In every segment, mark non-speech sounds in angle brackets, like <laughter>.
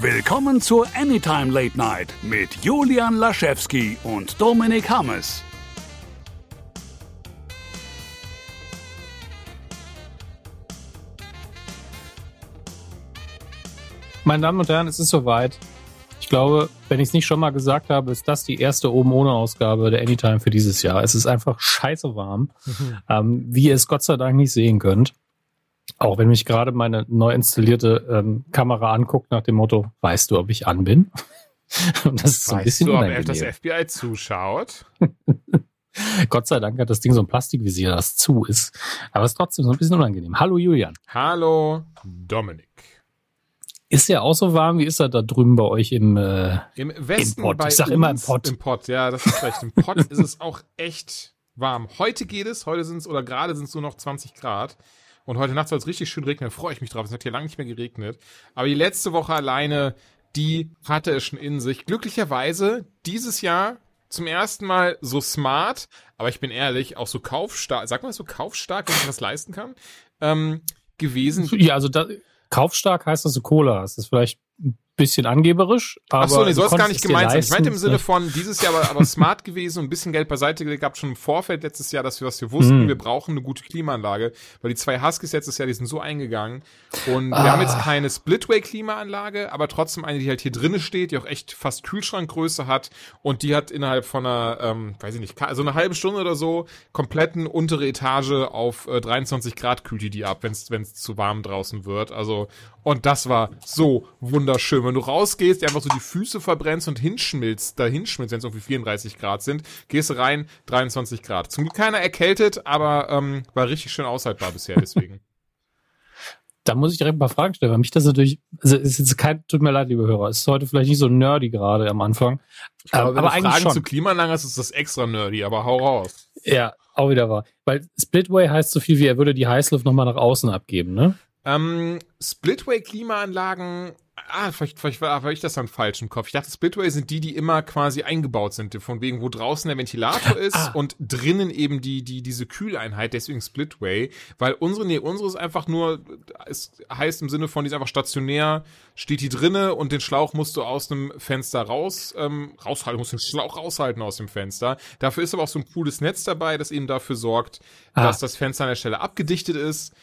Willkommen zur Anytime Late Night mit Julian Laschewski und Dominik Hammes. Meine Damen und Herren, es ist soweit. Ich glaube, wenn ich es nicht schon mal gesagt habe, ist das die erste oben ohne Ausgabe der Anytime für dieses Jahr. Es ist einfach scheiße warm, mhm. <laughs> ähm, wie ihr es Gott sei Dank nicht sehen könnt. Auch wenn mich gerade meine neu installierte ähm, Kamera anguckt nach dem Motto, weißt du, ob ich an bin? <laughs> Und das ist so ein bisschen du, unangenehm. ob das FBI zuschaut? <laughs> Gott sei Dank hat das Ding so ein Plastikvisier, das zu ist. Aber es ist trotzdem so ein bisschen unangenehm. Hallo Julian. Hallo Dominik. Ist ja auch so warm? Wie ist er da drüben bei euch im, äh, Im Westen? Im Pott? ich sag immer im Pott. Im Pott, ja, das ist recht. Im Pott ist es auch echt warm. Heute geht es, heute sind es, oder gerade sind es nur noch 20 Grad. Und heute Nacht soll es richtig schön regnen, da freue ich mich drauf. Es hat hier lange nicht mehr geregnet. Aber die letzte Woche alleine, die hatte es schon in sich. Glücklicherweise dieses Jahr zum ersten Mal so smart, aber ich bin ehrlich, auch so kaufstark, sag mal so kaufstark, wenn ich das leisten kann, ähm, gewesen. Ja, also da, kaufstark heißt, dass du Cola hast. Das ist vielleicht bisschen angeberisch. Aber Ach so, nee, soll es gar nicht gemeint sein. Ich meinte im Sinne von dieses Jahr aber, aber <laughs> smart gewesen und ein bisschen Geld beiseite gelegt gehabt, schon im Vorfeld letztes Jahr, dass wir was wir wussten, mm. wir brauchen eine gute Klimaanlage, weil die zwei Huskies letztes Jahr, die sind so eingegangen und ah. wir haben jetzt keine Splitway-Klimaanlage, aber trotzdem eine, die halt hier drinnen steht, die auch echt fast Kühlschrankgröße hat und die hat innerhalb von einer, ähm, weiß ich nicht, so also eine halbe Stunde oder so kompletten untere Etage auf äh, 23 Grad kühlt die die ab, wenn es zu warm draußen wird. Also und das war so wunderschön. Wenn du rausgehst, dir einfach so die Füße verbrennst und hinschmilzt, da hinschmilzt, wenn es irgendwie 34 Grad sind, gehst du rein, 23 Grad. Zum Glück keiner erkältet, aber ähm, war richtig schön aushaltbar bisher deswegen. <laughs> Da muss ich direkt ein paar Fragen stellen, weil mich das natürlich, also ist jetzt kein, tut mir leid, liebe Hörer, es ist heute vielleicht nicht so nerdy gerade am Anfang. Aber, aber, wenn aber du Fragen schon. zu Klimaanlagen hast, ist das extra nerdy, aber hau raus. Ja, auch wieder wahr. Weil Splitway heißt so viel wie, er würde die Heißluft nochmal nach außen abgeben, ne? Ähm, Splitway-Klimaanlagen, ah, vielleicht, vielleicht war, war ich das dann falsch im Kopf. Ich dachte, Splitway sind die, die immer quasi eingebaut sind, von wegen, wo draußen der Ventilator <laughs> ist ah. und drinnen eben die, die, diese Kühleinheit, deswegen Splitway. Weil unsere, nee, unsere ist einfach nur, es heißt im Sinne von, die ist einfach stationär, steht die drinne und den Schlauch musst du aus dem Fenster raus, ähm, raushalten, musst den Schlauch raushalten aus dem Fenster. Dafür ist aber auch so ein cooles Netz dabei, das eben dafür sorgt, ah. dass das Fenster an der Stelle abgedichtet ist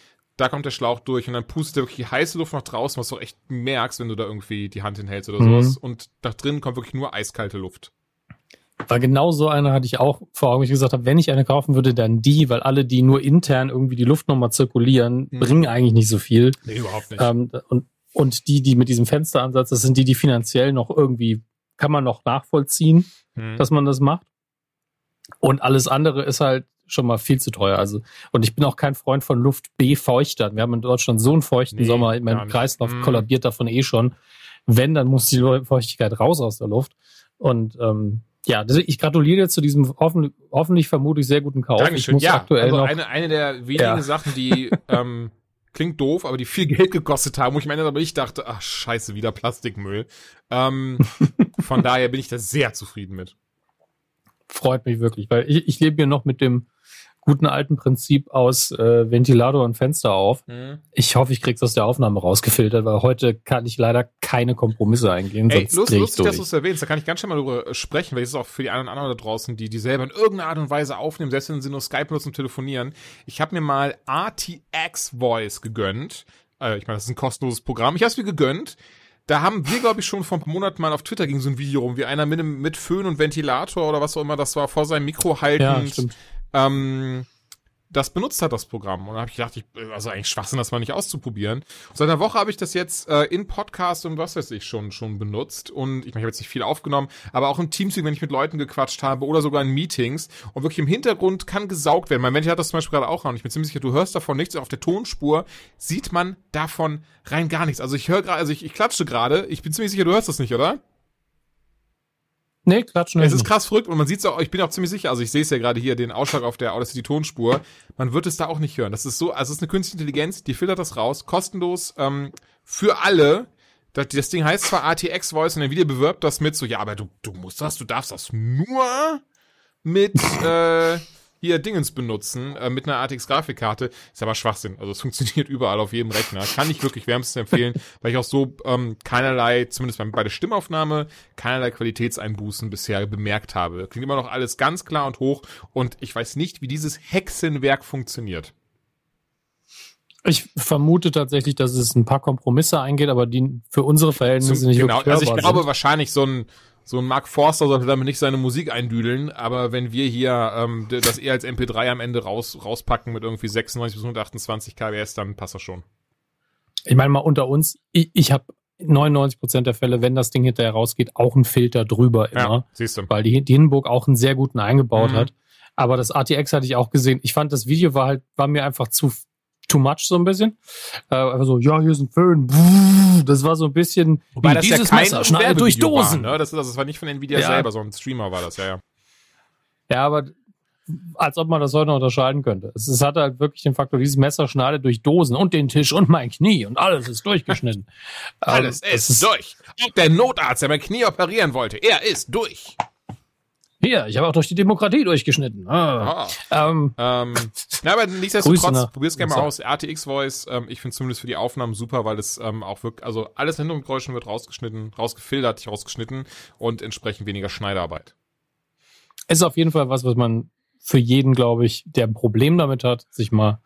da kommt der Schlauch durch und dann pustet er wirklich heiße Luft nach draußen, was du echt merkst, wenn du da irgendwie die Hand hinhältst oder mhm. sowas. Und da drin kommt wirklich nur eiskalte Luft. Weil genau so eine hatte ich auch vor Augen, ich gesagt habe, wenn ich eine kaufen würde, dann die, weil alle, die nur intern irgendwie die Luft nochmal zirkulieren, mhm. bringen eigentlich nicht so viel. Nee, überhaupt nicht. Ähm, und, und die, die mit diesem Fensteransatz, das sind die, die finanziell noch irgendwie, kann man noch nachvollziehen, mhm. dass man das macht. Und alles andere ist halt schon mal viel zu teuer. Also, und ich bin auch kein Freund von Luftbefeuchtern. Wir haben in Deutschland so einen feuchten nee, Sommer. Mein Kreislauf mm. kollabiert davon eh schon. Wenn, dann muss die Feuchtigkeit raus aus der Luft. Und ähm, ja, ich gratuliere zu diesem hoffen, hoffentlich vermutlich sehr guten Kauf. Dankeschön. Ich ja, aktuell also noch, eine, eine der wenigen ja. Sachen, die <laughs> ähm, klingt doof, aber die viel Geld gekostet haben, wo ich meine, aber ich dachte, ach scheiße, wieder Plastikmüll. Ähm, <laughs> von daher bin ich da sehr zufrieden mit. Freut mich wirklich, weil ich, ich lebe hier noch mit dem guten alten Prinzip aus äh, Ventilator und Fenster auf. Mhm. Ich hoffe, ich krieg's aus der Aufnahme rausgefiltert, weil heute kann ich leider keine Kompromisse eingehen. Ey, sonst lustig, lustig dass du es erwähnst. Da kann ich ganz schnell mal drüber äh, sprechen, weil es ist auch für die anderen anderen da draußen, die die selber in irgendeiner Art und Weise aufnehmen, selbst wenn sie nur Skype nutzen und telefonieren. Ich habe mir mal RTX Voice gegönnt. Äh, ich meine, das ist ein kostenloses Programm. Ich habe es mir gegönnt. Da haben wir, glaube ich, schon vor ein paar Monaten mal auf Twitter ging so ein Video rum, wie einer mit, mit Föhn und Ventilator oder was auch immer das war, vor seinem Mikro haltend ja, ähm, das benutzt hat, das Programm. Und da habe ich gedacht, ich, also eigentlich Schwachsinn, das mal nicht auszuprobieren. Seit einer Woche habe ich das jetzt äh, in Podcast und was weiß ich schon schon benutzt. Und ich meine, ich habe jetzt nicht viel aufgenommen, aber auch im Teamspeak, wenn ich mit Leuten gequatscht habe oder sogar in Meetings. Und wirklich im Hintergrund kann gesaugt werden. Mein Mensch hat das zum Beispiel gerade auch an. Ich bin ziemlich sicher, du hörst davon nichts. Auf der Tonspur sieht man davon rein gar nichts. Also ich höre gerade, also ich, ich klatsche gerade. Ich bin ziemlich sicher, du hörst das nicht, oder? Nee, klatschen Es ist krass verrückt und man sieht es auch, ich bin auch ziemlich sicher, also ich sehe es ja gerade hier, den Ausschlag auf der Audacity Tonspur, man wird es da auch nicht hören. Das ist so, also es ist eine künstliche Intelligenz, die filtert das raus, kostenlos, ähm, für alle. Das, das Ding heißt zwar ATX Voice und der Video bewirbt das mit so, ja, aber du, du musst das, du darfst das nur mit, äh, hier Dingens benutzen äh, mit einer ATX-Grafikkarte. Ist aber Schwachsinn. Also es funktioniert überall auf jedem Rechner. Kann ich wirklich wärmstens empfehlen, weil ich auch so ähm, keinerlei, zumindest bei, bei der Stimmaufnahme, keinerlei Qualitätseinbußen bisher bemerkt habe. Klingt immer noch alles ganz klar und hoch und ich weiß nicht, wie dieses Hexenwerk funktioniert. Ich vermute tatsächlich, dass es ein paar Kompromisse eingeht, aber die für unsere Verhältnisse Zum, nicht genau. wirklich Also ich glaube sind. wahrscheinlich so ein so ein Mark Forster sollte damit nicht seine Musik eindüdeln, aber wenn wir hier ähm, das eher als MP3 am Ende raus, rauspacken mit irgendwie 96 bis 128 kbs, dann passt das schon. Ich meine mal unter uns, ich, ich habe 99 Prozent der Fälle, wenn das Ding hinterher rausgeht, auch einen Filter drüber immer. Ja, siehst du. Weil die, die Hindenburg auch einen sehr guten eingebaut mhm. hat. Aber das ATX hatte ich auch gesehen. Ich fand, das Video war halt, war mir einfach zu, too much so ein bisschen. Äh, einfach so, ja, hier ist ein Föhn. Das war so ein bisschen Wobei das dieses ja kein Messer schneidet durch Dosen. War, ne? das, das war nicht von Nvidia ja. selber, so ein Streamer war das, ja, ja. Ja, aber als ob man das heute noch unterscheiden könnte. Es, es hatte halt wirklich den Faktor, dieses Messer schneidet durch Dosen und den Tisch und mein Knie und alles ist durchgeschnitten. <laughs> alles ähm, ist, ist durch. Auch der Notarzt, der mein Knie operieren wollte, er ist durch. Hier, ich habe auch durch die Demokratie durchgeschnitten. Ah. ah. Ähm, ähm, na, aber nichtsdestotrotz, probier's gerne mal aus. RTX Voice, ähm, ich finde zumindest für die Aufnahmen super, weil es ähm, auch wirklich, also alles Hintergrundgeräuschen wird rausgeschnitten, rausgefiltert, rausgeschnitten und entsprechend weniger Schneidarbeit. Ist auf jeden Fall was, was man für jeden, glaube ich, der ein Problem damit hat, sich mal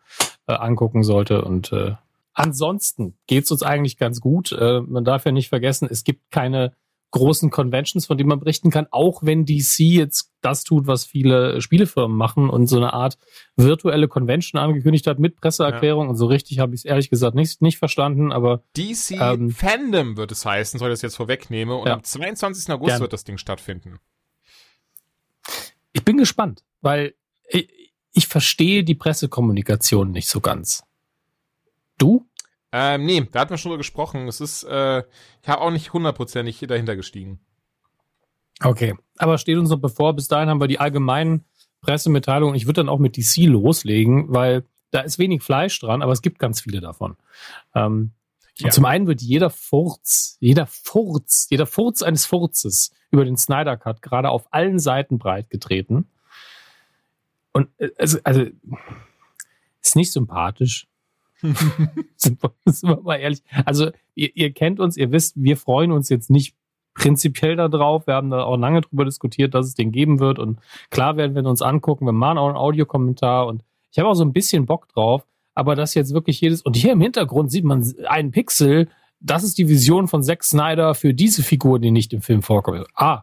äh, angucken sollte. Und äh, ansonsten geht's uns eigentlich ganz gut. Äh, man darf ja nicht vergessen, es gibt keine großen Conventions, von denen man berichten kann, auch wenn DC jetzt das tut, was viele Spielefirmen machen und so eine Art virtuelle Convention angekündigt hat mit Presseerklärung. Ja. Und so richtig habe ich es ehrlich gesagt nicht, nicht verstanden, aber. DC ähm, Fandom wird es heißen, soll ich das jetzt vorwegnehme. Und ja. am 22. August Gern. wird das Ding stattfinden. Ich bin gespannt, weil ich, ich verstehe die Pressekommunikation nicht so ganz. Du? Ähm, nee, da hatten wir schon drüber gesprochen. Es ist, äh, ich habe auch nicht hundertprozentig dahinter gestiegen. Okay, aber steht uns noch bevor. Bis dahin haben wir die allgemeinen Pressemitteilungen. Ich würde dann auch mit DC loslegen, weil da ist wenig Fleisch dran, aber es gibt ganz viele davon. Ähm, ja. Zum einen wird jeder Furz, jeder Furz, jeder Furz eines Furzes über den Snyder Cut gerade auf allen Seiten breit getreten. Und äh, also, also ist nicht sympathisch. <laughs> sind, wir, mal ehrlich. Also, ihr, ihr kennt uns, ihr wisst, wir freuen uns jetzt nicht prinzipiell darauf. Wir haben da auch lange drüber diskutiert, dass es den geben wird. Und klar werden wir uns angucken. Wir machen auch einen Audiokommentar und ich habe auch so ein bisschen Bock drauf. Aber das jetzt wirklich jedes, und hier im Hintergrund sieht man einen Pixel. Das ist die Vision von Zack Snyder für diese Figur, die nicht im Film vorkommt. Ah,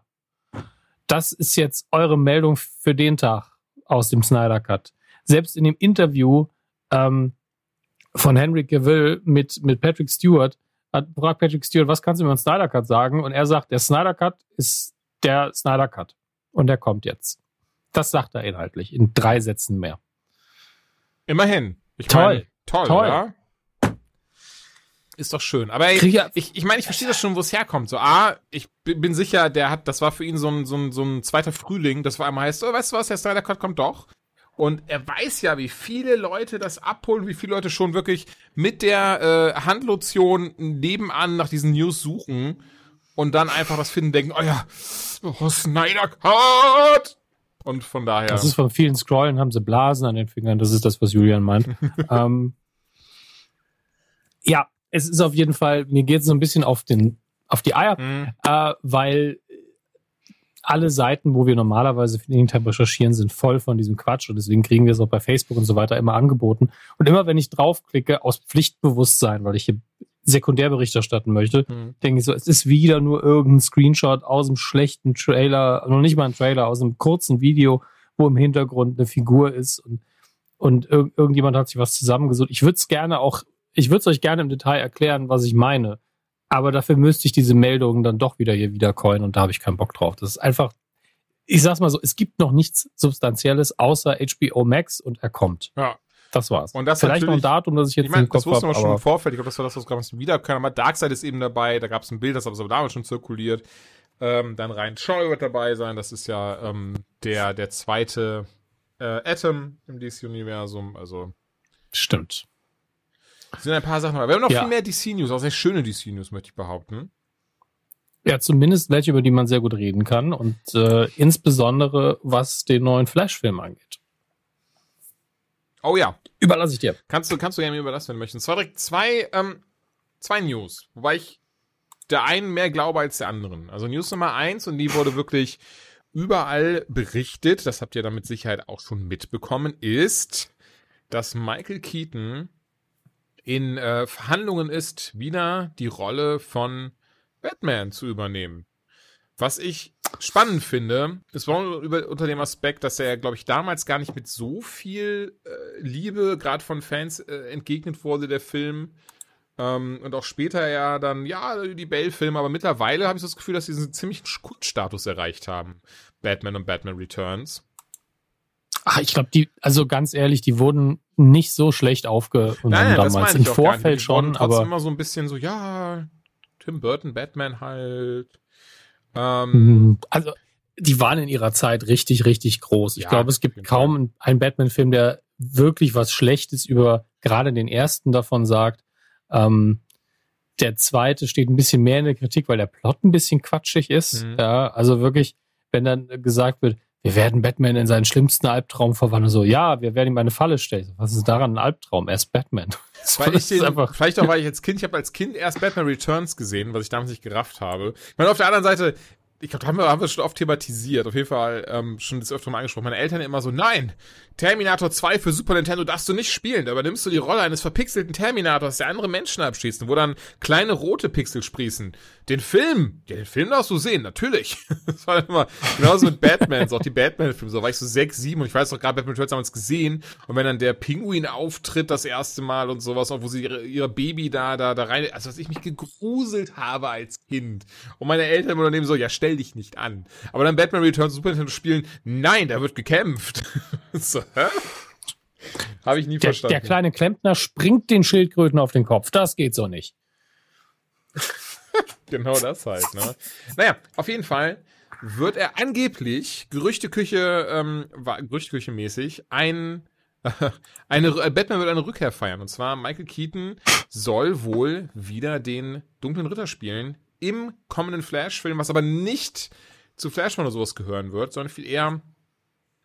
das ist jetzt eure Meldung für den Tag aus dem Snyder Cut. Selbst in dem Interview ähm, von Henry Cavill mit, mit Patrick Stewart, hat fragt Patrick Stewart, was kannst du über den Snyder Cut sagen? Und er sagt, der Snyder Cut ist der Snyder Cut. Und der kommt jetzt. Das sagt er inhaltlich, in drei Sätzen mehr. Immerhin. Ich toll. Mein, toll, toll. Ja? Ist doch schön. Aber ey, ich, ich, ich meine, ich verstehe das schon, wo es herkommt. So, A, ich bin sicher, der hat, das war für ihn so ein, so ein, so ein zweiter Frühling, das war einmal heißt, oh, weißt du was, der Snyder Cut kommt doch. Und er weiß ja, wie viele Leute das abholen, wie viele Leute schon wirklich mit der äh, Handlotion nebenan nach diesen News suchen und dann einfach was finden, denken, oh ja, oh, Snyder Cut! Und von daher. Das ist von vielen Scrollen, haben sie Blasen an den Fingern, das ist das, was Julian meint. <laughs> ähm, ja, es ist auf jeden Fall, mir geht es so ein bisschen auf den, auf die Eier, mhm. äh, weil alle Seiten, wo wir normalerweise für den Time recherchieren, sind voll von diesem Quatsch und deswegen kriegen wir es auch bei Facebook und so weiter immer angeboten. Und immer wenn ich draufklicke, aus Pflichtbewusstsein, weil ich hier Sekundärbericht erstatten möchte, mhm. denke ich so, es ist wieder nur irgendein Screenshot aus einem schlechten Trailer, noch nicht mal ein Trailer, aus einem kurzen Video, wo im Hintergrund eine Figur ist und, und ir irgendjemand hat sich was zusammengesucht. Ich würde es gerne auch, ich würde es euch gerne im Detail erklären, was ich meine. Aber dafür müsste ich diese Meldungen dann doch wieder hier wieder coin und da habe ich keinen Bock drauf. Das ist einfach, ich sag's mal so, es gibt noch nichts Substanzielles außer HBO Max und er kommt. Ja. Das war's. Und das Vielleicht noch ein Datum, das ich jetzt ich mein, im Kopf habe. Das wussten wir schon im Vorfeld. Ich glaube, das war das, was wir wieder können. Aber Darkseid ist eben dabei. Da gab es ein Bild, das aber damals schon zirkuliert. Ähm, dann Ryan Troy wird dabei sein. Das ist ja ähm, der, der zweite äh, Atom im DC-Universum. Also. Stimmt. Sind ein paar Sachen. Aber wir haben noch ja. viel mehr DC-News, auch sehr schöne DC-News, möchte ich behaupten. Ja, zumindest welche, über die man sehr gut reden kann und äh, insbesondere was den neuen Flash-Film angeht. Oh ja. Überlasse ich dir. Kannst du, kannst du gerne mir überlassen, wenn du möchtest. Zwar direkt zwei, ähm, zwei News, wobei ich der einen mehr glaube als der anderen. Also News Nummer eins und die wurde wirklich überall berichtet, das habt ihr dann mit Sicherheit auch schon mitbekommen, ist, dass Michael Keaton in äh, Verhandlungen ist, wieder die Rolle von Batman zu übernehmen. Was ich spannend finde, ist über, unter dem Aspekt, dass er, glaube ich, damals gar nicht mit so viel äh, Liebe, gerade von Fans, äh, entgegnet wurde, der Film. Ähm, und auch später ja dann, ja, die Bale-Filme, aber mittlerweile habe ich das Gefühl, dass sie diesen ziemlichen Kultstatus erreicht haben. Batman und Batman Returns. Ach, ich glaube, die, also ganz ehrlich, die wurden nicht so schlecht aufgenommen nein, damals. Im Vorfeld schon, aber. immer so ein bisschen so, ja, Tim Burton, Batman halt. Ähm, hm, also, die waren in ihrer Zeit richtig, richtig groß. Ich ja, glaube, es gibt kaum einen Batman-Film, der wirklich was Schlechtes über gerade den ersten davon sagt. Ähm, der zweite steht ein bisschen mehr in der Kritik, weil der Plot ein bisschen quatschig ist. Mhm. Ja, also wirklich, wenn dann gesagt wird, wir werden Batman in seinen schlimmsten Albtraum verwandeln. So, ja, wir werden ihm eine Falle stellen. Was ist daran ein Albtraum? Er ist Batman. <laughs> Weil ich den, einfach vielleicht auch, weil ich <laughs> als Kind, ich habe als Kind erst Batman Returns gesehen, was ich damals nicht gerafft habe. Ich meine, auf der anderen Seite, ich glaube, da haben wir, haben wir schon oft thematisiert, auf jeden Fall ähm, schon das öfter mal angesprochen. Meine Eltern immer so, nein, Terminator 2 für Super Nintendo darfst du nicht spielen. Da übernimmst du die Rolle eines verpixelten Terminators, der andere Menschen abschießt, wo dann kleine rote Pixel sprießen. Den Film, ja, den Film darfst du sehen, natürlich. <laughs> das war immer genauso mit Batman, auch die Batman-Filme. So war ich so sechs, sieben und ich weiß doch gerade, Batman Returns damals gesehen. Und wenn dann der Pinguin auftritt das erste Mal und sowas, auch wo sie ihre, ihre Baby da, da, da rein, also dass ich mich gegruselt habe als Kind. Und meine Eltern immer daneben so, ja, stell dich nicht an. Aber dann Batman Returns Super Nintendo spielen, nein, da wird gekämpft. <laughs> so, hä? Habe ich nie der, verstanden. Der kleine Klempner springt den Schildkröten auf den Kopf. Das geht so nicht. <laughs> genau das halt, ne? Naja, auf jeden Fall wird er angeblich, Gerüchteküche, ähm, Gerüchteküche mäßig, ein <laughs> eine, äh, Batman wird eine Rückkehr feiern. Und zwar Michael Keaton soll wohl wieder den dunklen Ritter spielen im kommenden Flash-Film, was aber nicht zu Flashman oder sowas gehören wird, sondern viel eher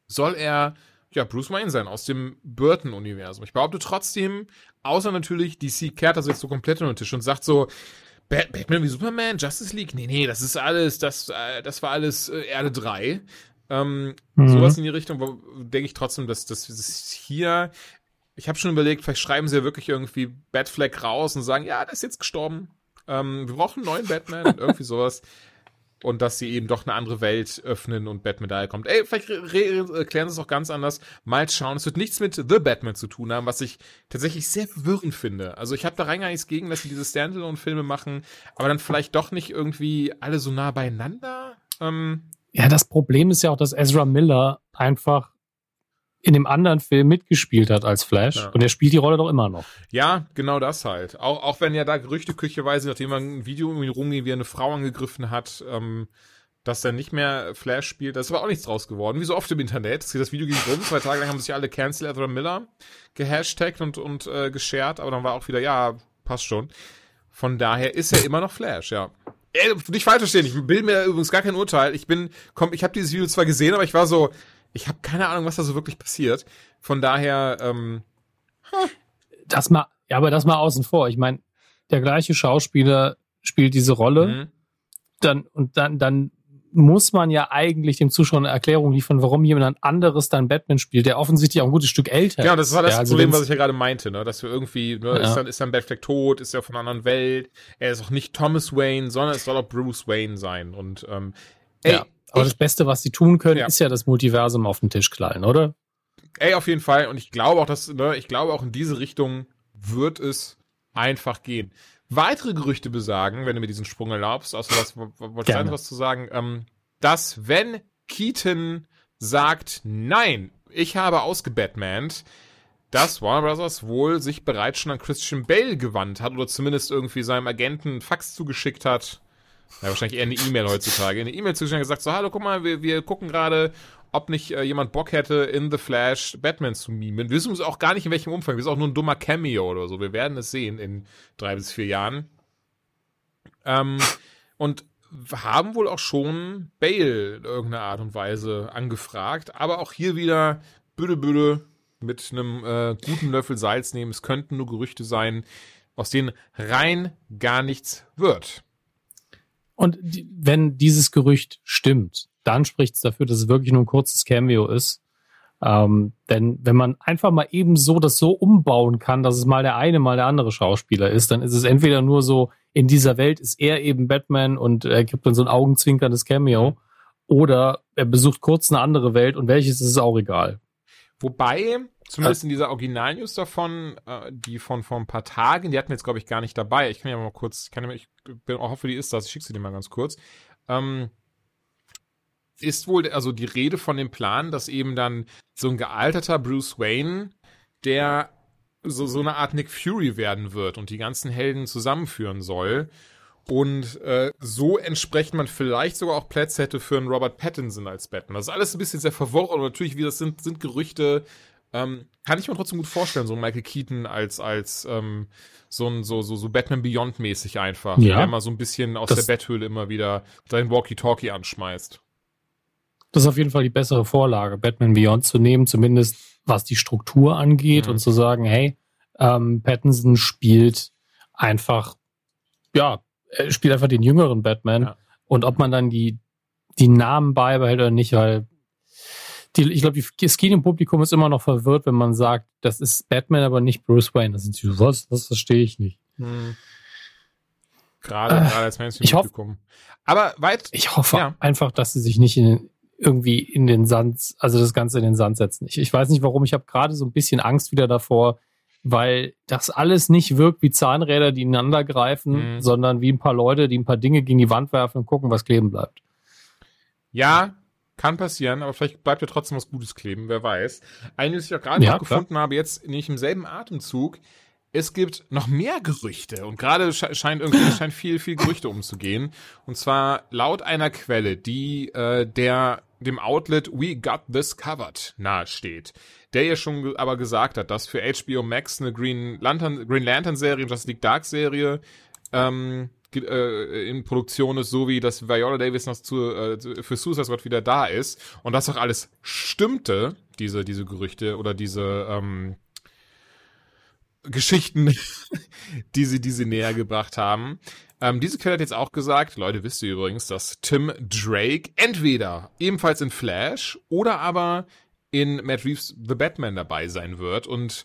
soll er ja Bruce Wayne sein aus dem Burton-Universum. Ich behaupte trotzdem, außer natürlich DC kehrt das jetzt so komplett unter den Tisch und sagt so, Batman wie Superman, Justice League, nee, nee, das ist alles, das, äh, das war alles äh, Erde 3. Ähm, mhm. Sowas in die Richtung, wo denke ich trotzdem, dass das ist hier. Ich habe schon überlegt, vielleicht schreiben sie ja wirklich irgendwie Batfleck raus und sagen, ja, der ist jetzt gestorben. Ähm, wir brauchen einen neuen Batman, irgendwie sowas <laughs> und dass sie eben doch eine andere Welt öffnen und Batman daher kommt. Ey, vielleicht erklären sie es auch ganz anders. Mal schauen. Es wird nichts mit The Batman zu tun haben, was ich tatsächlich sehr verwirrend finde. Also ich habe da rein gar nichts gegen, dass sie diese Standalone-Filme machen, aber dann vielleicht doch nicht irgendwie alle so nah beieinander. Ähm, ja, das Problem ist ja auch, dass Ezra Miller einfach in dem anderen Film mitgespielt hat als Flash. Ja. Und er spielt die Rolle doch immer noch. Ja, genau das halt. Auch, auch wenn ja da Gerüchte kücheweise, nachdem man ein Video irgendwie rumging, wie er eine Frau angegriffen hat, ähm, dass er nicht mehr Flash spielt. Das ist aber auch nichts draus geworden. Wie so oft im Internet. Das Video ging rum. Zwei Tage lang haben sich alle Cancel Ezra Miller gehashtagt und, und äh, geshared. Aber dann war auch wieder, ja, passt schon. Von daher ist er immer noch Flash, ja. Ey, nicht falsch verstehen. Ich will mir übrigens gar kein Urteil. Ich bin, komm, ich habe dieses Video zwar gesehen, aber ich war so, ich habe keine Ahnung, was da so wirklich passiert. Von daher, ähm, das mal, ja, aber das mal außen vor. Ich meine, der gleiche Schauspieler spielt diese Rolle, mhm. dann und dann dann muss man ja eigentlich dem Zuschauer eine Erklärung liefern, warum jemand anderes dann Batman spielt, der offensichtlich auch ein gutes Stück älter ist. Ja, das war das ja, also Problem, was ich ja gerade meinte, ne? dass wir irgendwie, ne, ja. ist, dann, ist dann Batfleck tot, ist ja von einer anderen Welt, er ist auch nicht Thomas Wayne, sondern es soll auch Bruce Wayne sein und ähm, ey, ja. Aber ich, das Beste, was sie tun können, ja. ist ja das Multiversum auf den Tisch knallen, oder? Ey, auf jeden Fall. Und ich glaube auch, dass, ne, ich glaube auch in diese Richtung wird es einfach gehen. Weitere Gerüchte besagen, wenn du mir diesen Sprung erlaubst, außer was, wolltest du was zu sagen, ähm, dass wenn Keaton sagt, nein, ich habe ausgebatmant, dass Warner Brothers wohl sich bereits schon an Christian Bale gewandt hat oder zumindest irgendwie seinem Agenten Fax zugeschickt hat, ja, wahrscheinlich eher eine E-Mail heutzutage. Eine E-Mail zugeschickt gesagt, so, hallo, guck mal, wir, wir gucken gerade, ob nicht äh, jemand Bock hätte, in The Flash Batman zu mimen. Wir wissen uns auch gar nicht, in welchem Umfang. Wir sind auch nur ein dummer Cameo oder so. Wir werden es sehen in drei bis vier Jahren. Ähm, und haben wohl auch schon Bale in irgendeiner Art und Weise angefragt. Aber auch hier wieder, büde, büde, mit einem äh, guten Löffel Salz nehmen. Es könnten nur Gerüchte sein, aus denen rein gar nichts wird. Und die, wenn dieses Gerücht stimmt, dann spricht es dafür, dass es wirklich nur ein kurzes Cameo ist. Ähm, denn wenn man einfach mal eben so das so umbauen kann, dass es mal der eine, mal der andere Schauspieler ist, dann ist es entweder nur so, in dieser Welt ist er eben Batman und er gibt dann so ein augenzwinkerndes Cameo, oder er besucht kurz eine andere Welt und welches ist es auch egal. Wobei, zumindest in dieser Original-News davon, äh, die von vor ein paar Tagen, die hatten wir jetzt, glaube ich, gar nicht dabei. Ich kann ja mal kurz, ich, kann ja, ich bin, auch hoffe, die ist das, ich schicke sie dir mal ganz kurz. Ähm, ist wohl also die Rede von dem Plan, dass eben dann so ein gealterter Bruce Wayne, der so, so eine Art Nick Fury werden wird und die ganzen Helden zusammenführen soll. Und äh, so entsprechend man vielleicht sogar auch Plätze hätte für einen Robert Pattinson als Batman. Das ist alles ein bisschen sehr verworren und natürlich, wie das sind, sind Gerüchte. Ähm, kann ich mir trotzdem gut vorstellen, so Michael Keaton als, als ähm, so ein so, so, so Batman Beyond mäßig einfach. Ja. Der mal so ein bisschen aus das, der Betthöhle immer wieder sein Walkie-Talkie anschmeißt. Das ist auf jeden Fall die bessere Vorlage, Batman Beyond zu nehmen, zumindest was die Struktur angeht mhm. und zu sagen, hey, ähm, Pattinson spielt einfach, ja, spielt einfach den jüngeren Batman. Ja. Und ob man dann die, die Namen beibehält oder nicht, weil die, ich glaube, das Kinopublikum ist immer noch verwirrt, wenn man sagt, das ist Batman, aber nicht Bruce Wayne. Das sind sie, was? Das verstehe ich nicht. Hm. Gerade, äh, gerade als Mainstream-Publikum. Aber weit. Ich hoffe ja. einfach, dass sie sich nicht in, irgendwie in den Sand, also das Ganze in den Sand setzen. Ich, ich weiß nicht warum, ich habe gerade so ein bisschen Angst wieder davor, weil das alles nicht wirkt wie Zahnräder, die ineinander greifen, mhm. sondern wie ein paar Leute, die ein paar Dinge gegen die Wand werfen und gucken, was kleben bleibt. Ja, kann passieren, aber vielleicht bleibt ja trotzdem was Gutes kleben, wer weiß. Eines, was ich auch gerade ja, gefunden habe, jetzt nicht im selben Atemzug, es gibt noch mehr Gerüchte und gerade scheint irgendwie scheint viel viel Gerüchte umzugehen und zwar laut einer Quelle, die äh, der dem Outlet We Got This Covered nahesteht, der ja schon aber gesagt hat, dass für HBO Max eine Green Lantern, Green Lantern Serie Justice League Dark Serie ähm, äh, in Produktion ist, so wie dass Viola Davis noch zu, äh, für Suicide Squad wieder da ist und das auch alles stimmte, diese diese Gerüchte oder diese ähm, Geschichten, <laughs> die sie, die sie näher gebracht haben. Ähm, diese Quelle hat jetzt auch gesagt, Leute, wisst ihr übrigens, dass Tim Drake entweder ebenfalls in Flash oder aber in Matt Reeves The Batman dabei sein wird und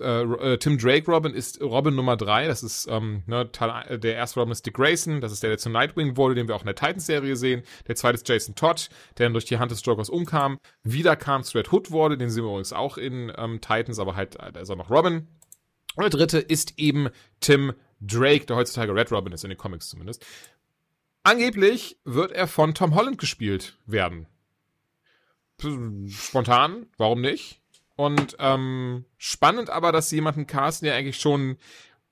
äh, äh, Tim Drake Robin ist Robin Nummer drei. Das ist ähm, ne, der erste Robin ist Dick Grayson. Das ist der, der zu Nightwing wurde, den wir auch in der Titans-Serie sehen. Der zweite ist Jason Todd, der dann durch die Hand des Jokers umkam. Wieder kam zu Red Hood wurde, den sehen wir übrigens auch in ähm, Titans, aber halt, äh, da ist auch noch Robin. Und der dritte ist eben Tim Drake, der heutzutage Red Robin ist, in den Comics zumindest. Angeblich wird er von Tom Holland gespielt werden. Spontan, warum nicht? Und ähm, spannend aber, dass sie jemanden casten, der eigentlich schon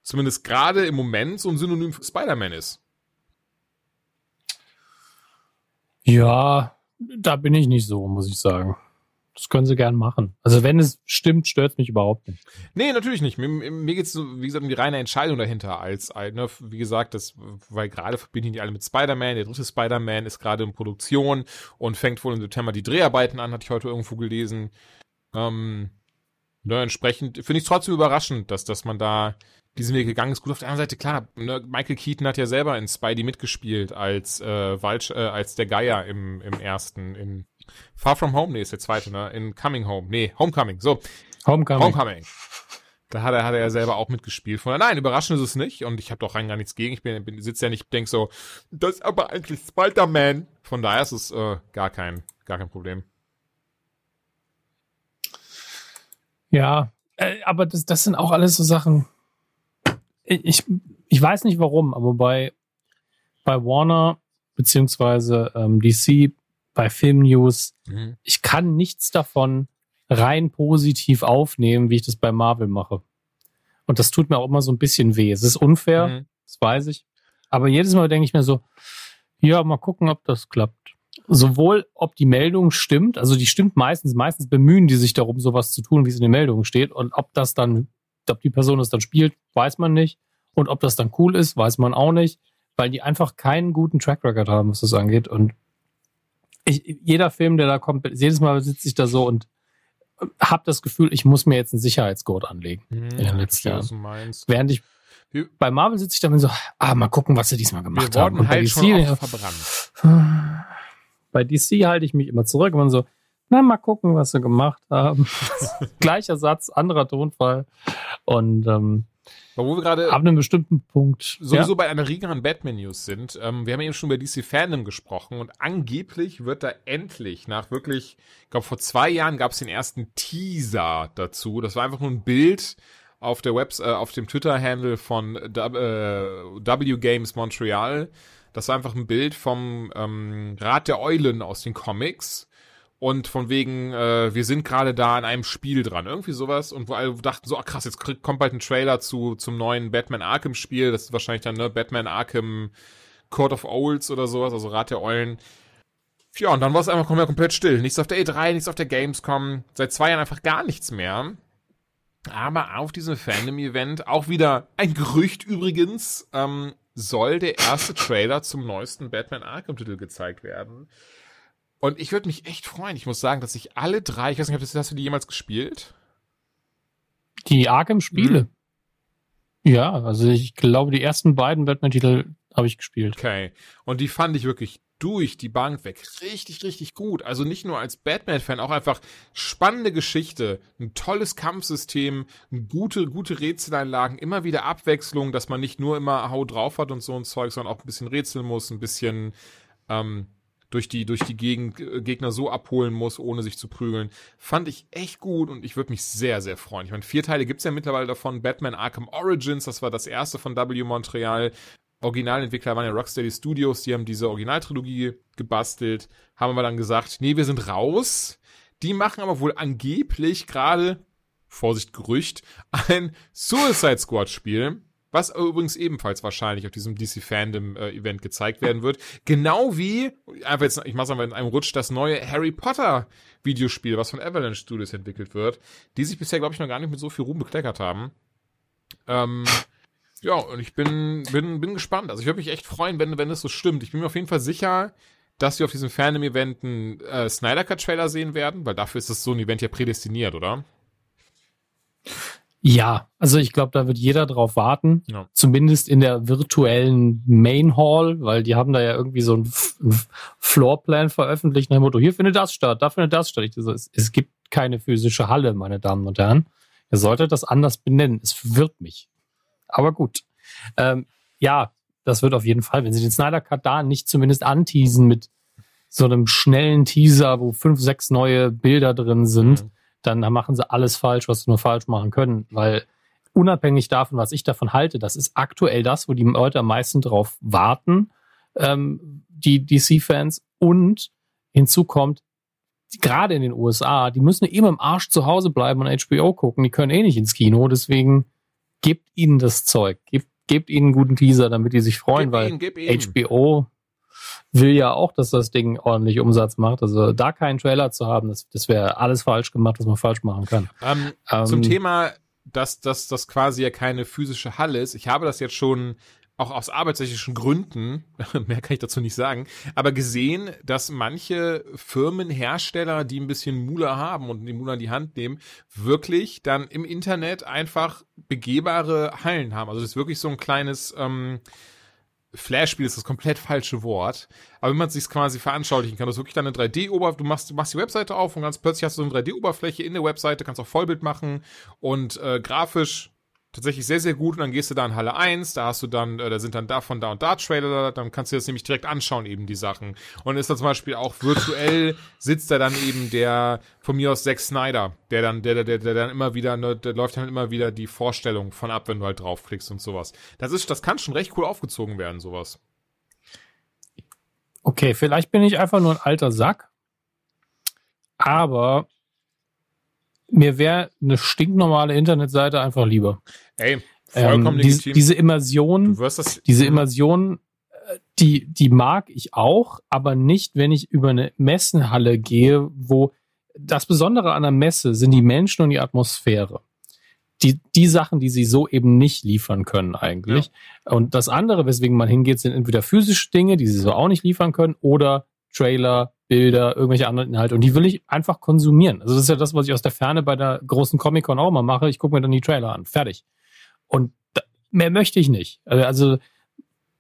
zumindest gerade im Moment so ein Synonym für Spider-Man ist. Ja, da bin ich nicht so, muss ich sagen. Das können sie gern machen. Also wenn es stimmt, stört es mich überhaupt nicht. Nee, natürlich nicht. Mir, mir geht es, wie gesagt, um die reine Entscheidung dahinter. Als, ne, wie gesagt, das, weil gerade verbinden die alle mit Spider-Man. Der dritte Spider-Man ist gerade in Produktion und fängt wohl im September die Dreharbeiten an, hatte ich heute irgendwo gelesen. Ähm, ne, entsprechend finde ich es trotzdem überraschend, dass, dass man da diesen Weg gegangen ist. Gut, auf der anderen Seite, klar, ne, Michael Keaton hat ja selber in Spidey mitgespielt als, äh, Walch, äh, als der Geier im, im ersten, in Far From Home, nee, ist der zweite, ne? In Coming Home. Nee, Homecoming. So. Homecoming. Homecoming. Da hat er, hat er ja selber auch mitgespielt. Von nein, überraschend ist es nicht. Und ich habe doch rein gar nichts gegen. Ich bin, bin sitze ja nicht, denk so, das ist aber eigentlich Spider-Man. Von daher ist es äh, gar kein, gar kein Problem. Ja, äh, aber das, das sind auch alles so Sachen. Ich, ich weiß nicht warum, aber bei, bei Warner beziehungsweise ähm, DC bei Filmnews. Mhm. Ich kann nichts davon rein positiv aufnehmen, wie ich das bei Marvel mache. Und das tut mir auch immer so ein bisschen weh. Es ist unfair, mhm. das weiß ich. Aber jedes Mal denke ich mir so, ja, mal gucken, ob das klappt. Sowohl, ob die Meldung stimmt, also die stimmt meistens, meistens bemühen die sich darum, sowas zu tun, wie es in den Meldungen steht. Und ob das dann, ob die Person es dann spielt, weiß man nicht. Und ob das dann cool ist, weiß man auch nicht, weil die einfach keinen guten Track Record haben, was das angeht. Und ich, jeder Film, der da kommt, jedes Mal sitze ich da so und habe das Gefühl, ich muss mir jetzt einen Sicherheitsgurt anlegen hm, in den letzten Jahren. Während ich bei Marvel sitze ich dann so, ah, mal gucken, was sie diesmal gemacht Wir haben. Und halt <sighs> bei DC, verbrannt. Bei DC halte ich mich immer zurück und so, na, mal gucken, was sie gemacht haben. <laughs> Gleicher Satz, anderer Tonfall. Und ähm, wo wir gerade ab einem bestimmten Punkt sowieso ja? bei einer Riga Batman News sind. Ähm, wir haben eben schon über DC Fandom gesprochen und angeblich wird da endlich nach wirklich, ich glaube vor zwei Jahren gab es den ersten Teaser dazu. Das war einfach nur ein Bild auf der Webs äh, auf dem Twitter-Handle von äh, W Games Montreal. Das war einfach ein Bild vom ähm, Rat der Eulen aus den Comics und von wegen, äh, wir sind gerade da an einem Spiel dran, irgendwie sowas und wo alle dachten so, ach krass, jetzt kommt bald ein Trailer zu zum neuen Batman Arkham Spiel, das ist wahrscheinlich dann ne Batman Arkham Court of Owls oder sowas, also Rat der Eulen. Ja, und dann war es einfach komplett still. Nichts auf der E3, nichts auf der Gamescom. Seit zwei Jahren einfach gar nichts mehr. Aber auf diesem Fandom-Event, auch wieder ein Gerücht übrigens, ähm, soll der erste Trailer zum neuesten Batman Arkham-Titel gezeigt werden. Und ich würde mich echt freuen. Ich muss sagen, dass ich alle drei, ich weiß nicht, hast du die jemals gespielt? Die Arkham-Spiele? Mhm. Ja, also ich glaube, die ersten beiden Batman-Titel habe ich gespielt. Okay. Und die fand ich wirklich durch die Bank weg richtig, richtig gut. Also nicht nur als Batman-Fan, auch einfach spannende Geschichte, ein tolles Kampfsystem, gute, gute Rätseleinlagen, immer wieder Abwechslung, dass man nicht nur immer Hau drauf hat und so ein Zeug, sondern auch ein bisschen rätseln muss, ein bisschen ähm, durch die, durch die Gegend, äh, Gegner so abholen muss, ohne sich zu prügeln. Fand ich echt gut und ich würde mich sehr, sehr freuen. Ich meine, vier Teile gibt's ja mittlerweile davon. Batman Arkham Origins, das war das erste von W Montreal. Originalentwickler waren ja Rocksteady Studios, die haben diese Originaltrilogie gebastelt, haben aber dann gesagt, nee, wir sind raus. Die machen aber wohl angeblich gerade, Vorsicht Gerücht, ein Suicide Squad Spiel was übrigens ebenfalls wahrscheinlich auf diesem DC Fandom äh, Event gezeigt werden wird. Genau wie, einfach jetzt, ich mach's mal in einem Rutsch, das neue Harry Potter Videospiel, was von Avalanche Studios entwickelt wird, die sich bisher, glaube ich, noch gar nicht mit so viel Ruhm bekleckert haben. Ähm, <laughs> ja, und ich bin, bin, bin gespannt. Also ich würde mich echt freuen, wenn, wenn es so stimmt. Ich bin mir auf jeden Fall sicher, dass wir auf diesem Fandom-Event einen äh, Snyder Cut-Trailer sehen werden, weil dafür ist das so ein Event ja prädestiniert, oder? Ja, also ich glaube, da wird jeder drauf warten. Ja. Zumindest in der virtuellen Main Hall, weil die haben da ja irgendwie so ein Floorplan veröffentlicht nach dem Motto, hier findet das statt, da findet das statt. Ich so, es, es gibt keine physische Halle, meine Damen und Herren. Ihr solltet das anders benennen. Es verwirrt mich. Aber gut. Ähm, ja, das wird auf jeden Fall, wenn sie den Snyder Cut da nicht zumindest anteasen mit so einem schnellen Teaser, wo fünf, sechs neue Bilder drin sind. Mhm dann machen sie alles falsch, was sie nur falsch machen können, weil unabhängig davon, was ich davon halte, das ist aktuell das, wo die Leute am meisten drauf warten, ähm, die DC-Fans. Und hinzu kommt, gerade in den USA, die müssen eben im Arsch zu Hause bleiben und HBO gucken. Die können eh nicht ins Kino. Deswegen gebt ihnen das Zeug. Gebt, gebt ihnen einen guten Teaser, damit die sich freuen, gib weil ihn, HBO will ja auch, dass das Ding ordentlich Umsatz macht. Also da keinen Trailer zu haben, das, das wäre alles falsch gemacht, was man falsch machen kann. Ähm, ähm, zum Thema, dass, das quasi ja keine physische Halle ist. Ich habe das jetzt schon auch aus arbeitstechnischen Gründen, <laughs> mehr kann ich dazu nicht sagen, aber gesehen, dass manche Firmen, Hersteller, die ein bisschen Mula haben und die Mula in die Hand nehmen, wirklich dann im Internet einfach begehbare Hallen haben. Also das ist wirklich so ein kleines, ähm, Flash-Spiel ist das komplett falsche Wort. Aber wenn man sich quasi veranschaulichen kann, das ist wirklich dann eine 3D-Oberfläche, du machst, du machst die Webseite auf und ganz plötzlich hast du so eine 3D-Oberfläche in der Webseite, kannst auch Vollbild machen und äh, grafisch tatsächlich sehr, sehr gut und dann gehst du da in Halle 1, da hast du dann, äh, da sind dann davon da und da Trailer, dann kannst du das nämlich direkt anschauen, eben die Sachen. Und ist da zum Beispiel auch virtuell <laughs> sitzt da dann eben der, von mir aus Zack Snyder, der dann, der, der, der dann immer wieder, ne, der läuft dann immer wieder die Vorstellung von ab, wenn du halt draufklickst und sowas. Das ist, das kann schon recht cool aufgezogen werden, sowas. Okay, vielleicht bin ich einfach nur ein alter Sack, aber mir wäre eine stinknormale Internetseite einfach lieber. Ey, vollkommen ähm, legitim. Diese, diese Immersion, diese Immersion, äh, die, die mag ich auch, aber nicht, wenn ich über eine Messenhalle gehe, wo das Besondere an der Messe sind die Menschen und die Atmosphäre. Die, die Sachen, die sie so eben nicht liefern können eigentlich. Ja. Und das andere, weswegen man hingeht, sind entweder physische Dinge, die sie so auch nicht liefern können, oder Trailer, Bilder, irgendwelche anderen Inhalte und die will ich einfach konsumieren. Also das ist ja das, was ich aus der Ferne bei der großen Comic-Con auch mal mache. Ich gucke mir dann die Trailer an. Fertig. Und da, mehr möchte ich nicht. Also, also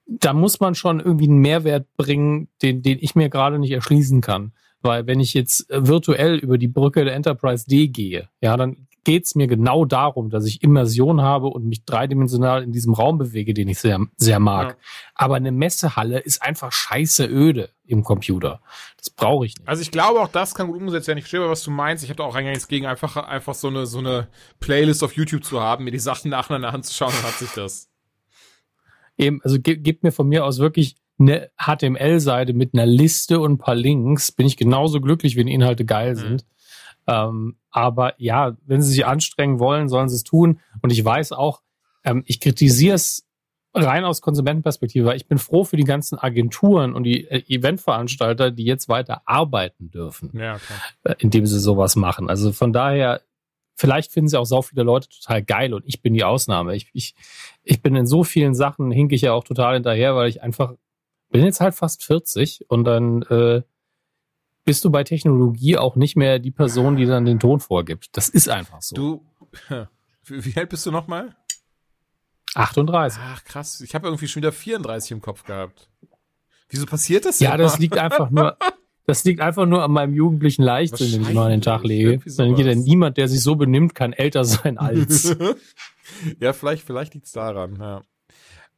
da muss man schon irgendwie einen Mehrwert bringen, den, den ich mir gerade nicht erschließen kann. Weil wenn ich jetzt virtuell über die Brücke der Enterprise D gehe, ja, dann geht es mir genau darum, dass ich Immersion habe und mich dreidimensional in diesem Raum bewege, den ich sehr, sehr mag. Ja. Aber eine Messehalle ist einfach scheiße öde im Computer. Das brauche ich nicht. Also ich glaube, auch das kann gut umgesetzt werden. Ich verstehe, was du meinst. Ich habe da auch nichts gegen, einfach, einfach so eine, so eine Playlist auf YouTube zu haben, mir die Sachen nacheinander anzuschauen, dann hat sich das. Eben, also gib mir von mir aus wirklich eine HTML-Seite mit einer Liste und ein paar Links, bin ich genauso glücklich, wenn Inhalte geil mhm. sind. Mhm. Ähm, aber ja, wenn sie sich anstrengen wollen, sollen sie es tun. Und ich weiß auch, ähm, ich kritisiere es rein aus Konsumentenperspektive, weil ich bin froh für die ganzen Agenturen und die äh, Eventveranstalter, die jetzt weiter arbeiten dürfen, ja, klar. Äh, indem sie sowas machen. Also von daher, vielleicht finden sie auch so viele Leute total geil und ich bin die Ausnahme. Ich, ich, ich bin in so vielen Sachen, hinke ich ja auch total hinterher, weil ich einfach bin jetzt halt fast 40 und dann äh, bist du bei Technologie auch nicht mehr die Person, die dann den Ton vorgibt. Das ist einfach so. Du, <laughs> wie alt bist du nochmal? 38. Ach krass, ich habe irgendwie schon wieder 34 im Kopf gehabt. Wieso passiert das? Ja, das liegt einfach nur, <laughs> das liegt einfach nur an meinem jugendlichen Leichtsinn, den ich mal an den Tag lege. Dann geht ja niemand, der sich so benimmt, kann älter sein als. <laughs> ja, vielleicht, vielleicht liegt's daran. Ja.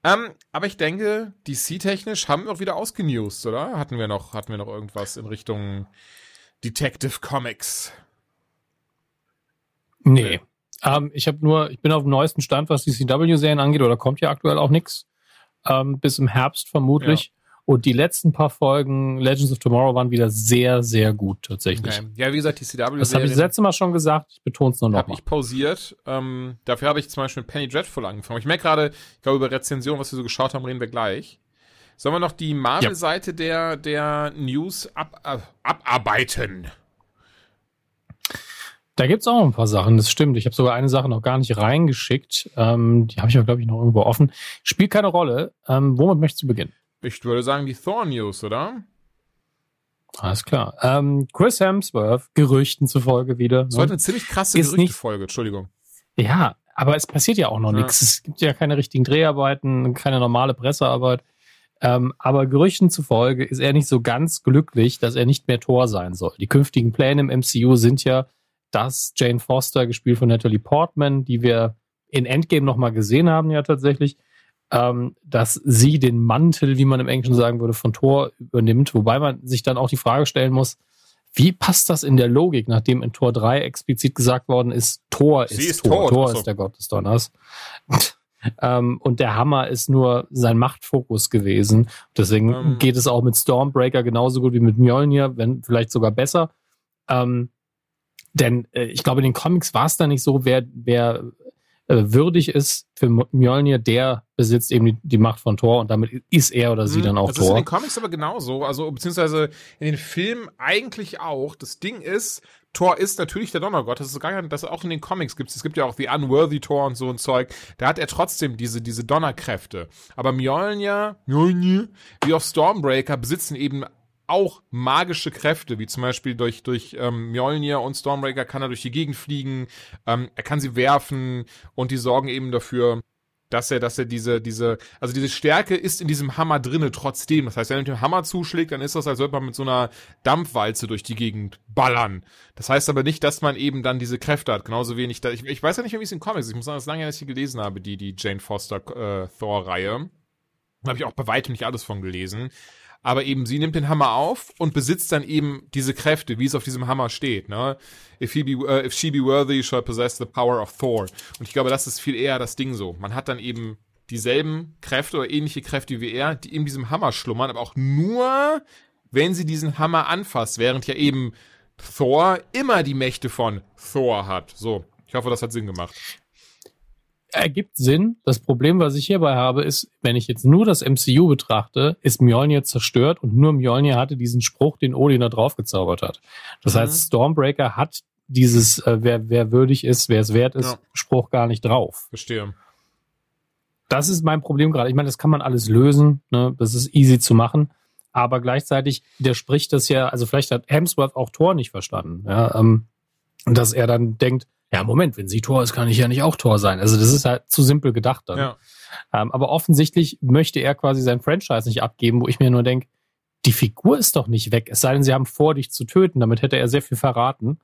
Ähm, aber ich denke, DC-technisch haben wir auch wieder ausgenewst, oder? Hatten wir noch, hatten wir noch irgendwas in Richtung Detective Comics? Nee. Ähm, ich habe nur, ich bin auf dem neuesten Stand, was die CW-Serien angeht, oder kommt ja aktuell auch nichts. Ähm, bis im Herbst vermutlich. Ja. Und die letzten paar Folgen Legends of Tomorrow waren wieder sehr, sehr gut tatsächlich. Okay. Ja, wie gesagt, die CW. Das habe ich das letzte Mal schon gesagt. Ich betone es nur noch. Habe ich pausiert. Ähm, dafür habe ich zum Beispiel mit Penny Dreadful angefangen. Ich merke gerade, ich glaube über Rezension, was wir so geschaut haben, reden wir gleich. Sollen wir noch die Marvel-Seite ja. der, der News ab, ab, abarbeiten? Da gibt's auch ein paar Sachen, das stimmt. Ich habe sogar eine Sache noch gar nicht reingeschickt. Ähm, die habe ich aber, glaube ich, noch irgendwo offen. Spielt keine Rolle. Ähm, womit möchtest du beginnen? Ich würde sagen die Thor News, oder? Alles klar. Ähm, Chris Hemsworth, Gerüchten zufolge wieder. Das war ne? eine ziemlich krasse Gerüchtefolge, Entschuldigung. Ja, aber es passiert ja auch noch ja. nichts. Es gibt ja keine richtigen Dreharbeiten, keine normale Pressearbeit. Ähm, aber Gerüchten zufolge ist er nicht so ganz glücklich, dass er nicht mehr Thor sein soll. Die künftigen Pläne im MCU sind ja, dass Jane Foster, gespielt von Natalie Portman, die wir in Endgame nochmal gesehen haben, ja tatsächlich, ähm, dass sie den Mantel, wie man im Englischen sagen würde, von Thor übernimmt, wobei man sich dann auch die Frage stellen muss, wie passt das in der Logik, nachdem in Tor 3 explizit gesagt worden ist, Thor ist, ist Thor, Thor ist der Gott des Donners. <laughs> ähm, und der Hammer ist nur sein Machtfokus gewesen. Deswegen ähm. geht es auch mit Stormbreaker genauso gut wie mit Mjolnir, wenn vielleicht sogar besser. Ähm, denn äh, ich glaube, in den Comics war es da nicht so, wer, wer äh, würdig ist für Mjolnir, der besitzt eben die, die, Macht von Thor und damit ist er oder sie mhm, dann auch das Thor. Das ist in den Comics aber genauso, also beziehungsweise in den Filmen eigentlich auch. Das Ding ist, Thor ist natürlich der Donnergott. Das ist sogar, das auch in den Comics gibt es. gibt ja auch The Unworthy Thor und so ein Zeug. Da hat er trotzdem diese, diese Donnerkräfte. Aber Mjolnir, Mjolnir, wie auch Stormbreaker besitzen eben auch magische Kräfte, wie zum Beispiel durch, durch ähm, Mjolnir und Stormbreaker kann er durch die Gegend fliegen, ähm, er kann sie werfen und die sorgen eben dafür, dass er, dass er diese, diese, also diese Stärke ist in diesem Hammer drinne trotzdem. Das heißt, wenn er mit dem Hammer zuschlägt, dann ist das, als würde man mit so einer Dampfwalze durch die Gegend ballern. Das heißt aber nicht, dass man eben dann diese Kräfte hat. Genauso wenig da, ich, ich weiß ja nicht wie es in Comics ist. Ich muss sagen, das lange, dass ich gelesen habe, die, die Jane Foster äh, Thor-Reihe. Da habe ich auch bei weitem nicht alles von gelesen aber eben sie nimmt den Hammer auf und besitzt dann eben diese Kräfte, wie es auf diesem Hammer steht. Ne? If, he be, uh, if she be worthy, shall possess the power of Thor. Und ich glaube, das ist viel eher das Ding so. Man hat dann eben dieselben Kräfte oder ähnliche Kräfte wie er, die in diesem Hammer schlummern, aber auch nur, wenn sie diesen Hammer anfasst, während ja eben Thor immer die Mächte von Thor hat. So, ich hoffe, das hat Sinn gemacht ergibt Sinn. Das Problem, was ich hierbei habe, ist, wenn ich jetzt nur das MCU betrachte, ist Mjolnir zerstört und nur Mjolnir hatte diesen Spruch, den Odin da drauf gezaubert hat. Das mhm. heißt, Stormbreaker hat dieses, äh, wer, wer würdig ist, wer es wert ist, ja. Spruch gar nicht drauf. Verstehe. Das ist mein Problem gerade. Ich meine, das kann man alles lösen. Ne? Das ist easy zu machen. aber gleichzeitig widerspricht das ja, also vielleicht hat Hemsworth auch Thor nicht verstanden, ja, ähm, dass er dann denkt, ja, Moment, wenn sie Tor ist, kann ich ja nicht auch Tor sein. Also das ist halt zu simpel gedacht dann. Ja. Ähm, aber offensichtlich möchte er quasi sein Franchise nicht abgeben, wo ich mir nur denke, die Figur ist doch nicht weg. Es sei denn, sie haben vor, dich zu töten. Damit hätte er sehr viel verraten.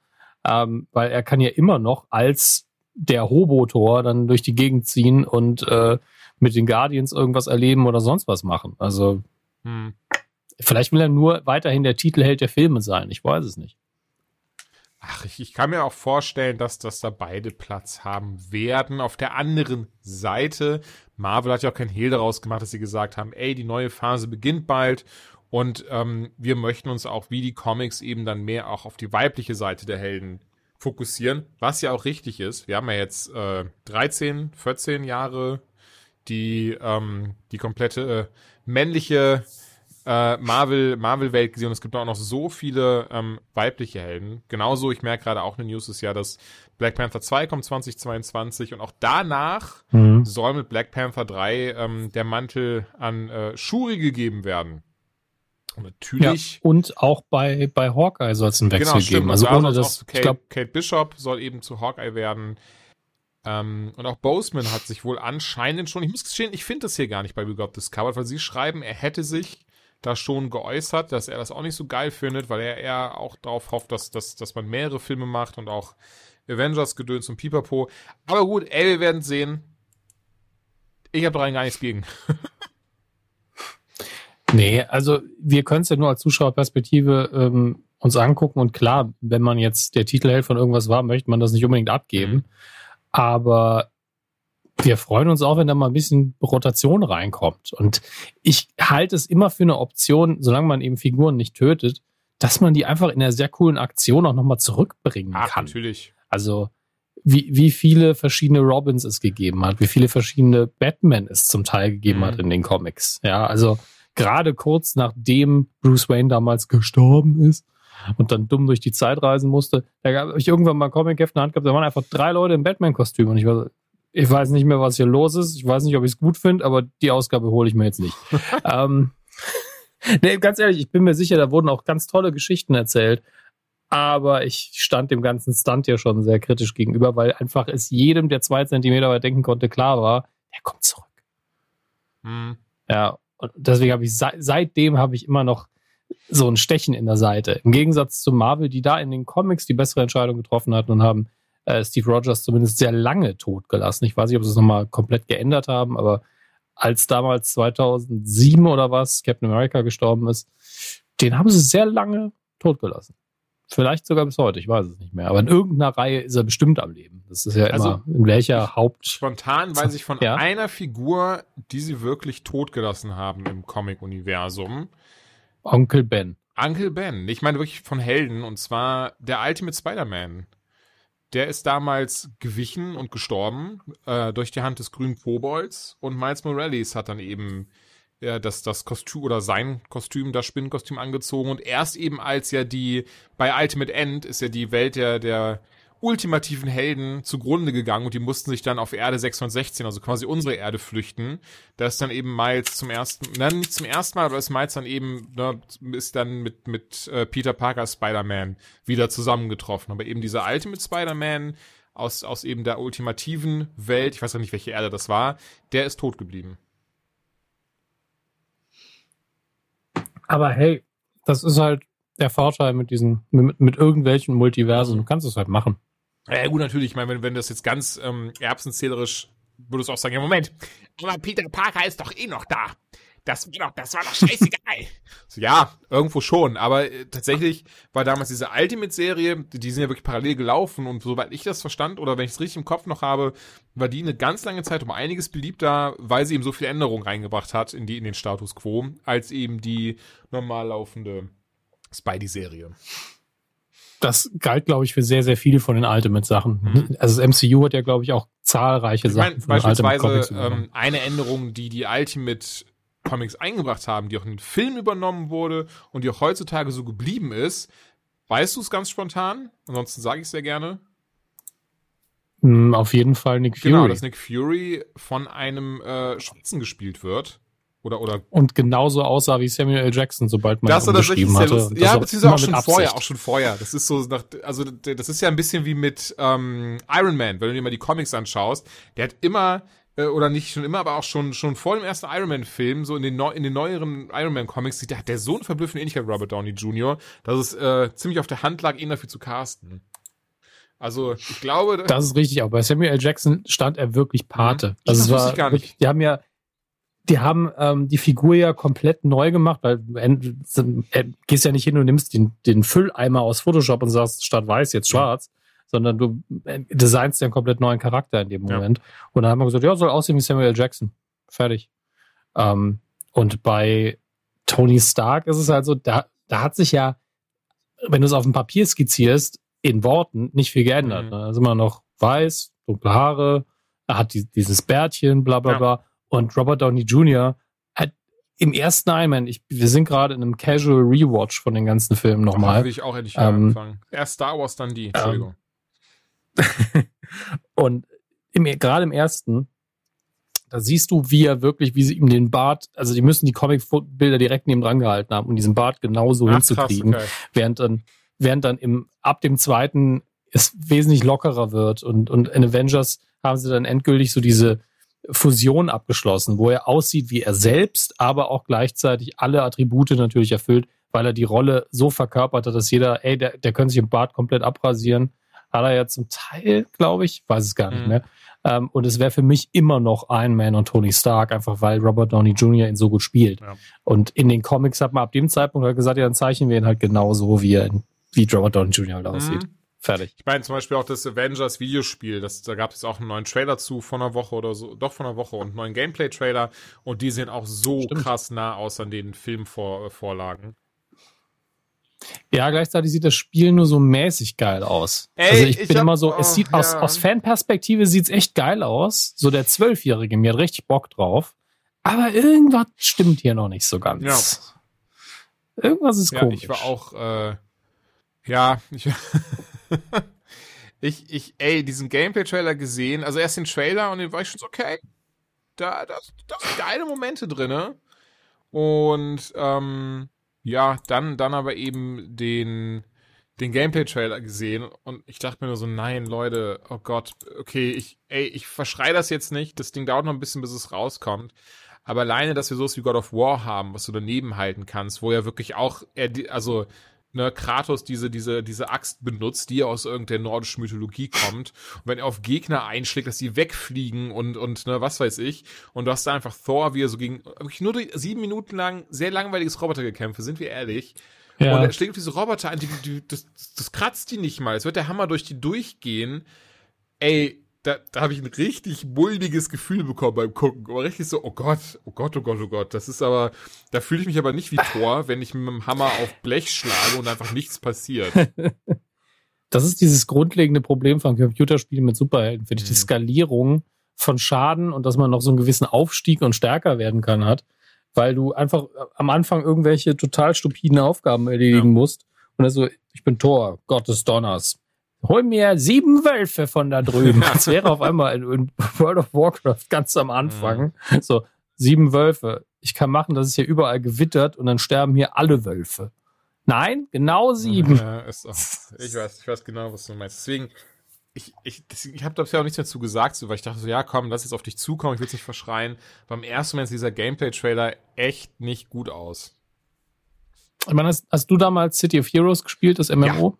Ähm, weil er kann ja immer noch als der Hobo-Tor dann durch die Gegend ziehen und äh, mit den Guardians irgendwas erleben oder sonst was machen. Also hm. vielleicht will er nur weiterhin der Titelheld der Filme sein. Ich weiß es nicht. Ach, ich, ich kann mir auch vorstellen, dass, dass da beide Platz haben werden. Auf der anderen Seite, Marvel hat ja auch kein Hehl daraus gemacht, dass sie gesagt haben, ey, die neue Phase beginnt bald und ähm, wir möchten uns auch wie die Comics eben dann mehr auch auf die weibliche Seite der Helden fokussieren, was ja auch richtig ist. Wir haben ja jetzt äh, 13, 14 Jahre die, ähm, die komplette äh, männliche äh, Marvel, Marvel-Welt gesehen und es gibt auch noch so viele ähm, weibliche Helden. Genauso, ich merke gerade auch eine News ist ja, dass Black Panther 2 kommt 2022 und auch danach mhm. soll mit Black Panther 3 ähm, der Mantel an äh, Shuri gegeben werden. Und natürlich. Ja, und auch bei, bei Hawkeye soll es einen Wechsel genau, geben. Also ohne das. Kate, glaub, Kate Bishop soll eben zu Hawkeye werden. Ähm, und auch Boseman hat sich wohl anscheinend schon, ich muss gestehen, ich finde das hier gar nicht bei We Got Discovered, weil sie schreiben, er hätte sich da schon geäußert, dass er das auch nicht so geil findet, weil er eher auch darauf hofft, dass, dass, dass man mehrere Filme macht und auch Avengers-Gedöns und Pipapo. Aber gut, ey, wir werden sehen. Ich habe da rein gar nichts gegen. <laughs> nee, also wir können es ja nur als Zuschauerperspektive ähm, uns angucken und klar, wenn man jetzt der Titelheld von irgendwas war, möchte man das nicht unbedingt abgeben. Mhm. Aber wir freuen uns auch, wenn da mal ein bisschen Rotation reinkommt. Und ich halte es immer für eine Option, solange man eben Figuren nicht tötet, dass man die einfach in einer sehr coolen Aktion auch nochmal zurückbringen Ach, kann. natürlich. Also, wie, wie viele verschiedene Robins es gegeben hat, wie viele verschiedene Batman es zum Teil gegeben mhm. hat in den Comics. Ja, also gerade kurz nachdem Bruce Wayne damals gestorben ist und dann dumm durch die Zeit reisen musste, da habe ich irgendwann mal Comic-Heft in der Hand gehabt, da waren einfach drei Leute im Batman-Kostüm und ich war so, ich weiß nicht mehr, was hier los ist. Ich weiß nicht, ob ich es gut finde, aber die Ausgabe hole ich mir jetzt nicht. <laughs> ähm, nee, ganz ehrlich, ich bin mir sicher, da wurden auch ganz tolle Geschichten erzählt. Aber ich stand dem ganzen Stunt ja schon sehr kritisch gegenüber, weil einfach es jedem, der zwei Zentimeter weit denken konnte, klar war, der kommt zurück. Mhm. Ja, und deswegen habe ich seitdem habe ich immer noch so ein Stechen in der Seite. Im Gegensatz zu Marvel, die da in den Comics die bessere Entscheidung getroffen hatten und haben äh, Steve Rogers zumindest sehr lange tot gelassen. Ich weiß nicht, ob sie es nochmal komplett geändert haben, aber als damals 2007 oder was Captain America gestorben ist, den haben sie sehr lange tot gelassen. Vielleicht sogar bis heute, ich weiß es nicht mehr. Aber in irgendeiner Reihe ist er bestimmt am Leben. Das ist ja also, immer, in welcher Haupt... Spontan weiß ich von ja? einer Figur, die sie wirklich totgelassen haben im Comic-Universum. Onkel Ben. Onkel Ben. Ich meine wirklich von Helden, und zwar der Ultimate Spider-Man der ist damals gewichen und gestorben äh, durch die Hand des grünen Kobolds. Und Miles Morales hat dann eben ja, das, das Kostüm oder sein Kostüm, das Spinnenkostüm angezogen. Und erst eben als ja die, bei Ultimate End ist ja die Welt der, der ultimativen Helden zugrunde gegangen und die mussten sich dann auf Erde 616, also quasi unsere Erde, flüchten. Da ist dann eben Miles zum ersten, nein, nicht zum ersten Mal, aber ist Miles dann eben, ne, ist dann mit, mit äh, Peter Parker Spider-Man wieder zusammengetroffen. Aber eben dieser Ultimate Spider-Man aus, aus eben der ultimativen Welt, ich weiß auch nicht, welche Erde das war, der ist tot geblieben. Aber hey, das ist halt der Vorteil mit diesen, mit, mit irgendwelchen Multiversen. Du kannst es halt machen. Ja, gut, natürlich. Ich meine, wenn, wenn das jetzt ganz ähm, erbsenzählerisch, würdest du auch sagen, ja, Moment, aber Peter Parker ist doch eh noch da. Das war doch, das war doch scheißegal. <laughs> ja, irgendwo schon. Aber äh, tatsächlich war damals diese Ultimate-Serie, die, die sind ja wirklich parallel gelaufen und soweit ich das verstand oder wenn ich es richtig im Kopf noch habe, war die eine ganz lange Zeit um einiges beliebter, weil sie eben so viel Änderungen reingebracht hat in die in den Status Quo, als eben die normal laufende Spidey-Serie das galt, glaube ich, für sehr, sehr viele von den Ultimate-Sachen. Mhm. Also das MCU hat ja, glaube ich, auch zahlreiche ich mein, Sachen. Beispielsweise ähm, eine Änderung, die die Ultimate Comics eingebracht haben, die auch in den Film übernommen wurde und die auch heutzutage so geblieben ist. Weißt du es ganz spontan? Ansonsten sage ich es sehr gerne. Mm, auf jeden Fall Nick genau, Fury. Genau, dass Nick Fury von einem äh, Schwarzen gespielt wird. Oder, oder. Und genauso aussah wie Samuel L. Jackson, sobald man das ihn geschrieben hatte. Ja, beziehungsweise auch schon vorher, auch schon vorher. Das ist so nach, also das ist ja ein bisschen wie mit ähm, Iron Man, wenn du dir mal die Comics anschaust. Der hat immer äh, oder nicht schon immer, aber auch schon schon vor dem ersten Iron Man Film, so in den neu, in den neueren Iron Man Comics, sieht der hat der so eine verblüffende Ähnlichkeit mit Robert Downey Jr., dass es äh, ziemlich auf der Hand lag, ihn dafür zu casten. Also ich glaube, das ist richtig. Aber bei Samuel L. Jackson stand er wirklich Pate. Mhm. Also das war, gar nicht. Die haben ja, die haben ähm, die Figur ja komplett neu gemacht, weil du äh, gehst ja nicht hin und nimmst den, den Fülleimer aus Photoshop und sagst statt weiß jetzt schwarz, ja. sondern du äh, designst ja einen komplett neuen Charakter in dem Moment. Ja. Und dann haben wir gesagt, ja, soll aussehen wie Samuel L. Jackson. Fertig. Ähm, und bei Tony Stark ist es halt so, da, da hat sich ja, wenn du es auf dem Papier skizzierst, in Worten nicht viel geändert. Mhm. Ne? ist immer noch weiß, dunkle Haare, er hat die, dieses Bärtchen, bla bla ja. bla. Und Robert Downey Jr. hat im ersten Iron Man, ich, wir sind gerade in einem Casual Rewatch von den ganzen Filmen nochmal. will ich auch endlich ähm, anfangen. Erst Star Wars, dann die. Entschuldigung. Ähm, <laughs> und im, gerade im ersten, da siehst du, wie er wirklich, wie sie ihm den Bart, also die müssen die Comic-Bilder direkt neben dran gehalten haben, um diesen Bart genauso Ach, hinzukriegen. Krass, okay. Während dann während dann im, ab dem zweiten es wesentlich lockerer wird und, und in Avengers haben sie dann endgültig so diese Fusion abgeschlossen, wo er aussieht wie er selbst, aber auch gleichzeitig alle Attribute natürlich erfüllt, weil er die Rolle so verkörpert hat, dass jeder, ey, der, der könnte sich im Bart komplett abrasieren. Hat er ja zum Teil, glaube ich, weiß es gar nicht mhm. mehr. Ähm, und es wäre für mich immer noch Iron Man und Tony Stark, einfach weil Robert Downey Jr. ihn so gut spielt. Ja. Und in den Comics hat man ab dem Zeitpunkt halt gesagt, ja, dann zeichnen wir ihn halt genauso, wie er in wie Robert Downey Jr. halt aussieht. Mhm. Fertig. Ich meine zum Beispiel auch das Avengers Videospiel, das, da gab es auch einen neuen Trailer zu von einer Woche oder so, doch von einer Woche und einen neuen Gameplay-Trailer und die sehen auch so Stimmt. krass nah aus an den Filmvorlagen. Ja, gleichzeitig sieht das Spiel nur so mäßig geil aus. Ey, also ich, ich bin hab, immer so, es oh, sieht ja. aus, aus Fanperspektive sieht's echt geil aus. So der Zwölfjährige, mir hat richtig Bock drauf. Aber irgendwas stimmt hier noch nicht so ganz. Ja. Irgendwas ist ja, komisch. Ich war auch, äh, ja, ich, <laughs> <laughs> ich, ich, ey, diesen Gameplay-Trailer gesehen, also erst den Trailer und den war ich schon so, okay, da, da, da sind geile Momente drinne. Und, ähm, ja, dann, dann aber eben den, den Gameplay-Trailer gesehen und ich dachte mir nur so, nein, Leute, oh Gott, okay, ich, ey, ich verschrei das jetzt nicht, das Ding dauert noch ein bisschen, bis es rauskommt. Aber alleine, dass wir sowas wie God of War haben, was du daneben halten kannst, wo ja wirklich auch, also ne, Kratos diese, diese, diese Axt benutzt, die aus irgendeiner nordischen Mythologie kommt. Und wenn er auf Gegner einschlägt, dass die wegfliegen und, und ne, was weiß ich. Und du hast da einfach Thor, wie er so gegen wirklich nur sieben Minuten lang sehr langweiliges Robotergekämpfe, sind wir ehrlich. Ja. Und er schlägt auf diese Roboter ein, die, die, das, das kratzt die nicht mal. Es wird der Hammer durch die durchgehen. Ey, da, da habe ich ein richtig mulmiges Gefühl bekommen beim Gucken. Aber richtig so, oh Gott, oh Gott, oh Gott, oh Gott. Das ist aber, da fühle ich mich aber nicht wie Thor, wenn ich mit dem Hammer auf Blech schlage und einfach nichts passiert. <laughs> Das ist dieses grundlegende Problem von Computerspielen mit Superhelden, finde ich. Die mhm. Skalierung von Schaden und dass man noch so einen gewissen Aufstieg und stärker werden kann hat, weil du einfach am Anfang irgendwelche total stupiden Aufgaben erledigen ja. musst. Und also, ich bin Thor, Gott des Donners hol mir sieben Wölfe von da drüben. <laughs> Das wäre auf einmal in, World of Warcraft ganz am Anfang. Mhm. So, sieben Wölfe. Ich kann machen, dass es hier überall gewittert und dann sterben hier alle Wölfe. Nein, genau sieben. Ja, ist auch, ich weiß, ich weiß genau, was du meinst. Deswegen, ich, ich, ich habe dazu auch nichts mehr zu gesagt, so, weil ich dachte so, ja, komm, lass jetzt auf dich zukommen, ich will es nicht verschreien. Beim ersten Moment ist dieser Gameplay-Trailer echt nicht gut aus. Ich meine, hast, hast, du damals City of Heroes gespielt, das MMO? Ja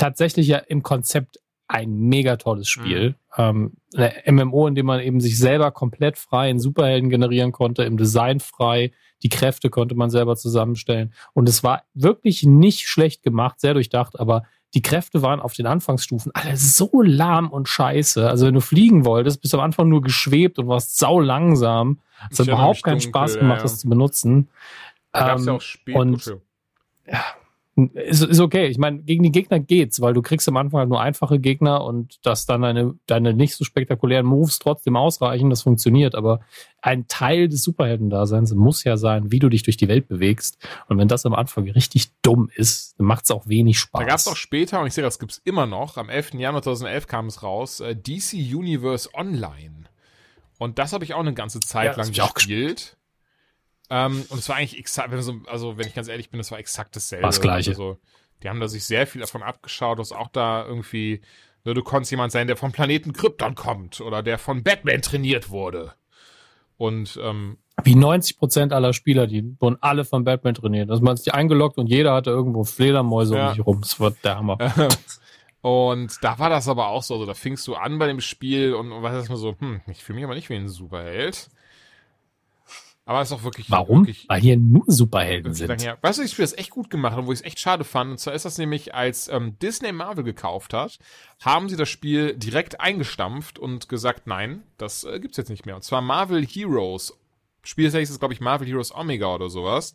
tatsächlich ja im Konzept ein mega tolles Spiel. Mhm. Ähm, MMO, in dem man eben sich selber komplett frei in Superhelden generieren konnte, im Design frei, die Kräfte konnte man selber zusammenstellen. Und es war wirklich nicht schlecht gemacht, sehr durchdacht, aber die Kräfte waren auf den Anfangsstufen alle so lahm und scheiße. Also wenn du fliegen wolltest, bist du am Anfang nur geschwebt und warst sau langsam. Es hat überhaupt keinen Spaß gemacht, ja. das zu benutzen. Da gab es ja auch spät. Und, ja, ist, ist okay. Ich meine, gegen die Gegner geht's, weil du kriegst am Anfang halt nur einfache Gegner und dass dann deine, deine nicht so spektakulären Moves trotzdem ausreichen, das funktioniert. Aber ein Teil des Superheldendaseins muss ja sein, wie du dich durch die Welt bewegst. Und wenn das am Anfang richtig dumm ist, dann macht's auch wenig Spaß. Da gab's auch später, und ich sehe, das gibt's immer noch, am 11. Januar 2011 kam es raus, äh, DC Universe Online. Und das habe ich auch eine ganze Zeit Ja, lang gespielt. Ähm, und es war eigentlich exakt, also wenn ich ganz ehrlich bin, das war exakt dasselbe. Das Gleiche. Also, die haben da sich sehr viel davon abgeschaut, dass auch da irgendwie, ne, du konntest jemand sein, der vom Planeten Krypton kommt oder der von Batman trainiert wurde. Und ähm, Wie 90 Prozent aller Spieler, die wurden alle von Batman trainiert. Also man hat sich eingeloggt und jeder hatte irgendwo Fledermäuse Ja. um sich rum. Das war der Hammer. <laughs> Und da war das aber auch so, also da fingst du an bei dem Spiel und war erstmal so, hm, ich fühle mich aber nicht wie ein Superheld. Aber es ist auch wirklich, Warum? wirklich Weil hier nur Superhelden sind. her. Weißt du, ich Spiel das echt gut gemacht und wo ich es echt schade fand, und zwar ist das nämlich, als ähm, Disney Marvel gekauft hat, haben sie das Spiel direkt eingestampft und gesagt, nein, das äh, gibt's jetzt nicht mehr. Und zwar Marvel Heroes. Spiel ist glaube ich, Marvel Heroes Omega oder sowas.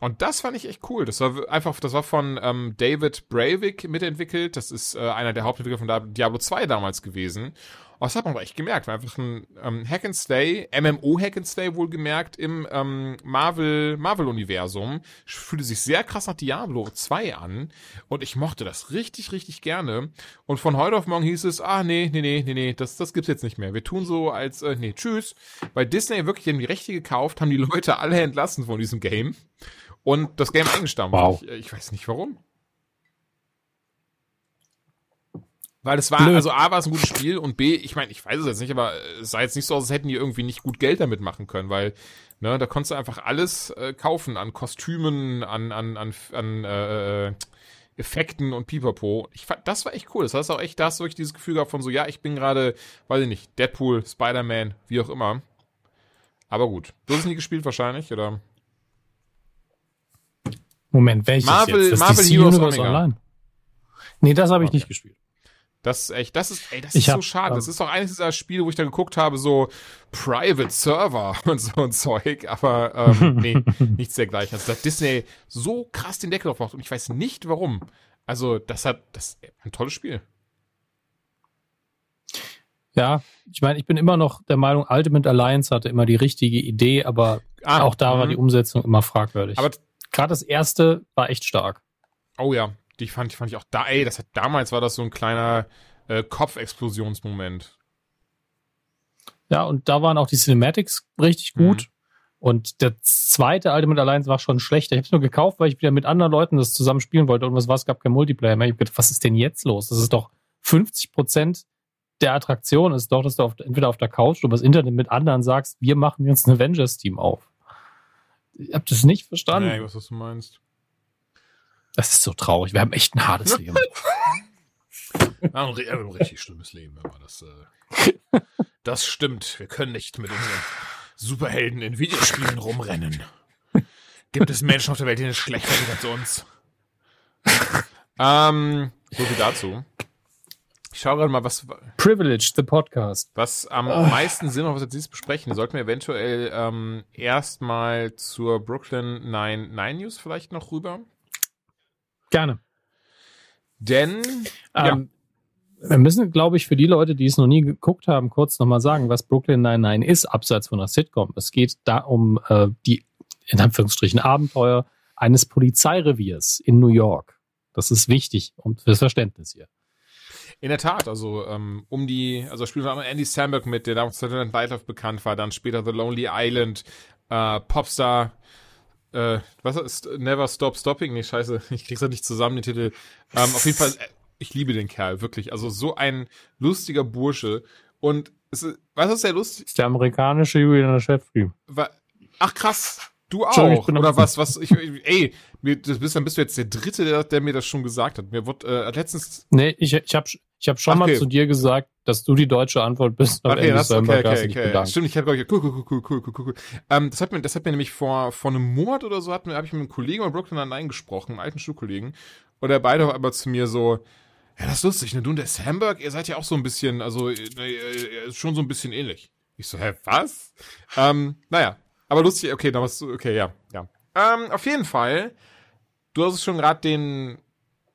Und das fand ich echt cool. Das war einfach, das war von ähm, David Breivik mitentwickelt. Das ist äh, einer der Hauptentwickler von Diablo 2 damals gewesen. Und das hat man aber echt gemerkt. War einfach ein ähm, Hack and Slay, MMO Hack and Slay wohlgemerkt im ähm, Marvel Marvel Universum. Fühlte sich sehr krass nach Diablo 2 an. Und ich mochte das richtig, richtig gerne. Und von heute auf morgen hieß es, ah, nee, nee, nee, nee, nee, das, das gibt's jetzt nicht mehr. Wir tun so als, äh, nee, tschüss. Weil Disney wirklich die Rechte gekauft, haben die Leute alle entlassen von diesem Game und das Game eingestampft. Wow. Ich, ich weiß nicht warum. Weil es war, Blöd. also A war es ein gutes Spiel und B, ich meine, ich weiß es jetzt nicht, aber es sah jetzt nicht so aus, als hätten die irgendwie nicht gut Geld damit machen können, weil, ne, da konntest du einfach alles äh, kaufen an Kostümen, an, an, an, an äh, Effekten und Pipapo. Ich fand, das war echt cool. Das heißt auch echt, da hast du wirklich dieses Gefühl gehabt von so, ja, ich bin gerade, weiß ich nicht, Deadpool, Spider-Man, wie auch immer. Aber gut. Du hast es nie gespielt wahrscheinlich, oder? Moment, welches Marvel- jetzt? Das Marvel DC Heroes Universe Omega. Online? Nee, das habe ich Okay. nicht gespielt. Das ist echt, das ist, ey, das Ich ist so hab, schade. Das ähm, ist doch eines dieser Spiele, wo ich dann geguckt habe, so Private Server <laughs> und so ein Zeug, aber ähm, <laughs> nee, nichts dergleichen. Also hat Disney so krass den Deckel drauf gemacht und ich weiß nicht warum. Also, das hat, das ist ein tolles Spiel. Ja, ich meine, ich bin immer noch der Meinung, Ultimate Alliance hatte immer die richtige Idee, aber Ah, auch da war mhm. die Umsetzung immer fragwürdig. Aber, gerade das erste war echt stark. oh ja, die fand, fand ich auch da, ey, das hat, damals war das so ein kleiner äh, Kopfexplosionsmoment. Ja, und da waren auch die Cinematics richtig Mhm. gut. Und der zweite Ultimate Alliance war schon schlechter. Ich habe es nur gekauft, weil ich wieder mit anderen Leuten das zusammen spielen wollte. Und was war, es gab kein Multiplayer mehr. Ich hab gedacht, was ist denn jetzt los? Das ist doch 50 Prozent der Attraktion ist doch, dass du auf, entweder auf der Couch oder übers Internet mit anderen sagst, wir machen jetzt ein Avengers-Team auf. Ich habe das nicht verstanden. Nee, was du meinst. Das ist so traurig. Wir haben echt ein hartes <laughs> Leben. Ein, ri- ein richtig schlimmes Leben, aber das, äh, das stimmt. Wir können nicht mit unseren Superhelden in Videospielen rumrennen. Gibt es Menschen auf der Welt, die es schlechter sind als uns? ähm, so viel dazu. Ich schaue gerade mal, was, Privilege, the Podcast. was am meisten Sinn macht, was wir jetzt dieses besprechen. Sollten wir eventuell ähm, erstmal zur Brooklyn 99 News vielleicht noch rüber? Gerne. Denn, ja, Ähm, Wir müssen, glaube ich, für die Leute, die es noch nie geguckt haben, kurz nochmal sagen, was Brooklyn 99 ist, abseits von einer Sitcom. Es geht da um äh, die, in Anführungsstrichen, Abenteuer eines Polizeireviers in New York. Das ist wichtig und fürs Verständnis hier. In der Tat, also ähm, um die, also spielen wir einmal Andy Samberg mit, der damals Saturday Night Live bekannt war, dann später The Lonely Island, äh, Popstar, äh, was ist Never Stop Stopping? Nee, scheiße, <laughs> ich krieg's ja nicht zusammen, den Titel. Ähm, auf jeden Fall, äh, ich liebe den Kerl, wirklich. Also so ein lustiger Bursche. Und es ist, weißt du, was sehr lustig Das ist der amerikanische Julian war? Ach krass, du auch. Oder was, was, ich, ey, mir, das bist, dann bist du jetzt der Dritte, der, der mir das schon gesagt hat. Mir wurde äh, letztens Nee, ich, ich habe ich hab schon Okay. mal zu dir gesagt, dass du die deutsche Antwort bist. Okay, Andy das, okay, okay, okay. bedankt. Stimmt, ich habe cool, cool, cool, cool, cool, cool, cool. Ähm, das hat mir, das hat mir nämlich vor, vor einem Monat oder so, hat mir, habe ich mit einem Kollegen bei Brooklyn Nine gesprochen, einem alten Schulkollegen. Und der beide war aber zu mir so, ja, das ist lustig, ne, du und der Samberg, ihr seid ja auch so ein bisschen, also, äh, äh, schon so ein bisschen ähnlich. Ich so, hä, was? ähm, naja, aber lustig, okay, da warst du, okay, ja, ja. Ähm, auf jeden Fall, du hast es schon gerade den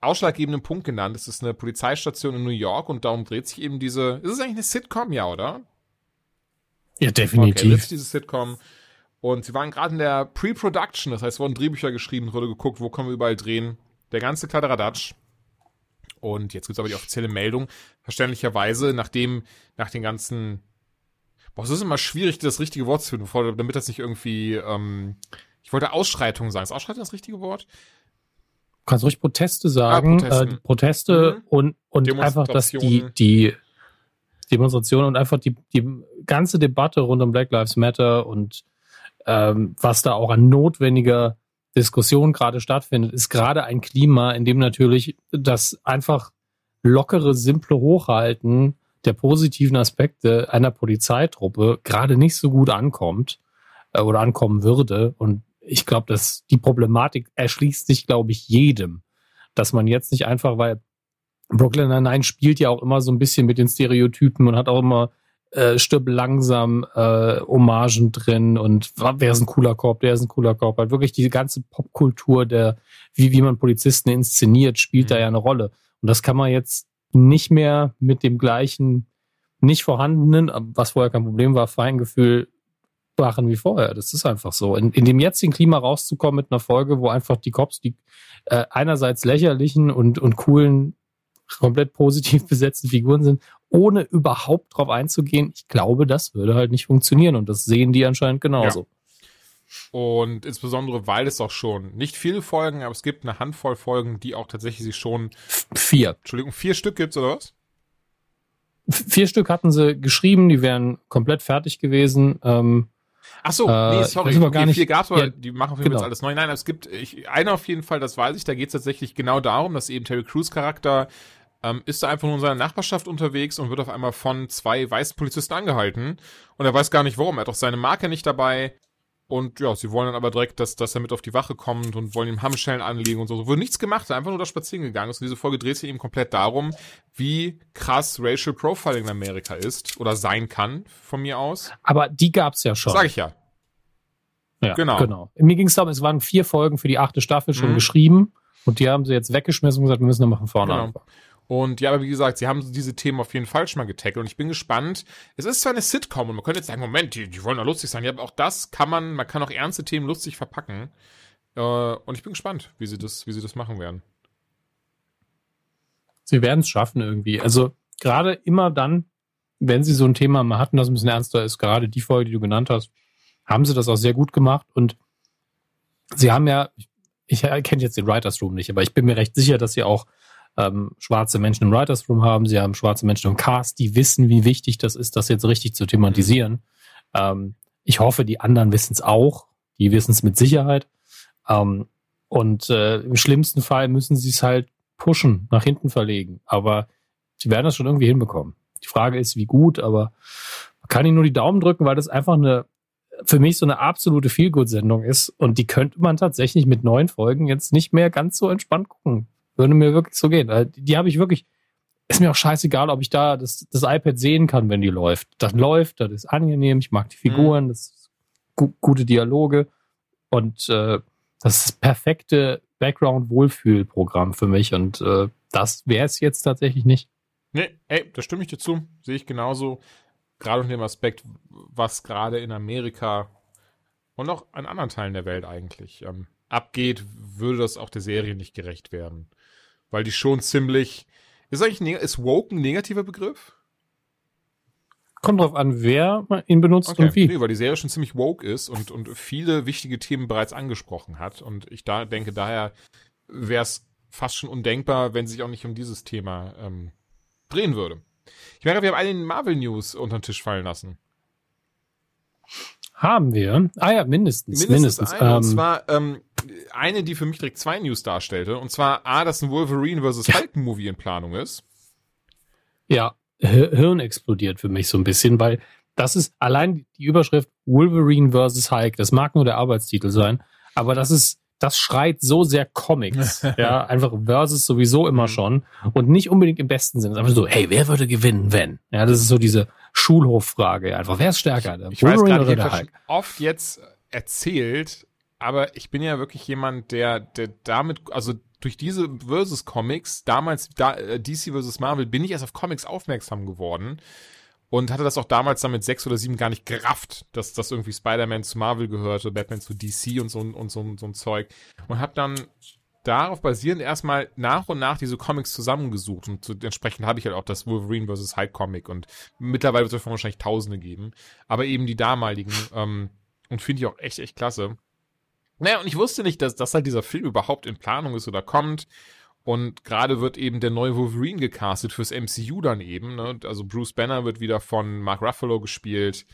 ausschlaggebenden Punkt genannt. Es ist eine Polizeistation in New York und darum dreht sich eben diese, ist es eigentlich eine Sitcom, ja, oder? Ja, Okay, definitiv. jetzt diese Sitcom. Und sie waren gerade in der Pre-Production, das heißt, es wurden Drehbücher geschrieben, wurde geguckt, wo können wir überall drehen. Der ganze Kladderadatsch. Und jetzt gibt's aber die offizielle Meldung, verständlicherweise, nachdem, nach den ganzen, Boah, es ist immer schwierig, das richtige Wort zu finden, damit das nicht irgendwie, ähm, ich wollte Ausschreitung sagen. Ist Ausschreitung das richtige Wort? Du kannst ruhig Proteste sagen, ah, äh, Proteste mhm. und, und einfach, dass die, die Demonstration und einfach die, die ganze Debatte rund um Black Lives Matter und ähm, was da auch an notwendiger Diskussion gerade stattfindet, ist gerade ein Klima, in dem natürlich das einfach lockere, simple Hochhalten der positiven Aspekte einer Polizeitruppe gerade nicht so gut ankommt äh, oder ankommen würde. Und ich glaube, dass die Problematik erschließt sich, glaube ich, jedem, dass man jetzt nicht einfach, weil Brooklyn Nine-Nine spielt ja auch immer so ein bisschen mit den Stereotypen und hat auch immer äh, stirb langsam äh, Hommagen drin und wer ist ein cooler Korb, der ist ein cooler Korb. Halt wirklich die ganze Popkultur der, wie, wie man Polizisten inszeniert, spielt mhm. da ja eine Rolle. Und das kann man jetzt nicht mehr mit dem gleichen nicht vorhandenen, was vorher kein Problem war, Feingefühl machen wie vorher. Das ist einfach so. In, in dem jetzigen Klima rauszukommen mit einer Folge, wo einfach die Cops die äh, einerseits lächerlichen und, und coolen, komplett positiv <laughs> besetzten Figuren sind, ohne überhaupt drauf einzugehen, ich glaube, das würde halt nicht funktionieren. Und das sehen die anscheinend genauso. Ja. Und insbesondere, weil es auch schon nicht viele Folgen, aber es gibt eine Handvoll Folgen, die auch tatsächlich sich schon vier. Entschuldigung, vier Stück gibt's oder was? Vier Stück hatten sie geschrieben, die wären komplett fertig gewesen. Ähm, Ach so, nee, äh, sorry, äh, gar nicht, vier gab's, aber ja, die machen auf jeden genau. Fall alles neu. Nein, es gibt ich, eine auf jeden Fall, das weiß ich, da geht's tatsächlich genau darum, dass eben Terry Crews Charakter ähm, ist da einfach nur in seiner Nachbarschaft unterwegs und wird auf einmal von zwei weißen Polizisten angehalten und er weiß gar nicht warum. Er hat auch seine Marke nicht dabei und ja, sie wollen dann aber direkt, dass, dass er mit auf die Wache kommt und wollen ihm Hammerschellen anlegen und so. So wurde nichts gemacht, einfach nur da spazieren gegangen ist. Und diese Folge dreht sich eben komplett darum, wie krass Racial Profiling in Amerika ist oder sein kann, von mir aus. Aber die gab's ja schon. Sag ich ja. Ja, genau. genau. Mir ging es darum, es waren vier Folgen für die achte Staffel schon mhm. geschrieben und die haben sie jetzt weggeschmissen und gesagt, wir müssen nochmal von vorne genau. anfangen. Und ja, aber wie gesagt, sie haben diese Themen auf jeden Fall schon mal getackelt und ich bin gespannt. Es ist zwar eine Sitcom und man könnte jetzt sagen, Moment, die, die wollen doch lustig sein. Ja, aber auch das kann man, man kann auch ernste Themen lustig verpacken. Äh, und ich bin gespannt, wie sie das, wie sie das machen werden. Sie werden es schaffen irgendwie. Also gerade immer dann, wenn sie so ein Thema mal hatten, das ein bisschen ernster ist, gerade die Folge, die du genannt hast, haben sie das auch sehr gut gemacht und sie haben ja, ich kenne jetzt den Writers Room nicht, aber ich bin mir recht sicher, dass sie auch ähm, schwarze Menschen im Writers Room haben, sie haben schwarze Menschen im Cast, die wissen, wie wichtig das ist, das jetzt richtig zu thematisieren. Ähm, ich hoffe, die anderen wissen es auch, die wissen es mit Sicherheit. Ähm, und äh, im schlimmsten Fall müssen sie es halt pushen, nach hinten verlegen. Aber sie werden das schon irgendwie hinbekommen. Die Frage ist, wie gut, aber man kann ihnen nur die Daumen drücken, weil das einfach eine, für mich so eine absolute Feelgood-Sendung ist. Und die könnte man tatsächlich mit neun Folgen jetzt nicht mehr ganz so entspannt gucken. Würde mir wirklich so gehen. Also, die, habe ich wirklich, ist mir auch scheißegal, ob ich da das, das iPad sehen kann, wenn die läuft. Das läuft, das ist angenehm, ich mag die Figuren, mhm. das ist gu gute Dialoge und äh, das ist das perfekte Background-Wohlfühlprogramm für mich und äh, das wäre es jetzt tatsächlich nicht. Nee, ey, da stimme ich dir zu. Sehe ich genauso. Gerade unter dem Aspekt, was gerade in Amerika und auch an anderen Teilen der Welt eigentlich ähm, abgeht, würde das auch der Serie nicht gerecht werden weil die schon ziemlich. Ist eigentlich ist woke ein negativer Begriff? Kommt drauf an, wer ihn benutzt okay. und wie. Nee, weil die Serie schon ziemlich woke ist und, und viele wichtige Themen bereits angesprochen hat. Und ich da denke, daher wäre es fast schon undenkbar, wenn sie sich auch nicht um dieses Thema ähm, drehen würde. Ich merke, wir haben alle Marvel News unter den Tisch fallen lassen. Haben wir? Ah ja, mindestens. Mindestens. mindestens. Eine, ähm, und zwar ähm, eine, die für mich direkt zwei News darstellte. Und zwar A, dass ein Wolverine vs. Hulk-Movie in Planung ist. Ja, Hirn explodiert für mich so ein bisschen, weil das ist allein die Überschrift Wolverine vs. Hulk. Das mag nur der Arbeitstitel sein, aber das ist das schreit so sehr Comics. <laughs> ja, einfach Versus sowieso immer mhm. schon. Und nicht unbedingt im besten Sinne. Es ist einfach so, hey, wer würde gewinnen, wenn? Ja, das ist so diese Schulhoffrage. Einfach, wer ist stärker? Der ich Wolverine weiß gerade, oder der Hulk? oft jetzt erzählt, aber ich bin ja wirklich jemand, der, der damit, also durch diese Versus Comics, damals da, äh, DC versus Marvel, bin ich erst auf Comics aufmerksam geworden und hatte das auch damals dann mit sechs oder sieben gar nicht gerafft, dass das irgendwie Spider-Man zu Marvel gehörte, Batman zu DC und so, und so, so ein Zeug. Und hab dann darauf basierend erstmal nach und nach diese Comics zusammengesucht und so, entsprechend habe ich halt auch das Wolverine vs. Hulk Comic und mittlerweile wird es davon wahrscheinlich Tausende geben, aber eben die damaligen ähm, und finde ich auch echt, echt klasse. Naja, und ich wusste nicht, dass, dass halt dieser Film überhaupt in Planung ist oder kommt und gerade wird eben der neue Wolverine gecastet fürs MCU dann eben. Ne? Also Bruce Banner wird wieder von Mark Ruffalo gespielt.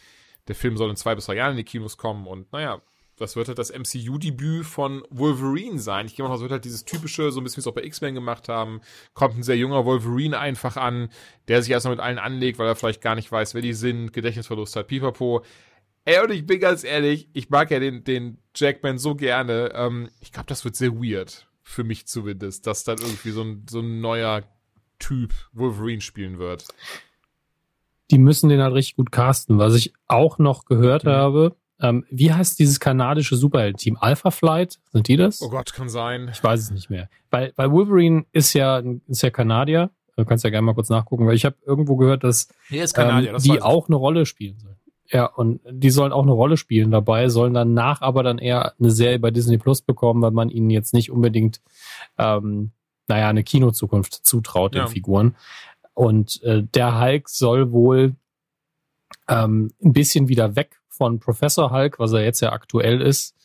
Der Film soll in zwei bis drei Jahren in die Kinos kommen. Und naja, das wird halt das MCU-Debüt von Wolverine sein. Ich gehe mal, das wird halt dieses typische, so ein bisschen wie es auch bei X-Men gemacht haben, kommt ein sehr junger Wolverine einfach an, der sich erstmal mit allen anlegt, weil er vielleicht gar nicht weiß, wer die sind, Gedächtnisverlust hat, pipapo. Ey, und ich bin ganz ehrlich, ich mag ja den, den Jackman so gerne. Ähm, ich glaube, das wird sehr weird für mich zumindest, dass dann irgendwie so ein, so ein neuer Typ Wolverine spielen wird. Die müssen den halt richtig gut casten. Was ich auch noch gehört mhm. habe, ähm, wie heißt dieses kanadische Superhelden-Team? Alpha Flight? Sind die das? Oh Gott, kann sein. Ich weiß es nicht mehr. Weil, weil Wolverine ist ja, ist ja Kanadier. Du kannst ja gerne mal kurz nachgucken, weil ich habe irgendwo gehört, dass ähm, die auch eine Rolle spielen sollen. Ja, und die sollen auch eine Rolle spielen dabei, sollen danach aber dann eher eine Serie bei Disney Plus bekommen, weil man ihnen jetzt nicht unbedingt, ähm, naja, eine Kinozukunft zutraut, den ja. Figuren. Und äh, der Hulk soll wohl ähm, ein bisschen wieder weg von Professor Hulk, was er jetzt ja aktuell ist,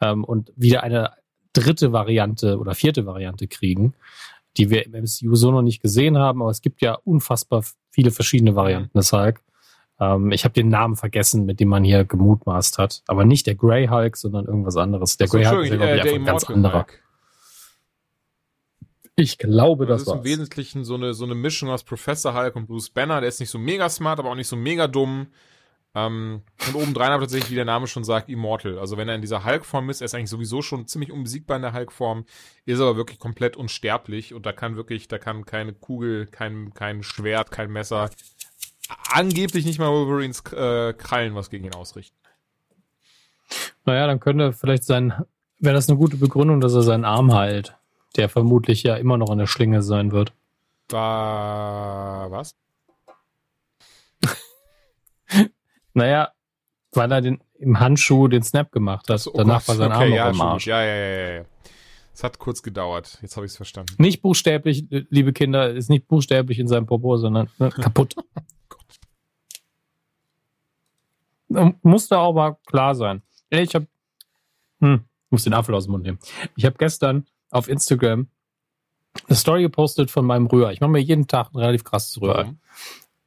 ähm, und wieder eine dritte Variante oder vierte Variante kriegen, die wir im MCU so noch nicht gesehen haben, aber es gibt ja unfassbar viele verschiedene Varianten des Hulk. Ähm, ich habe den Namen vergessen, mit dem man hier gemutmaßt hat. Aber nicht der Grey Hulk, sondern irgendwas anderes. Der Grey Hulk ist glaube ich, äh, einfach ein ganz anderer. Hulk. Ich glaube, das, das ist war's. im Wesentlichen so eine, so eine Mischung aus Professor Hulk und Bruce Banner. Der ist nicht so mega smart, aber auch nicht so mega dumm. Ähm, und obendrein aber tatsächlich, wie der Name schon sagt, Immortal. Also wenn er in dieser Hulk-Form ist, er ist eigentlich sowieso schon ziemlich unbesiegbar in der Hulk-Form, ist aber wirklich komplett unsterblich und da kann wirklich, da kann keine Kugel, kein, kein Schwert, kein Messer, angeblich nicht mal Wolverines äh, Krallen was gegen ihn ausrichten. Naja, dann könnte vielleicht sein, wäre das eine gute Begründung, dass er seinen Arm heilt, der vermutlich ja immer noch in der Schlinge sein wird. War was? <laughs> naja, weil er den, im Handschuh den Snap gemacht hat. So, oh Danach Gott, war sein okay, Arm ja, noch im Arsch. Ja, ja, ja, ja. Es hat kurz gedauert. Jetzt habe ich es verstanden. Nicht buchstäblich, liebe Kinder, ist nicht buchstäblich in seinem Popo, sondern ne, kaputt. <laughs> muss da auch mal klar sein. Ich habe, hm, muss den Apfel aus dem Mund nehmen. Ich habe gestern auf Instagram eine Story gepostet von meinem Rühr. Ich mache mir jeden Tag ein relativ krasses Rührei. Mhm.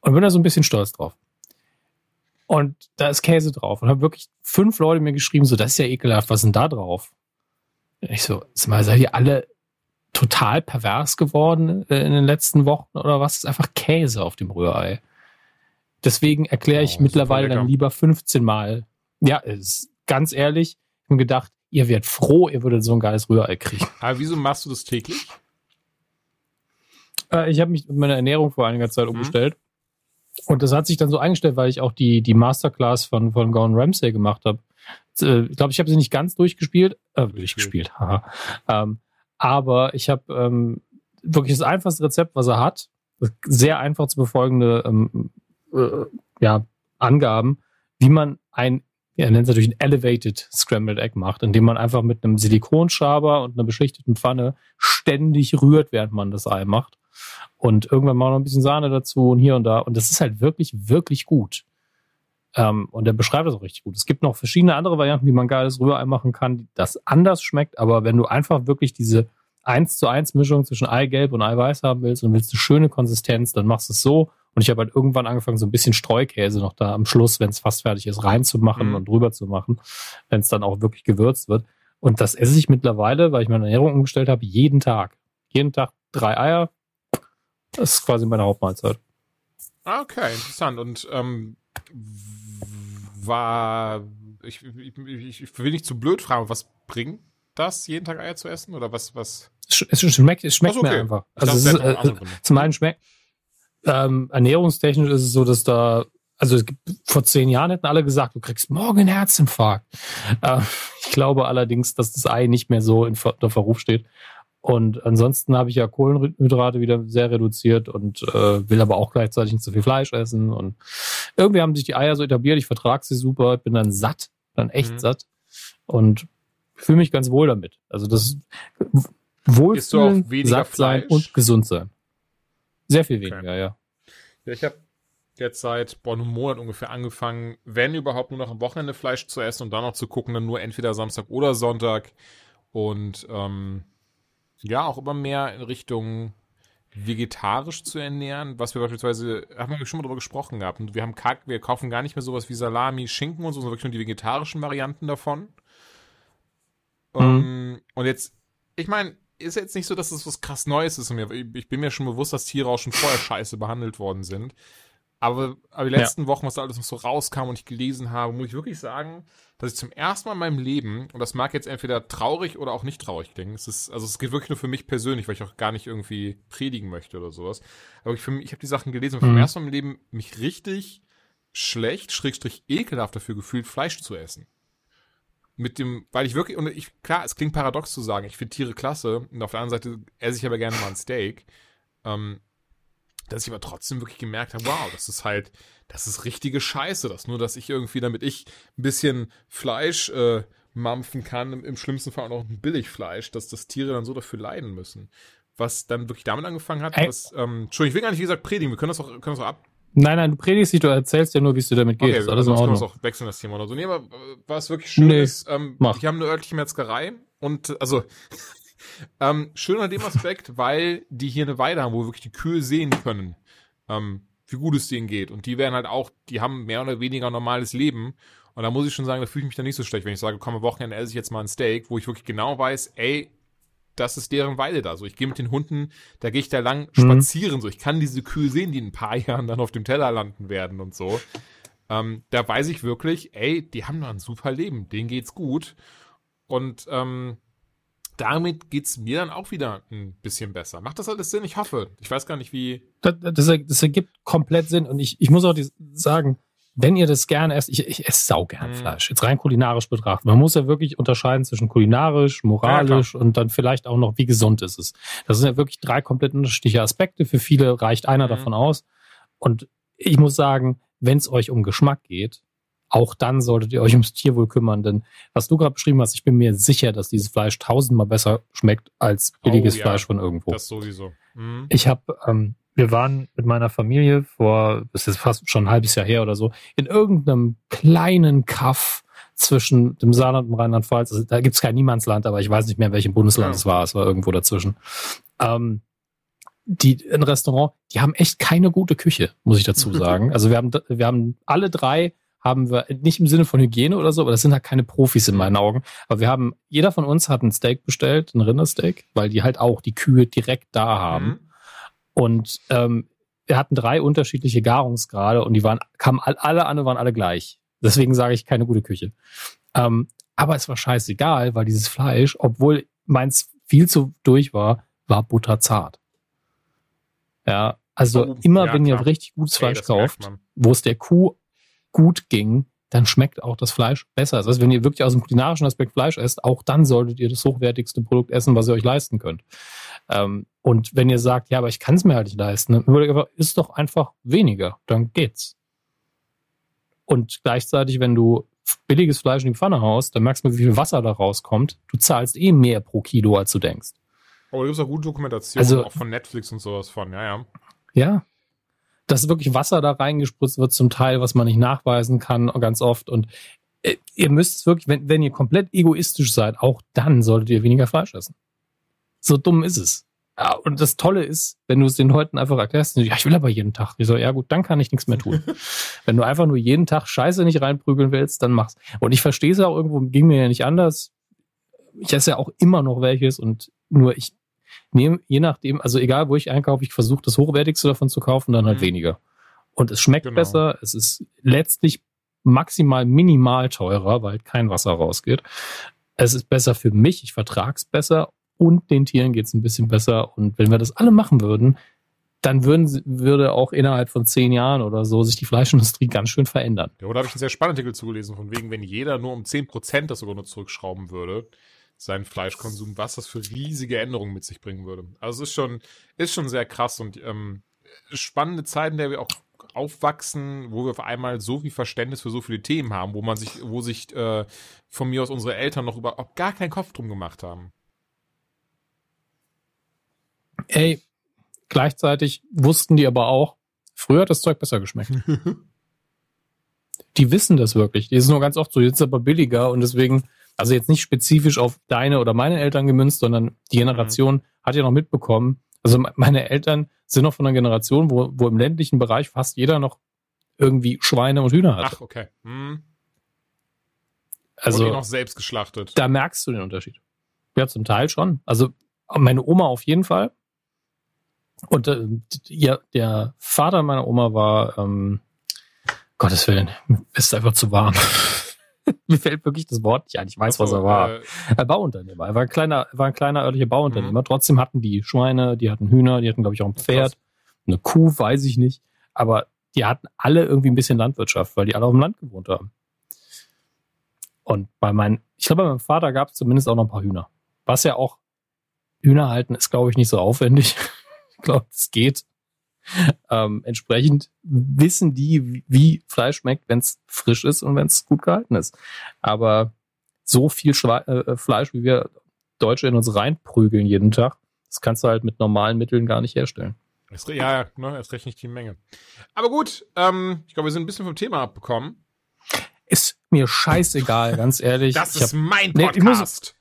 Und bin da so ein bisschen stolz drauf. Und da ist Käse drauf. Und habe wirklich fünf Leute mir geschrieben, so, das ist ja ekelhaft, was ist denn da drauf? Ich so, mal, seid ihr alle total pervers geworden äh, in den letzten Wochen oder was? Das ist einfach Käse auf dem Rührei. Deswegen erkläre ich oh, mittlerweile dann lieber 15 Mal. Ja, ist, ganz ehrlich, ich habe gedacht, ihr werdet froh, ihr würdet so ein geiles Rührei kriegen. Aber wieso machst du das täglich? Äh, ich habe mich mit meiner Ernährung vor einiger Zeit mhm. umgestellt. Und das hat sich dann so eingestellt, weil ich auch die, die Masterclass von, von Gordon Ramsay gemacht habe. Äh, ich glaube, ich habe sie nicht ganz durchgespielt. Äh, durchgespielt, haha. Ähm, aber ich habe ähm, wirklich das einfachste Rezept, was er hat. Sehr einfach zu befolgende ähm, äh, ja, Angaben, wie man ein, er nennt es natürlich ein Elevated Scrambled Egg macht, indem man einfach mit einem Silikonschaber und einer beschichteten Pfanne ständig rührt, während man das Ei macht. Und irgendwann mal noch ein bisschen Sahne dazu und hier und da. Und das ist halt wirklich, wirklich gut. Ähm, und er beschreibt das auch richtig gut. Es gibt noch verschiedene andere Varianten, wie man geiles Rührei machen kann, das anders schmeckt. Aber wenn du einfach wirklich diese 1 zu 1 Mischung zwischen Eigelb und Eiweiß haben willst und willst eine schöne Konsistenz, dann machst du es so und ich habe halt irgendwann angefangen, so ein bisschen Streukäse noch da am Schluss, wenn es fast fertig ist, reinzumachen mhm. und drüber zu machen, wenn es dann auch wirklich gewürzt wird. Und das esse ich mittlerweile, weil ich meine Ernährung umgestellt habe, jeden Tag. Jeden Tag drei Eier. Das ist quasi meine Hauptmahlzeit. Ah, okay, interessant. Und ähm, war ich, ich, ich will nicht zu blöd fragen, was bringt das, jeden Tag Eier zu essen? Oder was, was? Es, schmeckt, es schmeckt okay. mir einfach. Also es ist, äh, zum einen schmeckt, ähm, ernährungstechnisch ist es so, dass da, also es gibt, vor zehn Jahren hätten alle gesagt, du kriegst morgen einen Herzinfarkt. Äh, ich glaube allerdings, dass das Ei nicht mehr so in der Verruf steht. Und ansonsten habe ich ja Kohlenhydrate wieder sehr reduziert und äh, will aber auch gleichzeitig nicht so viel Fleisch essen. Und irgendwie haben sich die Eier so etabliert, ich vertrage sie super, bin dann satt, dann echt mhm. satt und fühle mich ganz wohl damit. Also das Wohlfühlen, satt sein und gesund sein. Sehr viel weniger, okay. ja. Ja, ich habe jetzt seit boah, einem Monat ungefähr angefangen, wenn überhaupt nur noch am Wochenende Fleisch zu essen und dann noch zu gucken, dann nur entweder Samstag oder Sonntag. Und ähm, ja, auch immer mehr in Richtung vegetarisch zu ernähren, was wir beispielsweise, haben wir schon mal drüber gesprochen gehabt. Und wir haben wir kaufen gar nicht mehr sowas wie Salami, Schinken und so, sondern wirklich nur die vegetarischen Varianten davon. Mhm. Um, ähm, und jetzt, ich meine, ist jetzt nicht so, dass es das was krass Neues ist. Ich bin mir schon bewusst, dass Tiere auch schon vorher scheiße behandelt worden sind. Aber, aber die letzten ja. Wochen, was da alles noch so rauskam und ich gelesen habe, muss ich wirklich sagen, dass ich zum ersten Mal in meinem Leben, und das mag jetzt entweder traurig oder auch nicht traurig klingen, es ist, also es geht wirklich nur für mich persönlich, weil ich auch gar nicht irgendwie predigen möchte oder sowas. Aber ich, für mich, ich habe die Sachen gelesen und mhm. zum ersten Mal im Leben mich richtig schlecht, schrägstrich ekelhaft dafür gefühlt, Fleisch zu essen. Mit dem, weil ich wirklich, und ich, klar, es klingt paradox zu sagen, ich finde Tiere klasse, und auf der anderen Seite esse ich aber gerne mal ein Steak. Ähm, dass ich aber trotzdem wirklich gemerkt habe, wow, das ist halt, das ist richtige Scheiße. Das nur, dass ich irgendwie, damit ich ein bisschen Fleisch äh, mampfen kann, im, im schlimmsten Fall auch noch ein Billigfleisch, dass das Tiere dann so dafür leiden müssen. Was dann wirklich damit angefangen hat, dass, ähm, Entschuldigung, ich will gar nicht, wie gesagt, predigen, wir können das auch, können das auch ab. Nein, nein, du predigst nicht, du erzählst ja nur, wie es dir damit geht. Okay, ist alles also, in Ordnung. auch wechseln das Thema oder so. Nee, aber äh, was wirklich schön nee, ist, ähm, mach. die haben eine örtliche Metzgerei und, also, <laughs> ähm, schön an dem Aspekt, weil die hier eine Weide haben, wo wirklich die Kühe sehen können, ähm, wie gut es denen geht. Und die werden halt auch, die haben mehr oder weniger normales Leben. Und da muss ich schon sagen, da fühle ich mich dann nicht so schlecht, wenn ich sage, komm, am Wochenende esse ich jetzt mal ein Steak, wo ich wirklich genau weiß, ey, das ist deren Weide da. So, ich gehe mit den Hunden, da gehe ich da lang mhm. spazieren. So, ich kann diese Kühe sehen, die in ein paar <laughs> Jahren dann auf dem Teller landen werden und so. Ähm, da weiß ich wirklich, ey, die haben noch ein super Leben, denen geht's gut. Und ähm, damit geht's mir dann auch wieder ein bisschen besser. Macht das alles Sinn? Ich hoffe. Ich weiß gar nicht, wie. Das, das, das ergibt komplett Sinn. Und ich, ich muss auch sagen, wenn ihr das gerne esst, ich, ich esse sau gern mhm. Fleisch, jetzt rein kulinarisch betrachtet. Man muss ja wirklich unterscheiden zwischen kulinarisch, moralisch ja, und dann vielleicht auch noch, wie gesund ist es. Das sind ja wirklich drei komplett unterschiedliche Aspekte. Für viele reicht einer mhm. davon aus. Und ich muss sagen, wenn es euch um Geschmack geht, auch dann solltet ihr euch ums Tierwohl kümmern, denn was du gerade beschrieben hast, ich bin mir sicher, dass dieses Fleisch tausendmal besser schmeckt als billiges oh, ja. Fleisch von irgendwo. Das sowieso. Mhm. Ich habe, ähm, wir waren mit meiner Familie vor, das ist fast schon ein halbes Jahr her oder so, in irgendeinem kleinen Kaff zwischen dem Saarland und Rheinland-Pfalz. Also, da gibt's kein Niemandsland, aber ich weiß nicht mehr, in welchem Bundesland ja. es war. Es war irgendwo dazwischen. Ähm, die ein Restaurant, die haben echt keine gute Küche, muss ich dazu <laughs> sagen. Also wir haben wir haben alle drei haben wir, nicht im Sinne von Hygiene oder so, aber das sind halt keine Profis in meinen Augen. Aber wir haben, jeder von uns hat ein Steak bestellt, ein Rindersteak, weil die halt auch die Kühe direkt da haben. Mhm. Und ähm, wir hatten drei unterschiedliche Garungsgrade und die waren, kamen alle an und waren alle gleich. Deswegen sage ich keine gute Küche. Ähm, aber es war scheißegal, weil dieses Fleisch, obwohl meins viel zu durch war, war butterzart. Ja, also immer ja, wenn ihr richtig gutes Fleisch Ey, kauft, wo es der Kuh gut ging, dann schmeckt auch das Fleisch besser. Das heißt, wenn ihr wirklich aus dem kulinarischen Aspekt Fleisch esst, auch dann solltet ihr das hochwertigste Produkt essen, was ihr euch leisten könnt. Ähm, und wenn ihr sagt, ja, aber ich kann es mir halt nicht leisten, dann überlegt einfach, ist doch einfach weniger, dann geht's. Und gleichzeitig, wenn du billiges Fleisch in die Pfanne haust, dann merkst du, wie viel Wasser da rauskommt. Du zahlst eh mehr pro Kilo, als du denkst. Aber da gibt es auch gute Dokumentationen, also, auch von Netflix und sowas von, ja, ja. Ja, dass wirklich Wasser da reingespritzt wird zum Teil, was man nicht nachweisen kann, ganz oft. Und äh, ihr müsst wirklich, wenn, wenn ihr komplett egoistisch seid, auch dann solltet ihr weniger Fleisch essen. So dumm ist es. Ja, und das Tolle ist, wenn du es den Leuten einfach erklärst, ja, ich will aber jeden Tag. Ich so, ja gut, dann kann ich nichts mehr tun. <laughs> wenn du einfach nur jeden Tag Scheiße nicht reinprügeln willst, dann mach's. Und ich verstehe es auch irgendwo, ging mir ja nicht anders. Ich esse ja auch immer noch welches und nur ich nehme, je nachdem, also egal wo ich einkaufe, ich versuche das Hochwertigste davon zu kaufen, dann halt mhm. weniger. Und es schmeckt genau. besser, es ist letztlich maximal minimal teurer, weil kein Wasser rausgeht. Es ist besser für mich, ich vertrag's besser und den Tieren geht's ein bisschen besser. Und wenn wir das alle machen würden, dann würden, würde auch innerhalb von zehn Jahren oder so sich die Fleischindustrie ganz schön verändern. Ja, oder habe ich einen sehr spannenden Artikel zugelesen, von wegen, wenn jeder nur um zehn Prozent das sogar nur zurückschrauben würde, seinen Fleischkonsum, was das für riesige Änderungen mit sich bringen würde. Also es ist schon, ist schon sehr krass und ähm, spannende Zeiten, in der wir auch aufwachsen, wo wir auf einmal so viel Verständnis für so viele Themen haben, wo man sich, wo sich äh, von mir aus unsere Eltern noch überhaupt gar keinen Kopf drum gemacht haben. Ey, gleichzeitig wussten die aber auch, früher hat das Zeug besser geschmeckt. <laughs> die wissen das wirklich. Die ist nur ganz oft so, jetzt ist aber billiger und deswegen, also jetzt nicht spezifisch auf deine oder meine Eltern gemünzt, sondern die Generation mhm. hat ja noch mitbekommen. Also meine Eltern sind noch von einer Generation, wo, wo im ländlichen Bereich fast jeder noch irgendwie Schweine und Hühner hat. Ach, okay. Hm. Also noch selbst geschlachtet. Da merkst du den Unterschied. Ja, zum Teil schon. Also meine Oma auf jeden Fall. Und äh, ja, der Vater meiner Oma war, ähm, Gottes Willen, ist einfach zu warm. <laughs> Mir fällt wirklich das Wort nicht ein. Ich weiß, so, was er war. Äh, er Bauunternehmer. Er war ein kleiner, war ein kleiner örtlicher Bauunternehmer. Mhm. Trotzdem hatten die Schweine, die hatten Hühner, die hatten, glaube ich, auch ein Pferd. Eine Kuh, weiß ich nicht. Aber die hatten alle irgendwie ein bisschen Landwirtschaft, weil die alle auf dem Land gewohnt haben. Und bei meinem, ich glaube, bei meinem Vater gab es zumindest auch noch ein paar Hühner. Was ja auch, Hühner halten ist, glaube ich, nicht so aufwendig. <laughs> ich glaube, es geht. Ähm, entsprechend wissen die, wie Fleisch schmeckt, wenn es frisch ist und wenn es gut gehalten ist. Aber so viel Schwe äh, Fleisch, wie wir Deutsche in uns reinprügeln jeden Tag, das kannst du halt mit normalen Mitteln gar nicht herstellen. Ja, ja, ne, erst recht nicht die Menge. Aber gut, ähm, ich glaube, wir sind ein bisschen vom Thema abbekommen. Ist mir scheißegal, ganz ehrlich. Das ist hab, mein Podcast. Nee, muss,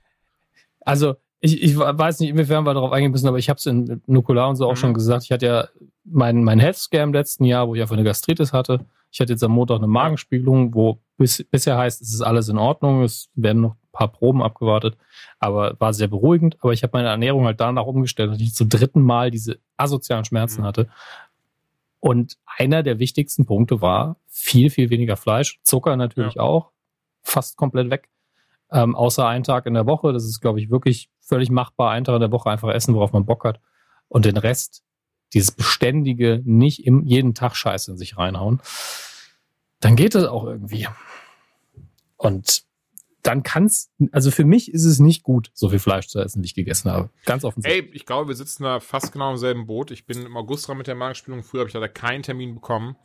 also, ich, ich weiß nicht, inwiefern wir darauf eingehen müssen, aber ich habe es in Nukular und so auch mhm. schon gesagt. Ich hatte ja meinen mein Health Scare im letzten Jahr, wo ich einfach eine Gastritis hatte. Ich hatte jetzt am Montag eine Magenspiegelung, wo bis, bisher heißt, es ist alles in Ordnung. Es werden noch ein paar Proben abgewartet, aber war sehr beruhigend. Aber ich habe meine Ernährung halt danach umgestellt, dass ich zum dritten Mal diese asozialen Schmerzen mhm. hatte. Und einer der wichtigsten Punkte war viel, viel weniger Fleisch. Zucker natürlich ja. auch. Fast komplett weg. Ähm, außer einen Tag in der Woche. Das ist, glaube ich, wirklich völlig machbar. Einen Tag in der Woche einfach essen, worauf man Bock hat. Und den Rest, dieses beständige, nicht im, jeden Tag Scheiße in sich reinhauen, dann geht das auch irgendwie. Und dann kann's, also für mich ist es nicht gut, so viel Fleisch zu essen, wie ich gegessen habe. Ganz offensichtlich. Ey, ich glaube, wir sitzen da fast genau im selben Boot. Ich bin im August dran mit der Magenspielung. Früher habe ich leider keinen Termin bekommen.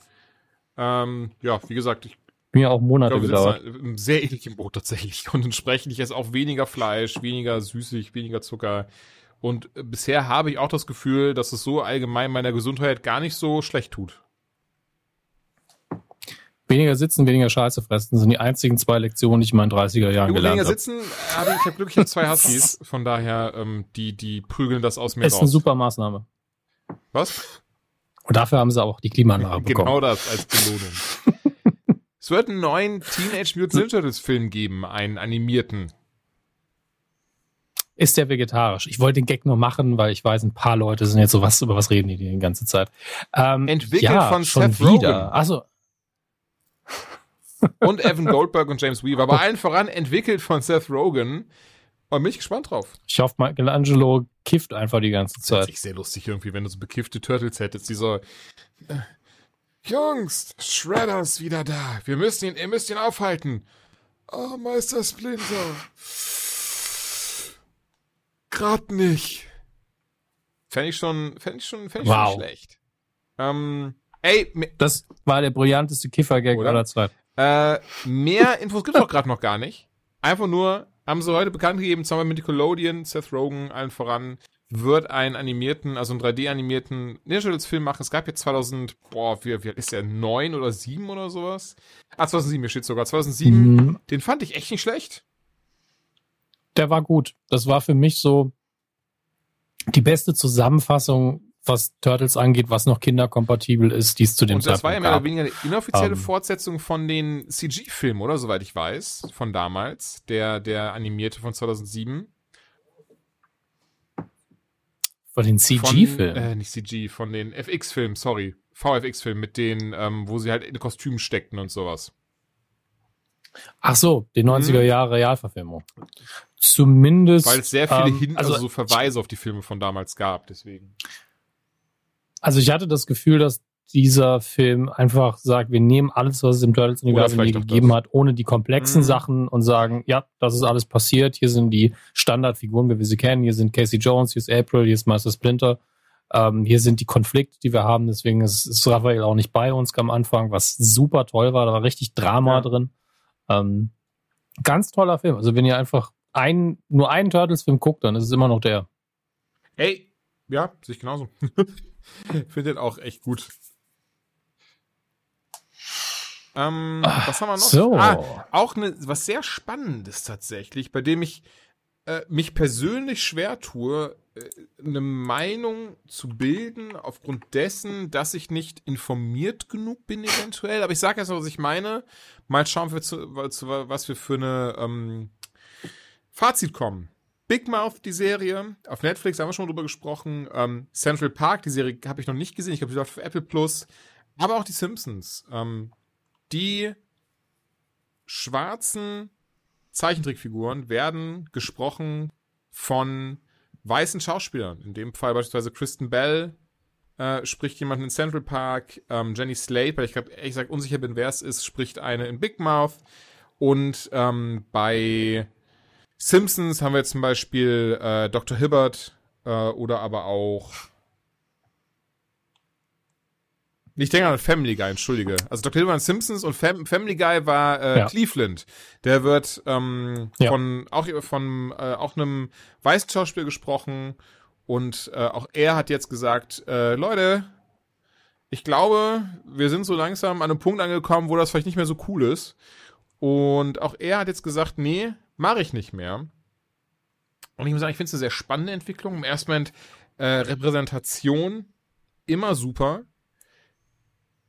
Ähm, ja, wie gesagt, ich ja auch Monate glaube, gedauert. Im sehr ähnlichen Boot tatsächlich. <laughs> Und entsprechend ich esse auch weniger Fleisch, weniger süßig, weniger Zucker. Und bisher habe ich auch das Gefühl, dass es so allgemein meiner Gesundheit gar nicht so schlecht tut. Weniger sitzen, weniger Scheiße fressen sind die einzigen zwei Lektionen, die ich in meinen 30er Jahren gelernt habe. Weniger sitzen, habe ich habe Glück, ich habe zwei <laughs> Huskies, von daher ähm, die die prügeln das aus mir raus. Ist eine super Maßnahme. Was? Und dafür haben sie auch die Klimaanlage genau bekommen. Genau das als Belohnung. <laughs> es wird einen neuen Teenage Mutant Ninja Turtles Film geben, einen animierten. Ist der vegetarisch? Ich wollte den Gag nur machen, weil ich weiß, ein paar Leute sind jetzt so was über was reden die die ganze Zeit. Ähm, Entwickelt ja, von Seth Rogen. Also <laughs> und Evan Goldberg und James Weaver. Aber allen voran entwickelt von Seth Rogen. Und bin ich gespannt drauf. Ich hoffe, Michelangelo kifft einfach die ganze Zeit. Das ist sehr lustig irgendwie, wenn du so bekiffte Turtles hättest, Dieser äh, Jungs, Shredder ist wieder da. Wir müssen ihn, ihr müsst ihn aufhalten. Oh, Meister Splinter. Grad nicht. Fände ich schon, fände ich schon, fände ich wow. schon schlecht. Ähm, ey, das war der brillanteste Kiffer-Gag aller Zeiten. Äh, mehr Infos gibt es auch gerade noch gar nicht. Einfach nur, haben sie heute bekannt gegeben, zusammen mit Nickelodeon, Seth Rogen, allen voran, wird einen animierten, also einen 3D-animierten Ninja Turtles-Film machen. Es gab jetzt 2000, boah, wie, wie alt ist der? 9 oder 7 oder sowas? Ah, 2007, hier steht sogar. 2007, mhm. den fand ich echt nicht schlecht. Der war gut. Das war für mich so die beste Zusammenfassung was Turtles angeht, was noch kinderkompatibel ist, die es zu dem Zeitpunkt Und das war ja mehr oder weniger eine inoffizielle um, ähm. Fortsetzung von den CG-Filmen, oder? Soweit ich weiß, von damals. Der, der animierte von 2007. Von den CG-Filmen? Äh, nicht CG, von den FX-Filmen, sorry. VFX-Filmen, mit denen, ähm, wo sie halt in Kostümen steckten und sowas. Ach so, die 90er mhm. Jahre Realverfilmung. Zumindest. Weil es sehr viele ähm, hin, also, also so Verweise auf die Filme von damals gab, deswegen. Also ich hatte das Gefühl, dass dieser Film einfach sagt, wir nehmen alles, was es im Turtles-Universum gegeben das. hat, ohne die komplexen mhm. Sachen und sagen, ja, das ist alles passiert, hier sind die Standardfiguren, wie wir sie kennen, hier sind Casey Jones, hier ist April, hier ist Master Splinter, ähm, hier sind die Konflikte, die wir haben, deswegen ist, ist Raphael auch nicht bei uns am Anfang, was super toll war, da war richtig Drama ja. drin. Ähm, ganz toller Film, also wenn ihr einfach ein, nur einen Turtles-Film guckt, dann ist es immer noch der. Hey, Ja, sehe ich genauso. <laughs> Finde den auch echt gut. Ähm, Ach, was haben wir noch? So. Ah, auch ne, was sehr Spannendes tatsächlich, bei dem ich äh, mich persönlich schwer tue, äh, eine Meinung zu bilden aufgrund dessen, dass ich nicht informiert genug bin eventuell. Aber ich sage erst mal, was ich meine. Mal schauen, wir zu, was wir für eine ähm, Fazit kommen. Big Mouth, die Serie, auf Netflix haben wir schon drüber gesprochen. Ähm, Central Park, die Serie habe ich noch nicht gesehen. Ich glaube, die läuft für Apple Plus. Aber auch die Simpsons. Ähm, die schwarzen Zeichentrickfiguren werden gesprochen von weißen Schauspielern. In dem Fall beispielsweise Kristen Bell äh, spricht jemand in Central Park. Ähm, Jenny Slate, weil ich gerade ehrlich gesagt unsicher bin, wer es ist, spricht eine in Big Mouth. Und ähm, bei Simpsons haben wir zum Beispiel äh, Dr. Hibbert äh, oder aber auch. Ich denke an Family Guy, entschuldige. Also Dr. Hibbert Simpsons und Fam Family Guy war äh, ja. Cleveland. Der wird ähm, ja. von auch von äh, auch einem weißen Schauspieler gesprochen und äh, auch er hat jetzt gesagt, äh, Leute, ich glaube, wir sind so langsam an einem Punkt angekommen, wo das vielleicht nicht mehr so cool ist. Und auch er hat jetzt gesagt, nee, Mache ich nicht mehr. Und ich muss sagen, ich finde es eine sehr spannende Entwicklung. Im ersten Moment äh, Repräsentation immer super.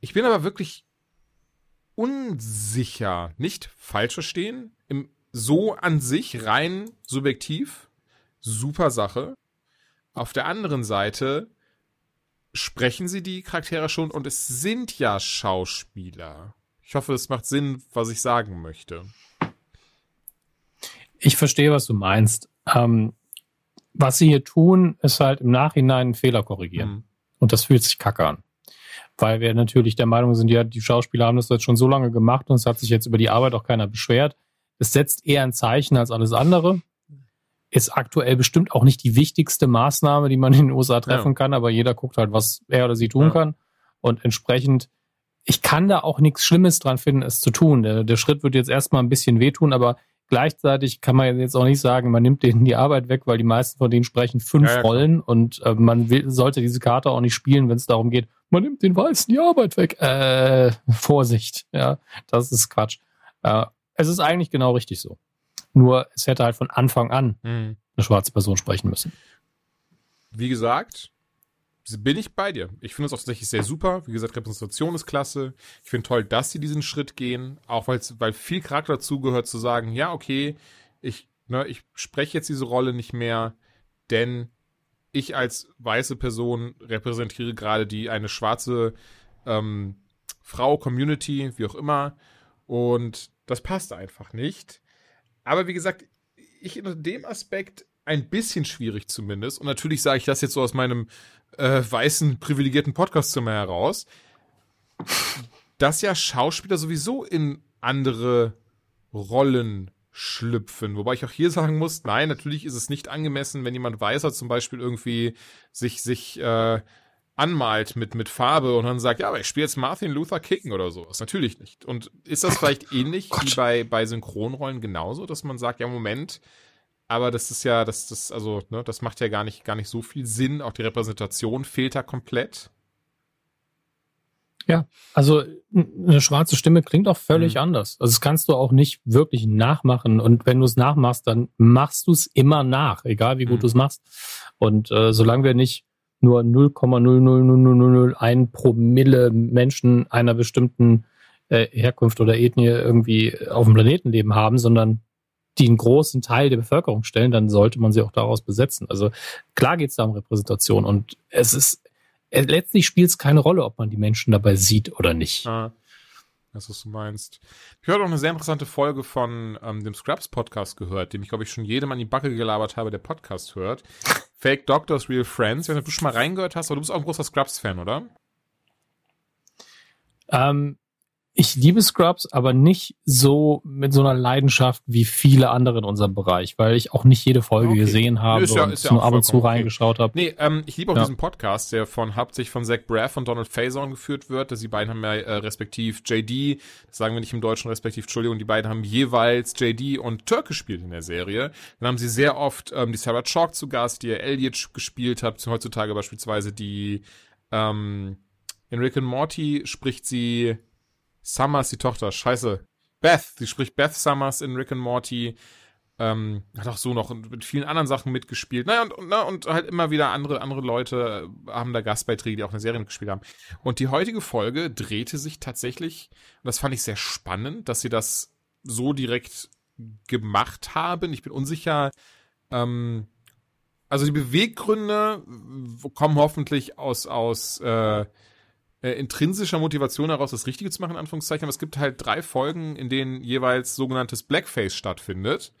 Ich bin aber wirklich unsicher, nicht falsch verstehen, im, so an sich rein subjektiv, super Sache. Auf der anderen Seite sprechen sie die Charaktere schon und es sind ja Schauspieler. Ich hoffe, es macht Sinn, was ich sagen möchte. Ich verstehe, was du meinst. Ähm, was sie hier tun, ist halt im Nachhinein einen Fehler korrigieren. Mhm. Und das fühlt sich kacke an. Weil wir natürlich der Meinung sind, ja, die Schauspieler haben das jetzt schon so lange gemacht und es hat sich jetzt über die Arbeit auch keiner beschwert. Es setzt eher ein Zeichen als alles andere. Ist aktuell bestimmt auch nicht die wichtigste Maßnahme, die man in den USA treffen ja. kann, aber jeder guckt halt, was er oder sie tun ja. kann. Und entsprechend, ich kann da auch nichts Schlimmes dran finden, es zu tun. Der, der Schritt wird jetzt erstmal ein bisschen wehtun, aber Gleichzeitig kann man jetzt auch nicht sagen, man nimmt denen die Arbeit weg, weil die meisten von denen sprechen fünf ja, Rollen und äh, man will, sollte diese Karte auch nicht spielen, wenn es darum geht, man nimmt den Weißen die Arbeit weg. Äh, Vorsicht, ja, das ist Quatsch. Äh, es ist eigentlich genau richtig so. Nur es hätte halt von Anfang an mhm. eine schwarze Person sprechen müssen. Wie gesagt, bin ich bei dir. Ich finde es auch tatsächlich sehr super. Wie gesagt, Repräsentation ist klasse. Ich finde toll, dass sie diesen Schritt gehen, auch weil viel Charakter dazu gehört, zu sagen, ja, okay, ich, ne, ich spreche jetzt diese Rolle nicht mehr, denn ich als weiße Person repräsentiere gerade die eine schwarze ähm, Frau, Community, wie auch immer. Und das passt einfach nicht. Aber wie gesagt, ich in dem Aspekt ein bisschen schwierig zumindest. Und natürlich sage ich das jetzt so aus meinem äh, weißen, privilegierten Podcastzimmer heraus, dass ja Schauspieler sowieso in andere Rollen schlüpfen. Wobei ich auch hier sagen muss, nein, natürlich ist es nicht angemessen, wenn jemand weißer zum Beispiel irgendwie sich, sich äh, anmalt mit, mit Farbe und dann sagt, ja, aber ich spiele jetzt Martin Luther King oder sowas. Natürlich nicht. Und ist das vielleicht <laughs> ähnlich wie bei, bei Synchronrollen genauso, dass man sagt, ja, Moment, aber das ist ja, das, das, also, ne, das macht ja gar nicht, gar nicht so viel Sinn. Auch die Repräsentation fehlt da komplett. Ja, also eine schwarze Stimme klingt auch völlig mhm. anders. Also das kannst du auch nicht wirklich nachmachen. Und wenn du es nachmachst, dann machst du es immer nach, egal wie gut mhm. du es machst. Und äh, solange wir nicht nur 0,00001 Promille Menschen einer bestimmten äh, Herkunft oder Ethnie irgendwie auf dem Planeten leben haben, sondern die einen großen Teil der Bevölkerung stellen, dann sollte man sie auch daraus besetzen. Also klar geht es da um Repräsentation und es ist äh, letztlich spielt es keine Rolle, ob man die Menschen dabei sieht oder nicht. Ah, das, was du meinst. Ich habe auch eine sehr interessante Folge von ähm, dem Scrubs Podcast gehört, dem ich, glaube ich, schon jedem an die Backe gelabert habe, der Podcast hört. <laughs> Fake Doctors, Real Friends. Ich weiß nicht, ob du schon mal reingehört hast, aber du bist auch ein großer Scrubs-Fan, oder? Ähm, ich liebe Scrubs, aber nicht so mit so einer Leidenschaft wie viele andere in unserem Bereich, weil ich auch nicht jede Folge okay. gesehen habe ja, und ja nur ab und zu reingeschaut habe. Nee, ähm, ich liebe auch ja. diesen Podcast, der von hauptsächlich von Zach Braff und Donald Faison geführt wird. Die beiden haben ja äh, respektiv JD, das sagen wir nicht im Deutschen respektiv, Entschuldigung, die beiden haben jeweils JD und Turk gespielt in der Serie. Dann haben sie sehr oft ähm, die Sarah Chalk zu Gast, die Elliot gespielt hat, heutzutage beispielsweise die ähm, in Rick and Morty spricht sie Summers, die Tochter, scheiße. Beth, sie spricht Beth Summers in Rick and Morty. Ähm, hat auch so noch mit vielen anderen Sachen mitgespielt. Naja, und, und, und halt immer wieder andere, andere Leute haben da Gastbeiträge, die auch eine Serie mitgespielt haben. Und die heutige Folge drehte sich tatsächlich, und das fand ich sehr spannend, dass sie das so direkt gemacht haben. Ich bin unsicher, ähm, also die Beweggründe kommen hoffentlich aus, aus äh, äh, intrinsischer Motivation heraus, das Richtige zu machen, in Anführungszeichen. Aber es gibt halt drei Folgen, in denen jeweils sogenanntes Blackface stattfindet.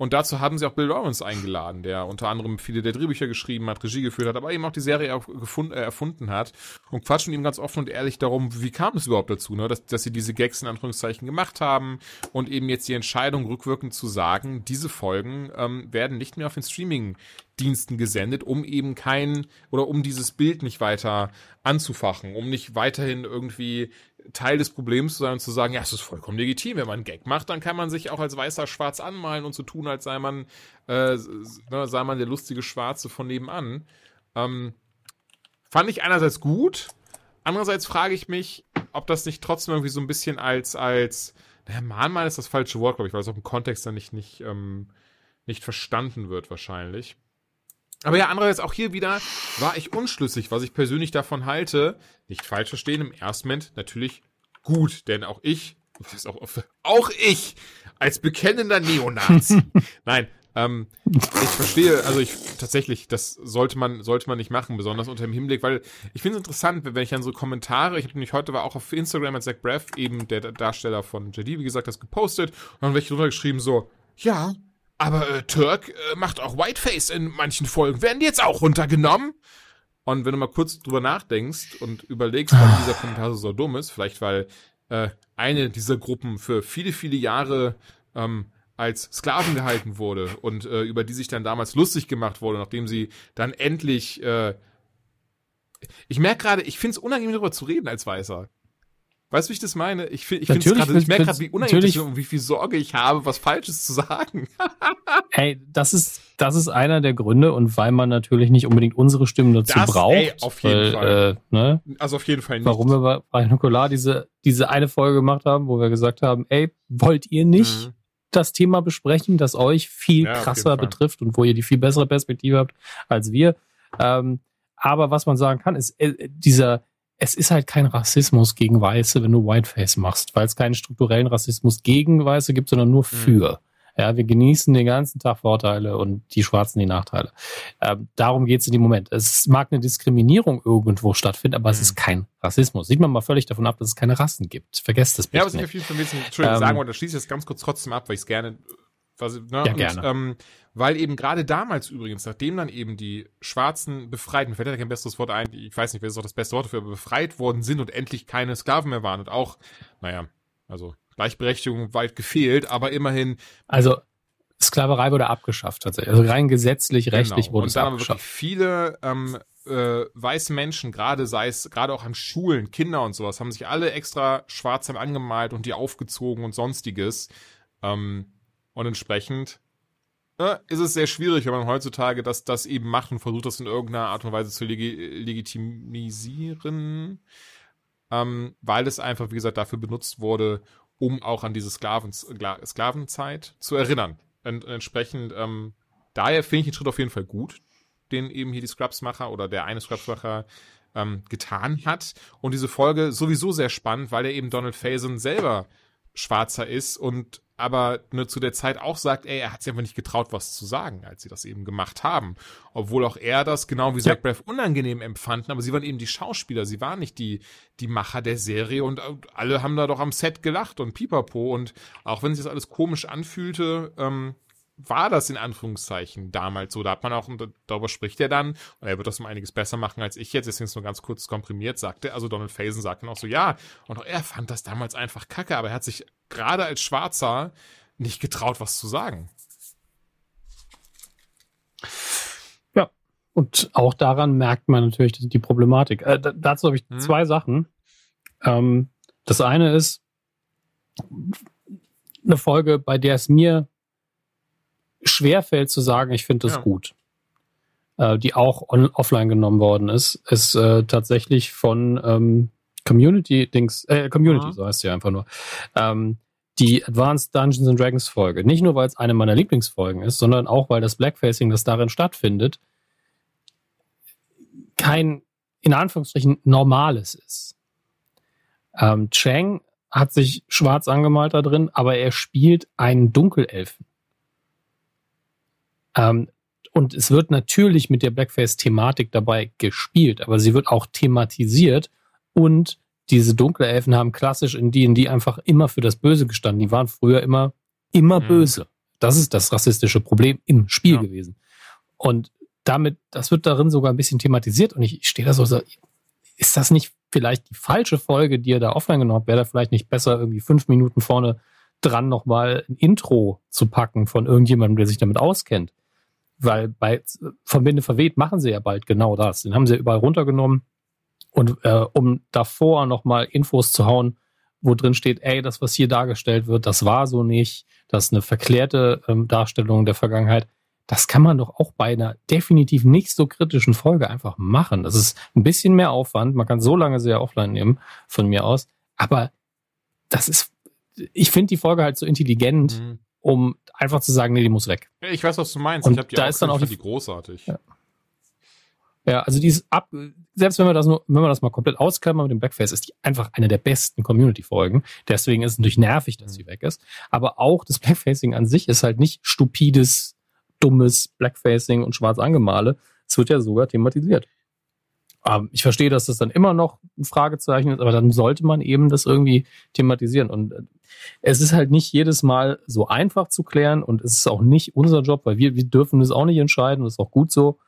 Und dazu haben sie auch Bill Lawrence eingeladen, der unter anderem viele der Drehbücher geschrieben hat, Regie geführt hat, aber eben auch die Serie äh, erfunden hat. Und quatschen ihm ganz offen und ehrlich darum, wie kam es überhaupt dazu, ne? dass, dass sie diese Gags in Anführungszeichen gemacht haben und eben jetzt die Entscheidung rückwirkend zu sagen, diese Folgen ähm, werden nicht mehr auf den Streaming Diensten gesendet, um eben kein oder um dieses Bild nicht weiter anzufachen, um nicht weiterhin irgendwie Teil des Problems zu sein und zu sagen, ja, es ist vollkommen legitim, wenn man einen Gag macht, dann kann man sich auch als weißer Schwarz anmalen und so tun, als sei man, äh, ne, sei man der lustige Schwarze von nebenan. Ähm, fand ich einerseits gut, andererseits frage ich mich, ob das nicht trotzdem irgendwie so ein bisschen als, als, naja, Mahnmal ist das falsche Wort, glaube ich, weil es auch im Kontext dann nicht, nicht, ähm, nicht verstanden wird wahrscheinlich. Aber ja, andererseits auch hier wieder war ich unschlüssig, was ich persönlich davon halte. Nicht falsch verstehen, im ersten Moment natürlich gut, denn auch ich, auch, auch ich als bekennender Neonazi. <laughs> Nein, ähm, ich verstehe, also ich tatsächlich, das sollte man sollte man nicht machen, besonders unter dem Hinblick, weil ich finde es interessant, wenn ich dann so Kommentare, ich habe nämlich heute war auch auf Instagram mit Zach Braff, eben der Darsteller von JD, wie gesagt, das gepostet und dann welche drunter geschrieben so, ja, aber äh, Turk äh, macht auch Whiteface in manchen Folgen. Werden die jetzt auch runtergenommen? Und wenn du mal kurz drüber nachdenkst und überlegst, warum dieser Kommentar so dumm ist, vielleicht weil äh, eine dieser Gruppen für viele, viele Jahre ähm, als Sklaven gehalten wurde und äh, über die sich dann damals lustig gemacht wurde, nachdem sie dann endlich äh, ich merke gerade, ich finde es unangenehm darüber zu reden als Weißer. Weißt du, wie ich das meine? Ich, find, ich, grade, ich merke gerade, wie unangenehm und wie viel Sorge ich habe, was Falsches zu sagen. <laughs> hey, das ist, das ist einer der Gründe und weil man natürlich nicht unbedingt unsere Stimmen dazu das, braucht. Ey, auf jeden weil, Fall. Äh, ne? Also auf jeden Fall nicht. Warum wir bei Nukular diese, diese eine Folge gemacht haben, wo wir gesagt haben, ey, wollt ihr nicht mhm. das Thema besprechen, das euch viel ja, krasser betrifft und wo ihr die viel bessere Perspektive habt als wir? Ähm, aber was man sagen kann, ist, äh, dieser, es ist halt kein Rassismus gegen Weiße, wenn du Whiteface machst, weil es keinen strukturellen Rassismus gegen Weiße gibt, sondern nur mhm. für. Ja, wir genießen den ganzen Tag Vorteile und die Schwarzen die Nachteile. Ähm, darum geht es in dem Moment. Es mag eine Diskriminierung irgendwo stattfinden, aber mhm. es ist kein Rassismus. Sieht man mal völlig davon ab, dass es keine Rassen gibt. Vergesst das bitte Ja, was ich auf jeden Fall ein bisschen, Entschuldigung, ähm, sagen wollte, da schließe ich jetzt ganz kurz trotzdem ab, weil ich es gerne was, ne? Ja, gerne. Und, ähm, weil eben gerade damals übrigens, nachdem dann eben die Schwarzen befreit, mir fällt ja kein besseres Wort ein, ich weiß nicht, wer ist auch das beste Wort dafür, aber befreit worden sind und endlich keine Sklaven mehr waren und auch, naja, also Gleichberechtigung weit gefehlt, aber immerhin. Also Sklaverei wurde abgeschafft tatsächlich. Also rein gesetzlich, rechtlich genau. wurde es abgeschafft. Und wirklich viele ähm, äh, weiße Menschen, gerade sei es, gerade auch an Schulen, Kinder und sowas, haben sich alle extra schwarz angemalt und die aufgezogen und sonstiges. Ähm, und entsprechend ne, ist es sehr schwierig, wenn man heutzutage das, das eben macht und versucht, das in irgendeiner Art und Weise zu legi legitimisieren, ähm, weil es einfach, wie gesagt, dafür benutzt wurde, um auch an diese Sklaven, Sklavenzeit zu erinnern. Und, entsprechend, ähm, daher finde ich den Schritt auf jeden Fall gut, den eben hier die Scrubs-Macher oder der eine Scrubs-Macher ähm, getan hat. Und diese Folge sowieso sehr spannend, weil er eben Donald Faison selber Schwarzer ist und aber ne, zu der Zeit auch sagt, ey, er hat sich einfach nicht getraut, was zu sagen, als sie das eben gemacht haben. Obwohl auch er das genau wie ja. Zach Braff unangenehm empfanden, aber sie waren eben die Schauspieler, sie waren nicht die, die Macher der Serie und alle haben da doch am Set gelacht und pipapo und auch wenn sich das alles komisch anfühlte, ähm, war das in Anführungszeichen damals so. Da hat man auch, und darüber spricht er dann, und er wird das um einiges besser machen als ich jetzt, deswegen ist nur ganz kurz komprimiert, sagte, also Donald Faison sagt dann auch so, ja, und auch er fand das damals einfach kacke, aber er hat sich gerade als Schwarzer nicht getraut, was zu sagen. Ja, und auch daran merkt man natürlich die Problematik. Äh, dazu habe ich hm. zwei Sachen. Ähm, das eine ist eine Folge, bei der es mir schwerfällt zu sagen, ich finde das ja. gut. Äh, die auch on, offline genommen worden ist, ist äh, tatsächlich von ähm, Community Dings, äh, Community, ja. so heißt sie einfach nur. Ähm, die Advanced Dungeons and Dragons Folge. Nicht nur, weil es eine meiner Lieblingsfolgen ist, sondern auch, weil das Blackfacing, das darin stattfindet, kein, in Anführungsstrichen, normales ist. Ähm, Chang hat sich schwarz angemalt da drin, aber er spielt einen Dunkelelfen. Ähm, und es wird natürlich mit der Blackface-Thematik dabei gespielt, aber sie wird auch thematisiert und diese Dunkelelfen haben klassisch in D&D einfach immer für das Böse gestanden. Die waren früher immer, immer mhm. böse. Das ist das rassistische Problem im Spiel ja. gewesen. Und damit, das wird darin sogar ein bisschen thematisiert und ich, ich stehe da so, so, ist das nicht vielleicht die falsche Folge, die ihr da offline genommen habt? Wäre da vielleicht nicht besser, irgendwie fünf Minuten vorne dran nochmal ein Intro zu packen von irgendjemandem, der sich damit auskennt? Weil bei Verbinde verweht machen sie ja bald genau das. Den haben sie überall runtergenommen. Und äh, um davor nochmal Infos zu hauen, wo drin steht, ey, das, was hier dargestellt wird, das war so nicht, das ist eine verklärte ähm, Darstellung der Vergangenheit. Das kann man doch auch bei einer definitiv nicht so kritischen Folge einfach machen. Das ist ein bisschen mehr Aufwand. Man kann so lange sehr offline nehmen von mir aus. Aber das ist, ich finde die Folge halt so intelligent, mhm um einfach zu sagen, nee, die muss weg. Ich weiß, was du meinst. Und ich habe die da ist dann auch die, die großartig. Ja. ja. also die ist ab, selbst wenn wir das nur, wenn wir das mal komplett ausklammern mit dem Blackface, ist die einfach eine der besten Community-Folgen. Deswegen ist es natürlich nervig, dass sie weg ist. Aber auch das Blackfacing an sich ist halt nicht stupides, dummes Blackfacing und schwarz angemale. Es wird ja sogar thematisiert. Ähm, ich verstehe, dass das dann immer noch ein Fragezeichen ist, aber dann sollte man eben das irgendwie thematisieren. Und äh, es ist halt nicht jedes Mal so einfach zu klären und es ist auch nicht unser Job, weil wir, wir dürfen das auch nicht entscheiden, das ist auch gut so.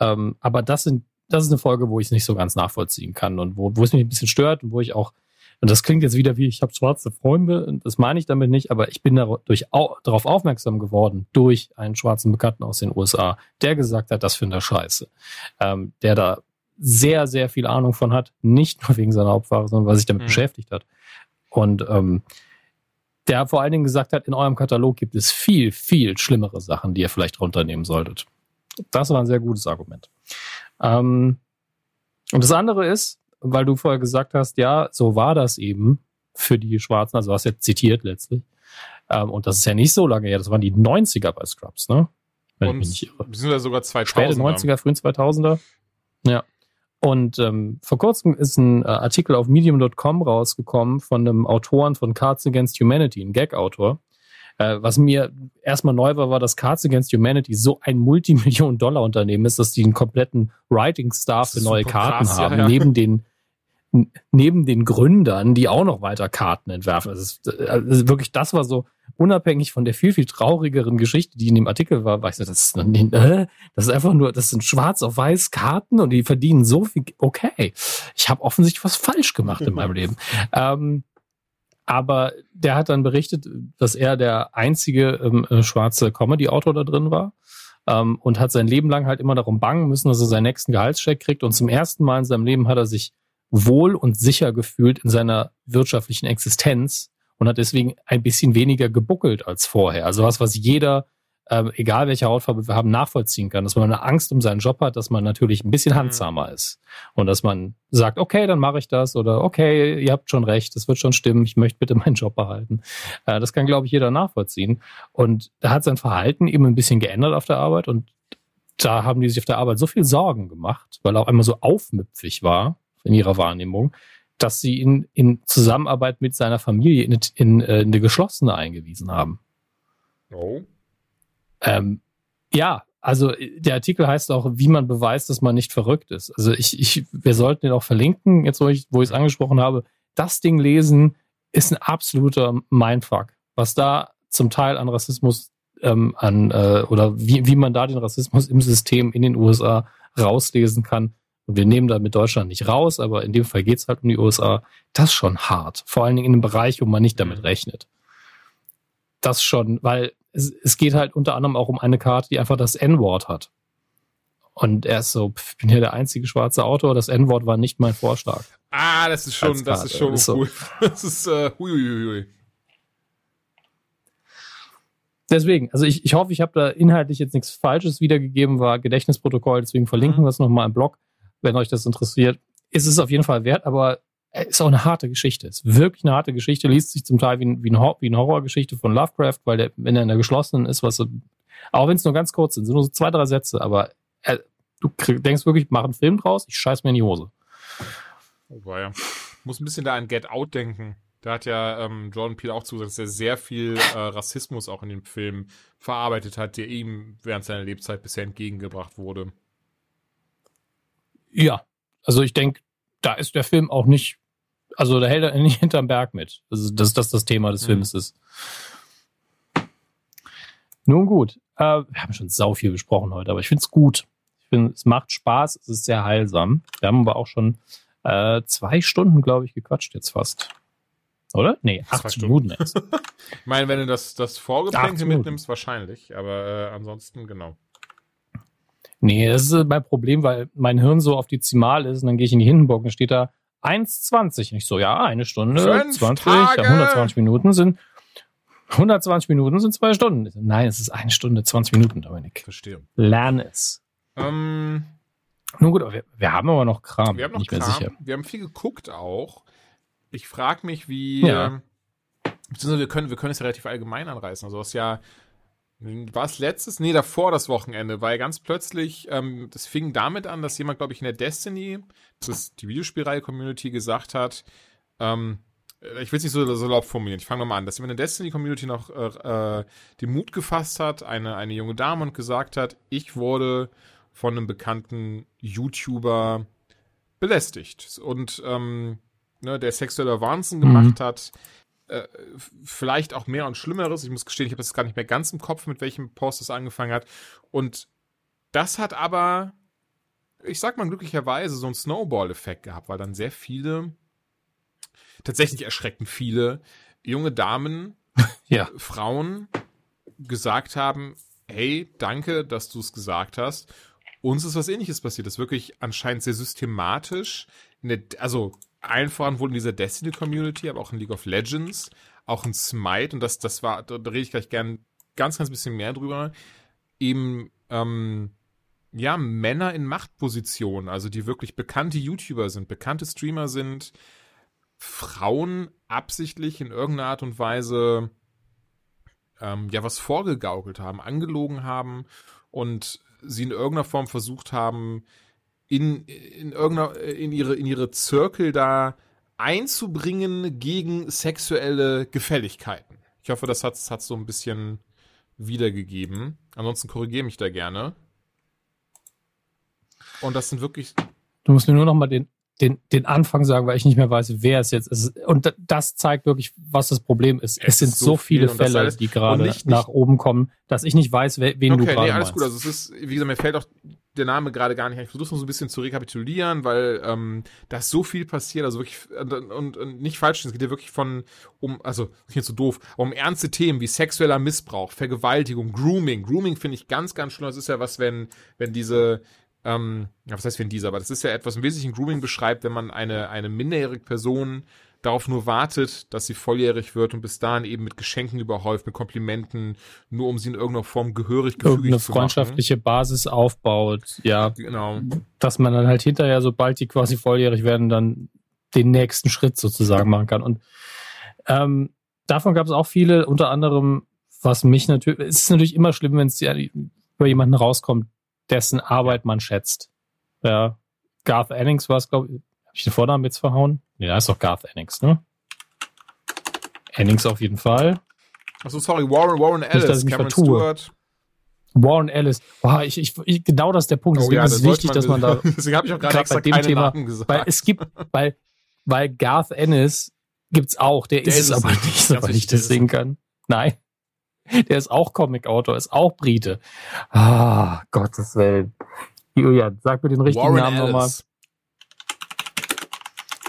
Ähm, aber das sind, das ist eine Folge, wo ich es nicht so ganz nachvollziehen kann und wo, wo es mich ein bisschen stört und wo ich auch, und das klingt jetzt wieder wie, ich habe schwarze Freunde, und das meine ich damit nicht, aber ich bin dadurch darauf aufmerksam geworden durch einen schwarzen Bekannten aus den USA, der gesagt hat, das finde er scheiße. Ähm, der da sehr, sehr viel Ahnung von hat, nicht nur wegen seiner Hauptware, sondern weil sich damit mhm. beschäftigt hat. Und ähm, der vor allen Dingen gesagt hat, in eurem Katalog gibt es viel, viel schlimmere Sachen, die ihr vielleicht runternehmen solltet. Das war ein sehr gutes Argument. Ähm, und das andere ist, weil du vorher gesagt hast, ja, so war das eben für die Schwarzen, also hast jetzt zitiert letztlich. Ähm, und das ist ja nicht so lange her, das waren die 90er bei Scrubs, ne? Wenn und ich mich nicht irre. sind ja sogar 2000er. Späte 90er, frühen 2000er. Ja. Und ähm, vor kurzem ist ein äh, Artikel auf medium.com rausgekommen von einem Autoren von Cards Against Humanity, ein Gag-Autor. Äh, was mir erstmal neu war, war, dass Cards Against Humanity so ein Multimillion-Dollar-Unternehmen ist, dass die einen kompletten Writing-Staff für neue Karten krass, haben, ja, ja. neben den neben den Gründern, die auch noch weiter Karten entwerfen. Also, also wirklich, das war so unabhängig von der viel, viel traurigeren Geschichte, die in dem Artikel war, war ich so, das ist, äh, das ist einfach nur, das sind schwarz auf weiß Karten und die verdienen so viel. Okay, ich habe offensichtlich was falsch gemacht in meinem <laughs> Leben. Ähm, aber der hat dann berichtet, dass er der einzige ähm, äh, schwarze Comedy-Autor da drin war ähm, und hat sein Leben lang halt immer darum bangen müssen, dass er seinen nächsten Gehaltscheck kriegt. Und zum ersten Mal in seinem Leben hat er sich wohl und sicher gefühlt in seiner wirtschaftlichen Existenz und hat deswegen ein bisschen weniger gebuckelt als vorher. Also was, was jeder, ähm, egal welche Hautfarbe wir haben, nachvollziehen kann, dass man eine Angst um seinen Job hat, dass man natürlich ein bisschen mhm. handsamer ist und dass man sagt, okay, dann mache ich das oder okay, ihr habt schon recht, das wird schon stimmen, ich möchte bitte meinen Job behalten. Äh, das kann, glaube ich, jeder nachvollziehen. Und da hat sein Verhalten eben ein bisschen geändert auf der Arbeit und da haben die sich auf der Arbeit so viel Sorgen gemacht, weil er auch einmal so aufmüpfig war, in ihrer Wahrnehmung, dass sie ihn in Zusammenarbeit mit seiner Familie in, in, in äh, eine geschlossene eingewiesen haben. Oh. Ähm, ja, also der Artikel heißt auch, wie man beweist, dass man nicht verrückt ist. Also ich, ich wir sollten den auch verlinken, jetzt wo ich wo ich es angesprochen habe. Das Ding lesen ist ein absoluter Mindfuck. Was da zum Teil an Rassismus ähm, an äh, oder wie, wie man da den Rassismus im System in den USA rauslesen kann. Und wir nehmen da mit Deutschland nicht raus, aber in dem Fall geht es halt um die USA. Das ist schon hart. Vor allen Dingen in einem Bereich, wo man nicht damit rechnet. Das schon, weil es, es geht halt unter anderem auch um eine Karte, die einfach das N-Wort hat. Und er ist so, ich bin hier der einzige schwarze Autor, das N-Wort war nicht mein Vorschlag. Ah, das ist schon, das ist schon cool. <laughs> Das ist, äh, huiuiui. Deswegen, also ich, ich hoffe, ich habe da inhaltlich jetzt nichts Falsches wiedergegeben, war Gedächtnisprotokoll, deswegen verlinken mhm. wir es nochmal im Blog, wenn euch das interessiert. Ist es auf jeden Fall wert, aber ist auch eine harte Geschichte. Ist wirklich eine harte Geschichte, liest sich zum Teil wie, wie, ein, wie eine Horrorgeschichte von Lovecraft, weil der, wenn er in der geschlossenen ist, was auch wenn es nur ganz kurz sind, sind nur so zwei, drei Sätze, aber er, du denkst wirklich, mach einen Film draus, ich scheiß mir in die Hose. Oh, ja. Muss ein bisschen da an Get Out denken. Da hat ja ähm, Jordan Peele auch zugesagt, dass er sehr viel äh, Rassismus auch in dem Film verarbeitet hat, der ihm während seiner Lebzeit bisher entgegengebracht wurde. Ja, also ich denke, da ist der Film auch nicht, also da hält er nicht <laughs> hinterm Berg mit. Also dass das das Thema des mhm. Films ist. Nun gut, äh, wir haben schon sau viel besprochen heute, aber ich finde es gut. Ich finde, es macht Spaß, es ist sehr heilsam. Wir haben aber auch schon äh, zwei Stunden, glaube ich, gequatscht jetzt fast. Oder? Nee, acht Minuten jetzt. <laughs> ich meine, wenn du das, das Vorgeplänkel mitnimmst, wahrscheinlich. Aber äh, ansonsten, genau. Nee, das ist äh, mein Problem, weil mein Hirn so auf die Zimal ist und dann gehe ich in die Hindenburg und steht da 1,20. Und ich so, ja, eine Stunde, Fünf 20, ja, 120 Minuten sind 120 Minuten sind zwei Stunden. Nein, es ist eine Stunde, 20 Minuten, Dominik. Verstehe. Lern es. Ähm, Nun gut, wir, wir, haben aber noch Kram. Wir haben noch Kram. Wir haben viel geguckt auch ich frage mich, wie. Ja. beziehungsweise wir können, wir können es ja relativ allgemein anreißen. Also, was ja. War es letztes? Nee, davor das Wochenende, weil ganz plötzlich, ähm, das fing damit an, dass jemand, glaube ich, in der Destiny, das ist die Videospielreihe-Community, gesagt hat, ähm, ich will es nicht so, so laut formulieren, ich fange nochmal an, dass jemand in der Destiny-Community noch äh, äh, den Mut gefasst hat, eine, eine junge Dame und gesagt hat, ich wurde von einem bekannten YouTuber belästigt. Und ähm, ne, der sexueller Wahnsinn gemacht mhm. hat. Äh, vielleicht auch mehr und Schlimmeres. Ich muss gestehen, ich habe das gar nicht mehr ganz im Kopf, mit welchem Post es angefangen hat. Und das hat aber, ich sag mal glücklicherweise, so einen Snowball-Effekt gehabt, weil dann sehr viele, tatsächlich erschreckend viele junge Damen, <laughs> ja. Frauen gesagt haben, hey, danke, dass du es gesagt hast. Uns ist was ähnliches passiert. Das ist wirklich anscheinend sehr systematisch. Der, also allen voran wohl in dieser Destiny-Community, aber auch in League of Legends, auch in Smite, und das, das war, da, da rede ich gleich gern ganz, ganz bisschen mehr drüber, eben, ähm, ja, Männer in Machtpositionen, also die wirklich bekannte YouTuber sind, bekannte Streamer sind, Frauen absichtlich in irgendeiner Art und Weise ähm, ja was vorgegaukelt haben, angelogen haben und sie in irgendeiner Form versucht haben, in, in irgendeiner, in ihre, in ihre Zirkel da einzubringen gegen sexuelle Gefälligkeiten. Ich hoffe, das hat es so ein bisschen wiedergegeben. Ansonsten korrigiere mich da gerne. Und das sind wirklich. Du musst mir nur noch mal den, den, den Anfang sagen, weil ich nicht mehr weiß, wer es jetzt ist. Und das zeigt wirklich, was das Problem ist. Es, es sind so, viele Fälle, die gerade nach oben kommen, dass ich nicht weiß, wen okay, du gerade nee, alles meinst. gut. Also es ist, wie gesagt, mir fällt auch der Name gerade gar nicht. Ich versuche noch so ein bisschen zu rekapitulieren, weil ähm, da ist so viel passiert, also wirklich und, und, nicht falsch, es geht ja wirklich von um, also nicht so doof, um ernste Themen wie sexueller Missbrauch, Vergewaltigung, Grooming. Grooming finde ich ganz, ganz schlimm. Das ist ja was, wenn wenn diese ähm, was heißt wenn diese, aber das ist ja etwas im Wesentlichen Grooming beschreibt, wenn man eine eine minderjährige Person darauf nur wartet, dass sie volljährig wird und bis dahin eben mit Geschenken überhäuft, mit Komplimenten, nur um sie in irgendeiner Form gehörig gefügig Irgendeine zu freundschaftliche Basis aufbaut, ja. Genau. Dass man dann halt hinterher, sobald die quasi volljährig werden, dann den nächsten Schritt sozusagen machen kann. Und ähm, davon gab es auch viele, unter anderem, was mich natürlich, es ist natürlich immer schlimm, wenn es über jemanden rauskommt, dessen Arbeit man schätzt. Ja, Garth Ennings war es, glaube ich, habe ich den Vornamen jetzt verhauen? Nee, da ist doch Garth Ennings, ne? Ennings auf jeden Fall. Achso, sorry, Warren, Warren Ellis, Nicht, dass ich mich Cameron vertue. Stewart. Warren Ellis. Boah, ich, ich, ich, genau das ist der Punkt. Deswegen oh ja, ist es wichtig, man, dass man da. <laughs> Deswegen habe ich auch gerade extra bei dem keine Thema, Namen gesagt. Weil es gibt, weil, weil Garth Ennis gibt's auch. Der, der ist, ist es aber nicht, soweit ich das sehen kann. Nein. Der ist auch Comic-Autor, ist auch Brite. Ah, Gottes Willen. Julian, sag mir den richtigen Warren Namen nochmal.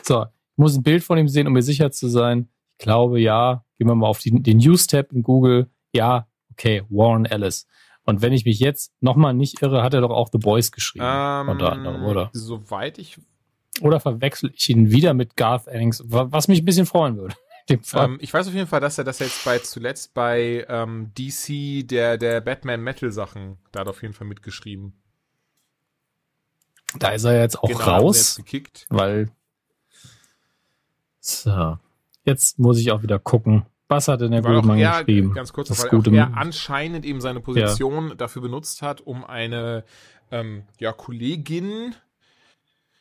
So, ich muss ein Bild von ihm sehen, um mir sicher zu sein. Ich glaube, ja. Gehen wir mal auf die, den News-Tab in Google. Ja, okay, Warren Ellis. Und wenn ich mich jetzt nochmal nicht irre, hat er doch auch The Boys geschrieben. Ähm, unter anderem, oder? Soweit ich. Oder verwechsel ich ihn wieder mit Garth Ennings, was mich ein bisschen freuen würde. Ähm, ich weiß auf jeden Fall, dass er das jetzt bei zuletzt bei ähm, DC der der Batman Metal Sachen da hat auf jeden Fall mitgeschrieben. Da ist er jetzt auch genau, raus, jetzt gekickt. weil so. Jetzt muss ich auch wieder gucken. Was hat denn der Goldman geschrieben? Ganz kurz, das weil er anscheinend eben seine Position ja. dafür benutzt hat, um eine ähm, ja, Kollegin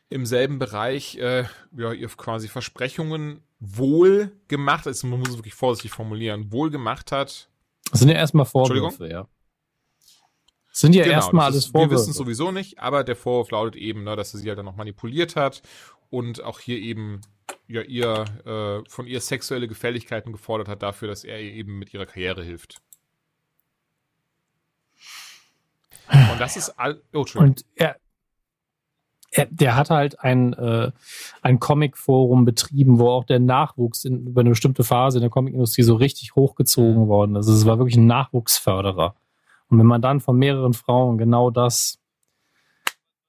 im selben Bereich äh, ja, ihr quasi Versprechungen wohl gemacht, also man muss es wirklich vorsichtig formulieren, wohl gemacht hat. Das sind ja erstmal Vorwürfe, ja. Das sind ja genau, erstmal alles Vorwürfe. Wir wissen es sowieso nicht, aber der Vorwurf lautet eben, ne, dass er sie halt dann noch manipuliert hat und auch hier eben ja ihr äh, von ihr sexuelle Gefälligkeiten gefordert hat dafür, dass er ihr eben mit ihrer Karriere hilft. Und das ist all. Oh, Und er, er, der hat halt ein, äh, ein Comic-Forum betrieben, wo auch der Nachwuchs in, über eine bestimmte Phase in der Comicindustrie so richtig hochgezogen worden ist. Also es war wirklich ein Nachwuchsförderer. Und wenn man dann von mehreren Frauen genau das,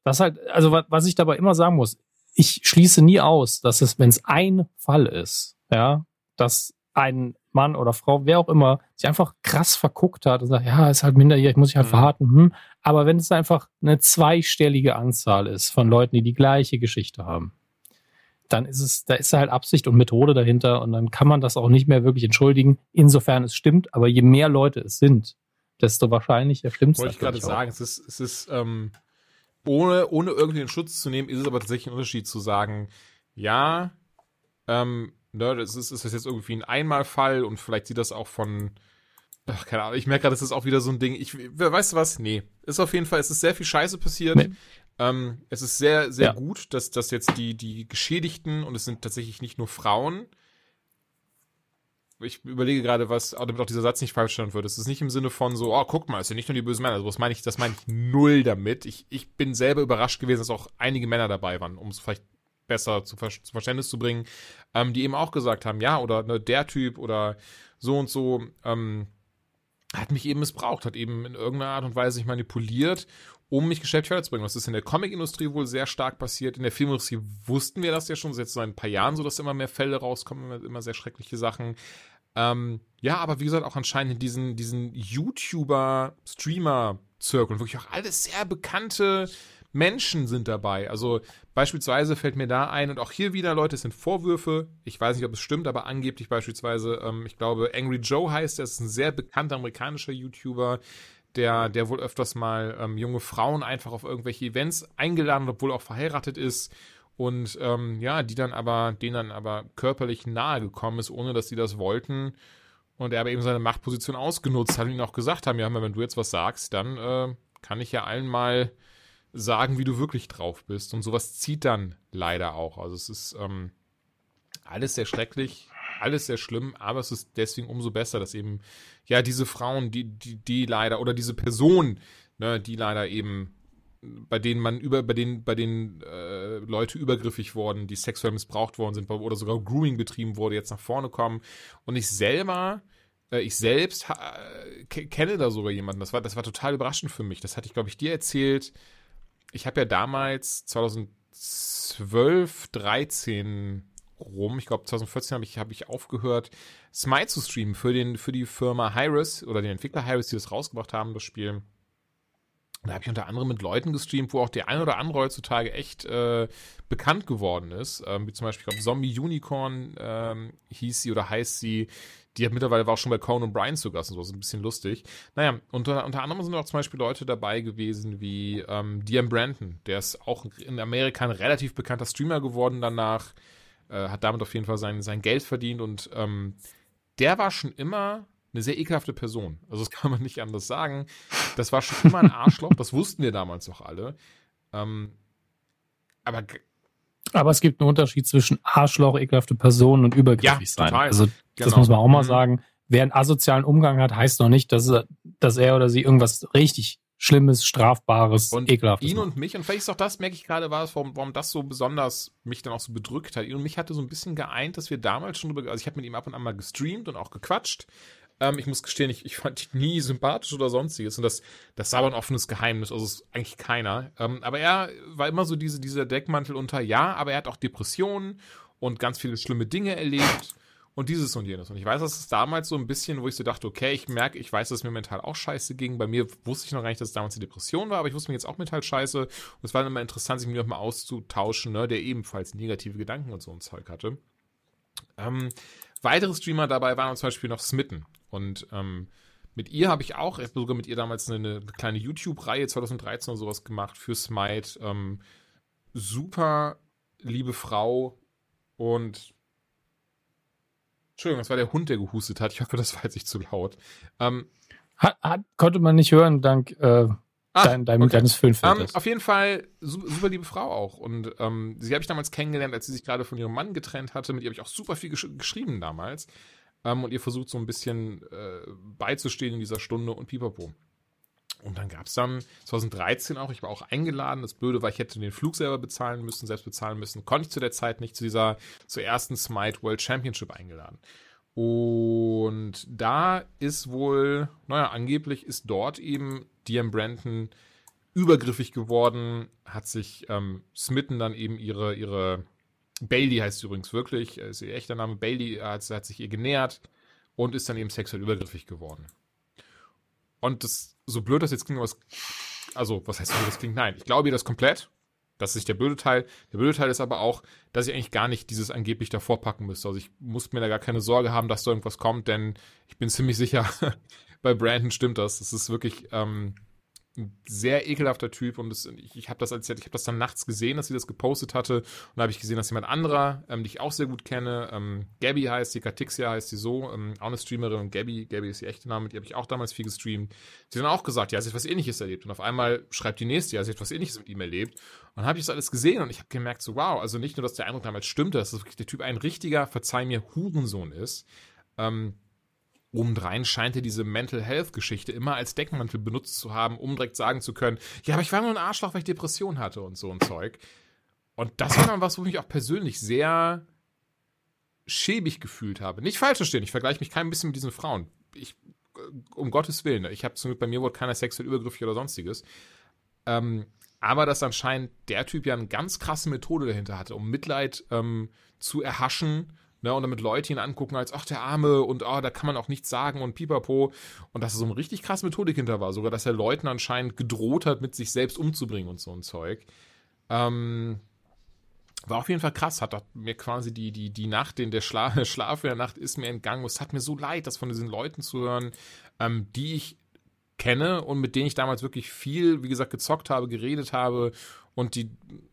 das halt, also was, was ich dabei immer sagen muss, ich schließe nie aus, dass es, wenn es ein Fall ist, ja, dass ein Mann oder Frau, wer auch immer, sich einfach krass verguckt hat und sagt, ja, ist halt minderjährig, muss ich halt mhm. verharten. Hm. Aber wenn es einfach eine zweistellige Anzahl ist von Leuten, die die gleiche Geschichte haben, dann ist es, da ist halt Absicht und Methode dahinter und dann kann man das auch nicht mehr wirklich entschuldigen, insofern es stimmt. Aber je mehr Leute es sind, desto wahrscheinlicher stimmt es. Wollte ich gerade sagen, es ist, es ist, ähm, ohne, ohne irgendwie den Schutz zu nehmen, ist es aber tatsächlich ein Unterschied zu sagen, ja, ähm, ne, das ist, ist das jetzt irgendwie ein Einmalfall und vielleicht sieht das auch von, ach, keine Ahnung, ich merke gerade, das ist auch wieder so ein Ding. Ich, weißt du was? Nee. Ist auf jeden Fall, es ist sehr viel Scheiße passiert. Nee. Ähm, es ist sehr, sehr ja. gut, dass, dass jetzt die, die Geschädigten, und es sind tatsächlich nicht nur Frauen, ich überlege gerade, was, damit auch dieser Satz nicht falsch stand wird. Es ist nicht im Sinne von so, oh, guck mal, es sind nicht nur die bösen Männer. Also, das meine ich, das meine ich null damit. Ich, ich bin selber überrascht gewesen, dass auch einige Männer dabei waren, um es vielleicht besser zu, Ver zu Verständnis zu bringen, ähm, die eben auch gesagt haben, ja, oder ne, der Typ oder so und so, ähm, hat mich eben missbraucht, hat eben in irgendeiner Art und Weise sich manipuliert, um mich geschäftlich weiterzubringen. Das ist in der Comic-Industrie wohl sehr stark passiert. In der Filmindustrie wussten wir das ja schon, seit so ein paar Jahren so, dass immer mehr Fälle rauskommen, immer, immer sehr schreckliche Sachen. Ähm, ja, aber wie gesagt, auch anscheinend in diesen, diesen YouTuber-Streamer-Zirkeln, wirklich auch alles sehr bekannte Menschen sind dabei. Also beispielsweise fällt mir da ein, und auch hier wieder, Leute, es sind Vorwürfe. Ich weiß nicht, ob es stimmt, aber angeblich beispielsweise, ähm, ich glaube, Angry Joe heißt, er ist ein sehr bekannter amerikanischer YouTuber, der, der wohl öfters mal ähm, junge Frauen einfach auf irgendwelche Events eingeladen, obwohl auch verheiratet ist und ähm, ja, die dann aber, denen dann aber körperlich nahe gekommen ist, ohne dass sie das wollten. Und er aber eben seine Machtposition ausgenutzt hat und ihnen auch gesagt haben, ja, wenn du jetzt was sagst, dann äh, kann ich ja allen mal sagen, wie du wirklich drauf bist. Und sowas zieht dann leider auch. Also es ist ähm, alles sehr schrecklich, alles sehr schlimm, aber es ist deswegen umso besser, dass eben, ja, diese Frauen, die, die, die leider, oder diese Person, ne, die leider eben bei denen man über, bei denen, bei denen äh, Leute übergriffig wurden, die sexuell missbraucht worden sind oder sogar Grooming betrieben wurde, jetzt nach vorne kommen. Und ich selber, äh, ich selbst äh, kenne da sogar jemanden. Das war, das war total überraschend für mich. Das hatte ich, glaube ich, dir erzählt. Ich habe ja damals 2012, 13 rum, ich glaube 2014 habe ich, hab ich aufgehört, Smite zu streamen für, den, für die Firma Hyris oder den Entwickler Hyris, die das rausgebracht haben, das Spiel. Da habe ich unter anderem mit Leuten gestreamt, wo auch der ein oder andere heutzutage echt äh, bekannt geworden ist. Ähm, wie zum Beispiel, ich glaube, Zombie Unicorn ähm, hieß sie oder heißt sie. Die hat mittlerweile war auch schon bei Conan O'Brien zu Gast und so, das ist ein bisschen lustig. Naja, unter, unter anderem sind auch zum Beispiel Leute dabei gewesen wie ähm, DM Brandon. Der ist auch in Amerika ein relativ bekannter Streamer geworden danach. Äh, hat damit auf jeden Fall sein, sein Geld verdient und ähm, der war schon immer eine sehr ekelhafte Person. Also das <laughs> kann man nicht anders sagen. Das war schon immer ein Arschloch, das wussten wir damals doch alle. Ähm, aber aber es gibt einen Unterschied zwischen Arschloch, ekelhafte Person und übergriffig ja, sein. Total. Also das genau. muss man auch mal mhm. sagen. wer einen asozialen Umgang hat, heißt noch nicht, dass er, dass er oder sie irgendwas richtig Schlimmes, Strafbares, und Ekelhaftes. Ihn macht. und mich, und vielleicht ist auch das, merke ich gerade, war es, warum, warum das so besonders mich dann auch so bedrückt hat. Ihn und mich hatte so ein bisschen geeint, dass wir damals schon drüber, also ich habe mit ihm ab und an mal gestreamt und auch gequatscht. Ähm, ich muss gestehen, ich, ich fand ihn nie sympathisch oder sonstiges. Und das, das war aber ein offenes Geheimnis, also ist eigentlich keiner. Ähm, aber er war immer so diese, dieser Deckmantel unter, ja, aber er hat auch Depressionen und ganz viele schlimme Dinge erlebt und dieses und jenes. Und ich weiß, dass es damals so ein bisschen, wo ich so dachte, okay, ich merke, ich weiß, dass es mir mental auch scheiße ging. Bei mir wusste ich noch gar nicht, dass es damals die Depression war, aber ich wusste mir jetzt auch mental scheiße. Und es war dann immer interessant, sich mit jemandem auszutauschen, ne, der ebenfalls negative Gedanken und so ein Zeug hatte. Ähm, weitere Streamer dabei waren zum Beispiel noch Smitten. Und ähm, mit ihr habe ich auch, sogar mit ihr damals eine, eine kleine YouTube-Reihe 2013 oder sowas gemacht für Smite. Ähm, super liebe Frau und Entschuldigung, das war der Hund, der gehustet hat. Ich hoffe, das war jetzt nicht zu laut. Ähm, hat, hat, konnte man nicht hören, dank äh, ah, dein, dein, okay. deines Föhnfilters. Um, auf jeden Fall super liebe Frau auch. Und ähm, sie habe ich damals kennengelernt, als sie sich gerade von ihrem Mann getrennt hatte. Mit ihr habe ich auch super viel gesch geschrieben damals. Ähm, und ihr versucht so ein bisschen äh, beizustehen in dieser Stunde und pipapo. Und dann gab es dann 2013 auch, ich war auch eingeladen. Das Blöde war, ich hätte den Flug selber bezahlen müssen, selbst bezahlen müssen. Konnte ich zu der Zeit nicht zu dieser, zur ersten Smite World Championship eingeladen. Und da ist wohl, naja, angeblich ist dort eben DM Brandon übergriffig geworden, hat sich ähm, Smitten dann eben ihre, ihre, Bailey heißt übrigens wirklich, ist ihr echter Name, Bailey hat, hat sich ihr genähert und ist dann eben sexuell übergriffig geworden. Und das, so blöd das jetzt klingt, was, also, was heißt so, das klingt? Nein, ich glaube ihr das komplett. Das ist nicht der blöde Teil. Der blöde Teil ist aber auch, dass ich eigentlich gar nicht dieses angeblich davor packen müsste. Also ich muss mir da gar keine Sorge haben, dass da irgendwas kommt, denn ich bin ziemlich sicher, <laughs> bei Brandon stimmt das. Das ist wirklich, ähm, sehr ekelhafter Typ und das, ich, habe das als ich habe das dann nachts gesehen, dass sie das gepostet hatte und da habe ich gesehen, dass jemand anderer, ähm, die ich auch sehr gut kenne, ähm, Gabby heißt sie, Katixia heißt sie so, ähm, auch eine Streamerin und Gabby, Gabby ist ihr echte Name, die habe ich auch damals viel gestreamt. Sie hat dann auch gesagt, ja, sie hat was ähnliches erlebt und auf einmal schreibt die nächste, ja, sie hat was ähnliches mit ihm erlebt und habe ich das alles gesehen und ich habe gemerkt so, wow, also nicht nur, dass der Eindruck damals stimmte, dass das wirklich der Typ ein richtiger, verzeih mir, Hurensohn ist, ähm, Obendrein scheint er diese Mental Health Geschichte immer als Deckmantel benutzt zu haben, um direkt sagen zu können, ja, aber ich war nur ein Arschloch, weil ich Depression hatte und so ein Zeug. Und das war dann was, wo ich mich auch persönlich sehr schäbig gefühlt habe. Nicht falsch verstehen, ich vergleiche mich kein bisschen mit diesen Frauen. Ich, äh, um Gottes Willen, ich habe zum bei mir wurde keiner sexuell übergriffig oder sonstiges. Ähm, aber dass anscheinend der Typ ja eine ganz krasse Methode dahinter hatte, um Mitleid ähm, zu erhaschen Ne, und damit Leute ihn angucken als, ach, der Arme und oh, da kann man auch nichts sagen und pipapo. Und dass er so eine richtig krasse Methodik hinter war. Sogar, dass er Leuten anscheinend gedroht hat, mit sich selbst umzubringen und so ein Zeug. Ähm, war auf jeden Fall krass, hat mir quasi die, die, die Nacht, in der Schla <laughs> Schlaf in der Nacht ist mir entgangen. Es hat mir so leid, das von diesen Leuten zu hören, ähm, die ich kenne und mit denen ich damals wirklich viel, wie gesagt, gezockt habe, geredet habe und die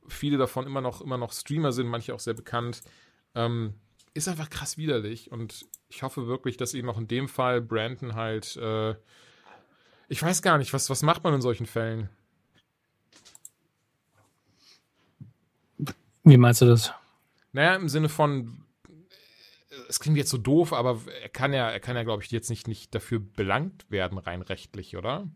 viele davon immer noch, immer noch Streamer sind, manche auch sehr bekannt. Ähm, ist einfach krass widerlich und ich hoffe wirklich, dass eben auch in dem Fall Brandon halt, äh, ich weiß gar nicht, was, was macht man in solchen Fällen? Wie meinst du das? Naja, im Sinne von, es klingt jetzt so doof, aber er kann ja, er kann ja, glaube ich, jetzt nicht, nicht dafür belangt werden, rein rechtlich, oder?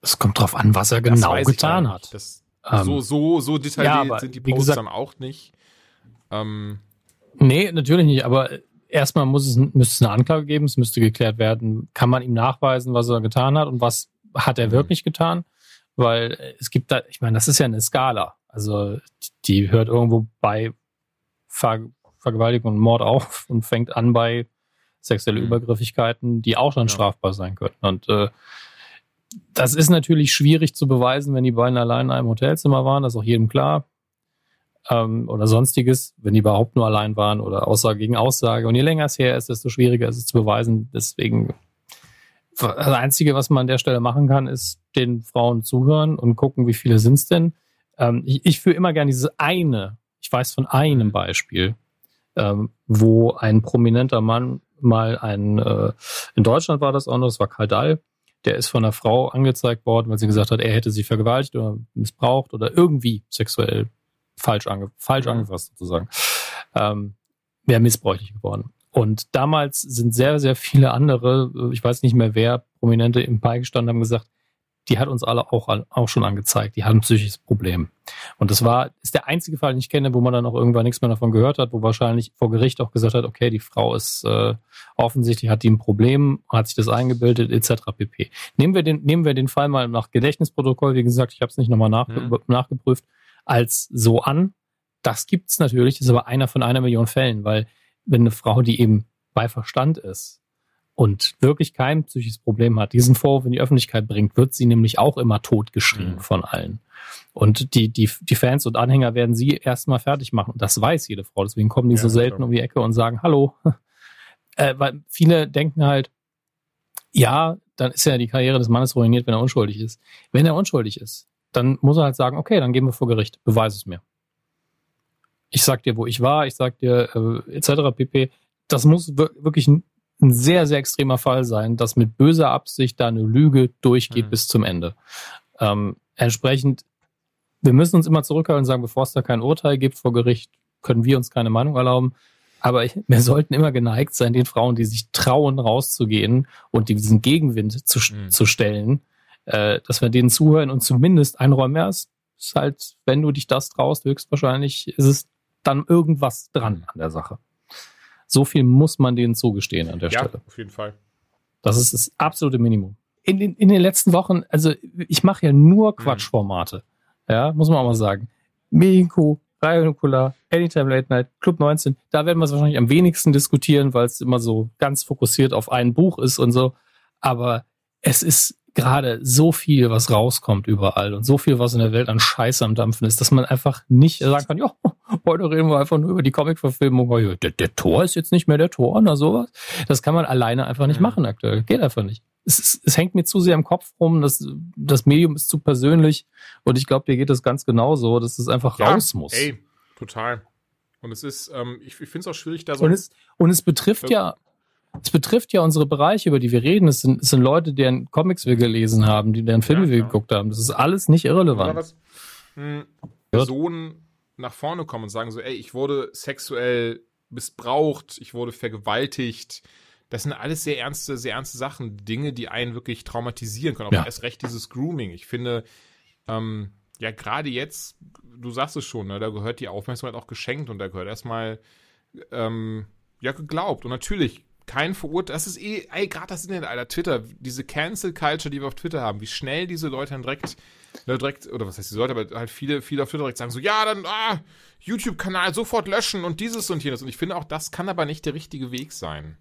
Es kommt drauf an, was er genau getan hat. Das, ähm, so, so, so detailliert ja, sind die Posts gesagt, dann auch nicht. Ähm, nee, natürlich nicht, aber erstmal muss es, müsste es eine Anklage geben, es müsste geklärt werden, kann man ihm nachweisen, was er getan hat und was hat er mhm. wirklich getan? Weil es gibt da, ich meine, das ist ja eine Skala. Also die hört irgendwo bei Ver Vergewaltigung und Mord auf <laughs> und fängt an bei sexuelle mhm. Übergriffigkeiten, die auch schon ja. strafbar sein könnten. Und äh, das ist natürlich schwierig zu beweisen, wenn die beiden allein in einem Hotelzimmer waren, das ist auch jedem klar. Ähm, oder sonstiges, wenn die überhaupt nur allein waren oder Aussage gegen Aussage. Und je länger es her ist, desto schwieriger ist es zu beweisen. Deswegen, das Einzige, was man an der Stelle machen kann, ist den Frauen zuhören und gucken, wie viele sind es denn. Ähm, ich, ich führe immer gerne diese eine, ich weiß von einem Beispiel, ähm, wo ein prominenter Mann mal ein, äh, in Deutschland war das auch noch, das war Kaldal, der ist von einer Frau angezeigt worden, weil sie gesagt hat, er hätte sie vergewaltigt oder missbraucht oder irgendwie sexuell falsch, ange falsch mhm. angefasst sozusagen. Ähm, wäre missbräuchlich geworden. Und damals sind sehr, sehr viele andere, ich weiß nicht mehr wer, Prominente im Pai gestanden haben gesagt, die hat uns alle auch, auch schon angezeigt. Die hat ein psychisches Problem. Und das war, ist der einzige Fall, den ich kenne, wo man dann auch irgendwann nichts mehr davon gehört hat, wo wahrscheinlich vor Gericht auch gesagt hat, okay, die Frau ist äh, offensichtlich, hat die ein Problem, hat sich das eingebildet, etc. pp. Nehmen wir den, nehmen wir den Fall mal nach Gedächtnisprotokoll, wie gesagt, ich habe es nicht nochmal nachge mhm. nachgeprüft, als so an. Das gibt's natürlich, das ist aber einer von einer Million Fällen, weil wenn eine Frau, die eben bei Verstand ist, und wirklich kein psychisches Problem hat, diesen Vorwurf in die Öffentlichkeit bringt, wird sie nämlich auch immer totgeschrien mhm. von allen. Und die, die, die Fans und Anhänger werden sie erstmal fertig machen. Und das weiß jede Frau. Deswegen kommen die ja, so selten um die Ecke und sagen, hallo. <laughs> Äh, weil viele denken halt, ja, dann ist ja die Karriere des Mannes ruiniert, wenn er unschuldig ist. Wenn er unschuldig ist, dann muss er halt sagen, okay, dann gehen wir vor Gericht, beweise es mir. Ich sag dir, wo ich war, ich sag dir, äh, etc. pp. Das muss wirklich ein sehr, sehr extremer Fall sein, dass mit böser Absicht da eine Lüge durchgeht mhm. bis zum Ende. Ähm, entsprechend, wir müssen uns immer zurückhalten und sagen, bevor es da kein Urteil gibt vor Gericht, können wir uns keine Meinung erlauben. Aber wir sollten immer geneigt sein, den Frauen, die sich trauen, rauszugehen und diesen Gegenwind zu, mhm. zu stellen, äh, dass wir denen zuhören und zumindest einräumen. Ja, es ist halt, wenn du dich das traust, höchstwahrscheinlich ist es dann irgendwas dran an der Sache. So viel muss man denen zugestehen an der ja, Stelle. auf jeden Fall. Das ist das absolute Minimum. In den, in den letzten Wochen, also ich mache ja nur mhm. Quatschformate. Ja, muss man auch mal sagen. Mexico, Radio Nukular, Anytime Late Night, Club 19, da werden wir es wahrscheinlich am wenigsten diskutieren, weil es immer so ganz fokussiert auf ein Buch ist und so. Aber es ist gerade so viel, was rauskommt überall und so viel, was in der Welt an Scheiße am Dampfen ist, dass man einfach nicht sagen kann, ja, <laughs> heute reden wir einfach nur über die Comic-Verfilmung. Der, der Tor ist jetzt nicht mehr der Tor oder sowas. Das kann man alleine einfach nicht machen aktuell. Geht einfach nicht. Es, es, es hängt mir zu sehr im Kopf rum, das, das Medium ist zu persönlich und ich glaube, dir geht das ganz genauso, dass es einfach ja, raus muss. Ey, total. Und es ist, ähm, ich, ich finde es auch schwierig, da so. Und es, und es betrifft ja es betrifft ja unsere Bereiche, über die wir reden. Es sind, es sind Leute, deren Comics wir gelesen haben, die deren Filme ja, wir geguckt haben. Das ist alles nicht irrelevant. Was, hm, Personen nach vorne kommen und sagen so, ey, ich wurde sexuell missbraucht, ich wurde vergewaltigt. Das sind alles sehr ernste, sehr ernste Sachen, Dinge, die einen wirklich traumatisieren können. Aber ja. erst recht dieses Grooming. Ich finde, ähm, ja, gerade jetzt, du sagst es schon, ne, da gehört die Aufmerksamkeit auch geschenkt und da gehört erstmal ähm, ja geglaubt. Und natürlich kein Verurteil. Das ist eh, ey, gerade das Internet, Alter, Twitter, diese Cancel Culture, die wir auf Twitter haben, wie schnell diese Leute dann direkt, ne, direkt, oder was heißt die Leute, aber halt viele, viele auf Twitter direkt sagen so, ja, dann, ah, YouTube-Kanal sofort löschen und dieses und jenes. Und ich finde auch, das kann aber nicht der richtige Weg sein.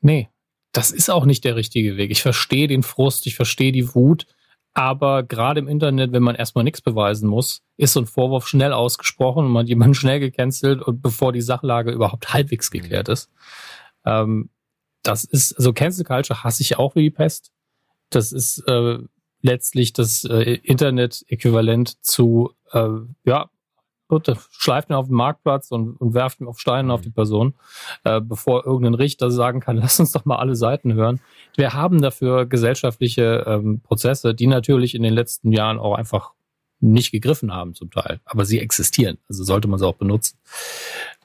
Nee, das ist auch nicht der richtige Weg. Ich verstehe den Frust, ich verstehe die Wut, aber gerade im Internet, wenn man erstmal nichts beweisen muss, ist so ein Vorwurf schnell ausgesprochen und man hat jemanden schnell gecancelt und bevor die Sachlage überhaupt halbwegs geklärt ist. Ähm, das ist, also Cancel Culture hasse ich auch wie die Pest. Das ist äh, letztlich das äh, Internet-Äquivalent zu, äh, ja, schleift ihn auf den Marktplatz und, und werft ihn auf Steine auf die Person, äh, bevor irgendein Richter sagen kann, <laughs> lass uns doch mal alle Seiten hören. Wir haben dafür gesellschaftliche ähm, Prozesse, die natürlich in den letzten Jahren auch einfach nicht gegriffen haben zum Teil, aber sie existieren. Also sollte man sie auch benutzen.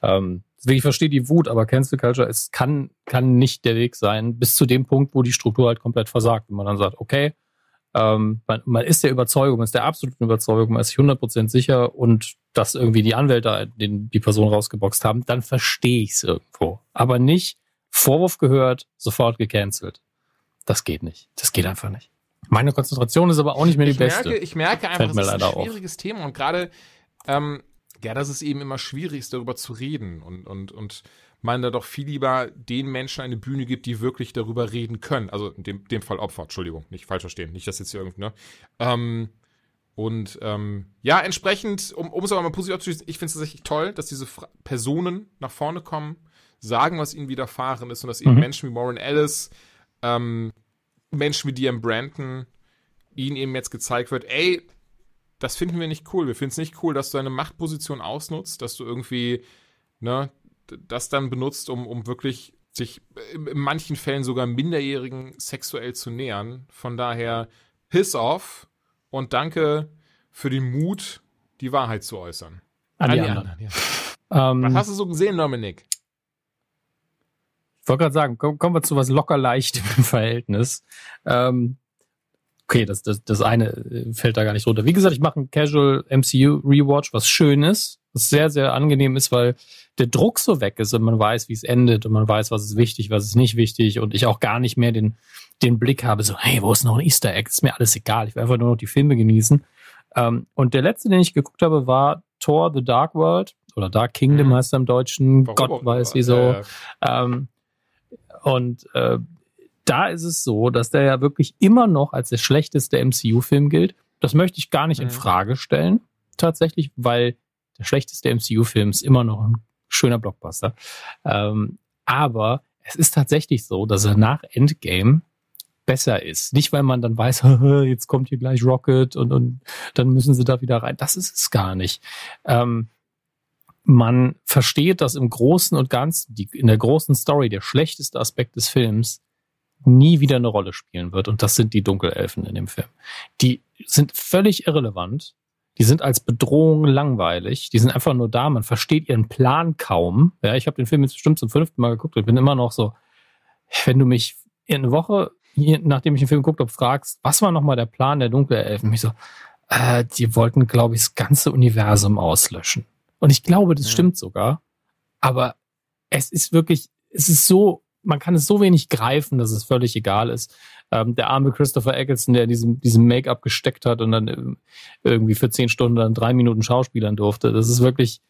Ähm, Deswegen, ich verstehe die Wut, aber Cancel Culture es kann, kann nicht der Weg sein, bis zu dem Punkt, wo die Struktur halt komplett versagt. Und man dann sagt, okay, ähm, man, man ist der Überzeugung, man ist der absoluten Überzeugung, man ist sich 100% sicher und dass irgendwie die Anwälte den, die Person rausgeboxt haben, dann verstehe ich es irgendwo. Aber nicht Vorwurf gehört, sofort gecancelt. Das geht nicht. Das geht einfach nicht. Meine Konzentration ist aber auch nicht mehr die ich beste. Merke, ich merke einfach, das ist ein schwieriges auf. Thema und gerade ähm, ja, das ist eben immer schwierig, darüber zu reden und, und, und man da doch viel lieber den Menschen eine Bühne gibt, die wirklich darüber reden können. Also in dem, dem Fall Opfer, Entschuldigung, nicht falsch verstehen, nicht, dass jetzt hier irgendwie, ne? Ähm, und ähm, ja, entsprechend, um, um es aber mal positiv abzuschließen, ich finde es tatsächlich toll, dass diese Fra Personen nach vorne kommen, sagen, was ihnen widerfahren ist und dass eben mhm. Menschen wie Warren Ellis, ähm, Menschen wie DM Brandon, ihnen eben jetzt gezeigt wird, ey, das finden wir nicht cool. Wir finden es nicht cool, dass du deine Machtposition ausnutzt, dass du irgendwie, ne, das dann benutzt, um, um wirklich sich in manchen Fällen sogar Minderjährigen sexuell zu nähern. Von daher, piss off und danke für den Mut, die Wahrheit zu äußern. An, An die, anderen. anderen ja. um, Was hast du so gesehen, Dominik? wollte gerade sagen, kommen, wir zu was locker leicht im Verhältnis. Ähm, okay, das, das, das eine äh, fällt da gar nicht runter. Wie gesagt, ich mache einen Casual MCU Rewatch, was schön ist, was sehr, sehr angenehm ist, weil der Druck so weg ist und man weiß, wie es endet und man weiß, was ist wichtig, was ist nicht wichtig und ich auch gar nicht mehr den, den Blick habe, so, hey, wo ist noch ein Easter Egg? Ist mir alles egal. Ich will einfach nur noch die Filme genießen. Ähm, und der letzte, den ich geguckt habe, war Thor The Dark World oder Dark Kingdom mhm. heißt er im Deutschen. Warum Gott weiß wieso. Äh, ähm, und äh, da ist es so, dass der ja wirklich immer noch als der schlechteste MCU-Film gilt. Das möchte ich gar nicht mhm. in Frage stellen, tatsächlich, weil der schlechteste MCU-Film ist immer noch ein schöner Blockbuster. Ähm, aber es ist tatsächlich so, dass er nach Endgame besser ist. Nicht, weil man dann weiß, <laughs> jetzt kommt hier gleich Rocket und, und dann müssen sie da wieder rein. Das ist es gar nicht. Ähm, man versteht, dass im Großen und Ganzen, die, in der großen Story, der schlechteste Aspekt des Films nie wieder eine Rolle spielen wird. Und das sind die Dunkelelfen in dem Film. Die sind völlig irrelevant. Die sind als Bedrohung langweilig. Die sind einfach nur da. Man versteht ihren Plan kaum. Ja, ich habe den Film jetzt bestimmt zum fünften Mal geguckt und bin immer noch so, wenn du mich in eine Woche, nachdem ich den Film geguckt habe, fragst, was war nochmal der Plan der Dunkelelfen? Mich so, äh, die wollten, glaube ich, das ganze Universum auslöschen. Und ich glaube, das ja. stimmt sogar. Aber es ist wirklich, es ist so, man kann es so wenig greifen, dass es völlig egal ist. Ähm, der arme Christopher Eccleston, der diesem, diesem Make-up gesteckt hat und dann ähm, irgendwie für zehn Stunden dann drei Minuten schauspielern durfte. Das ist wirklich,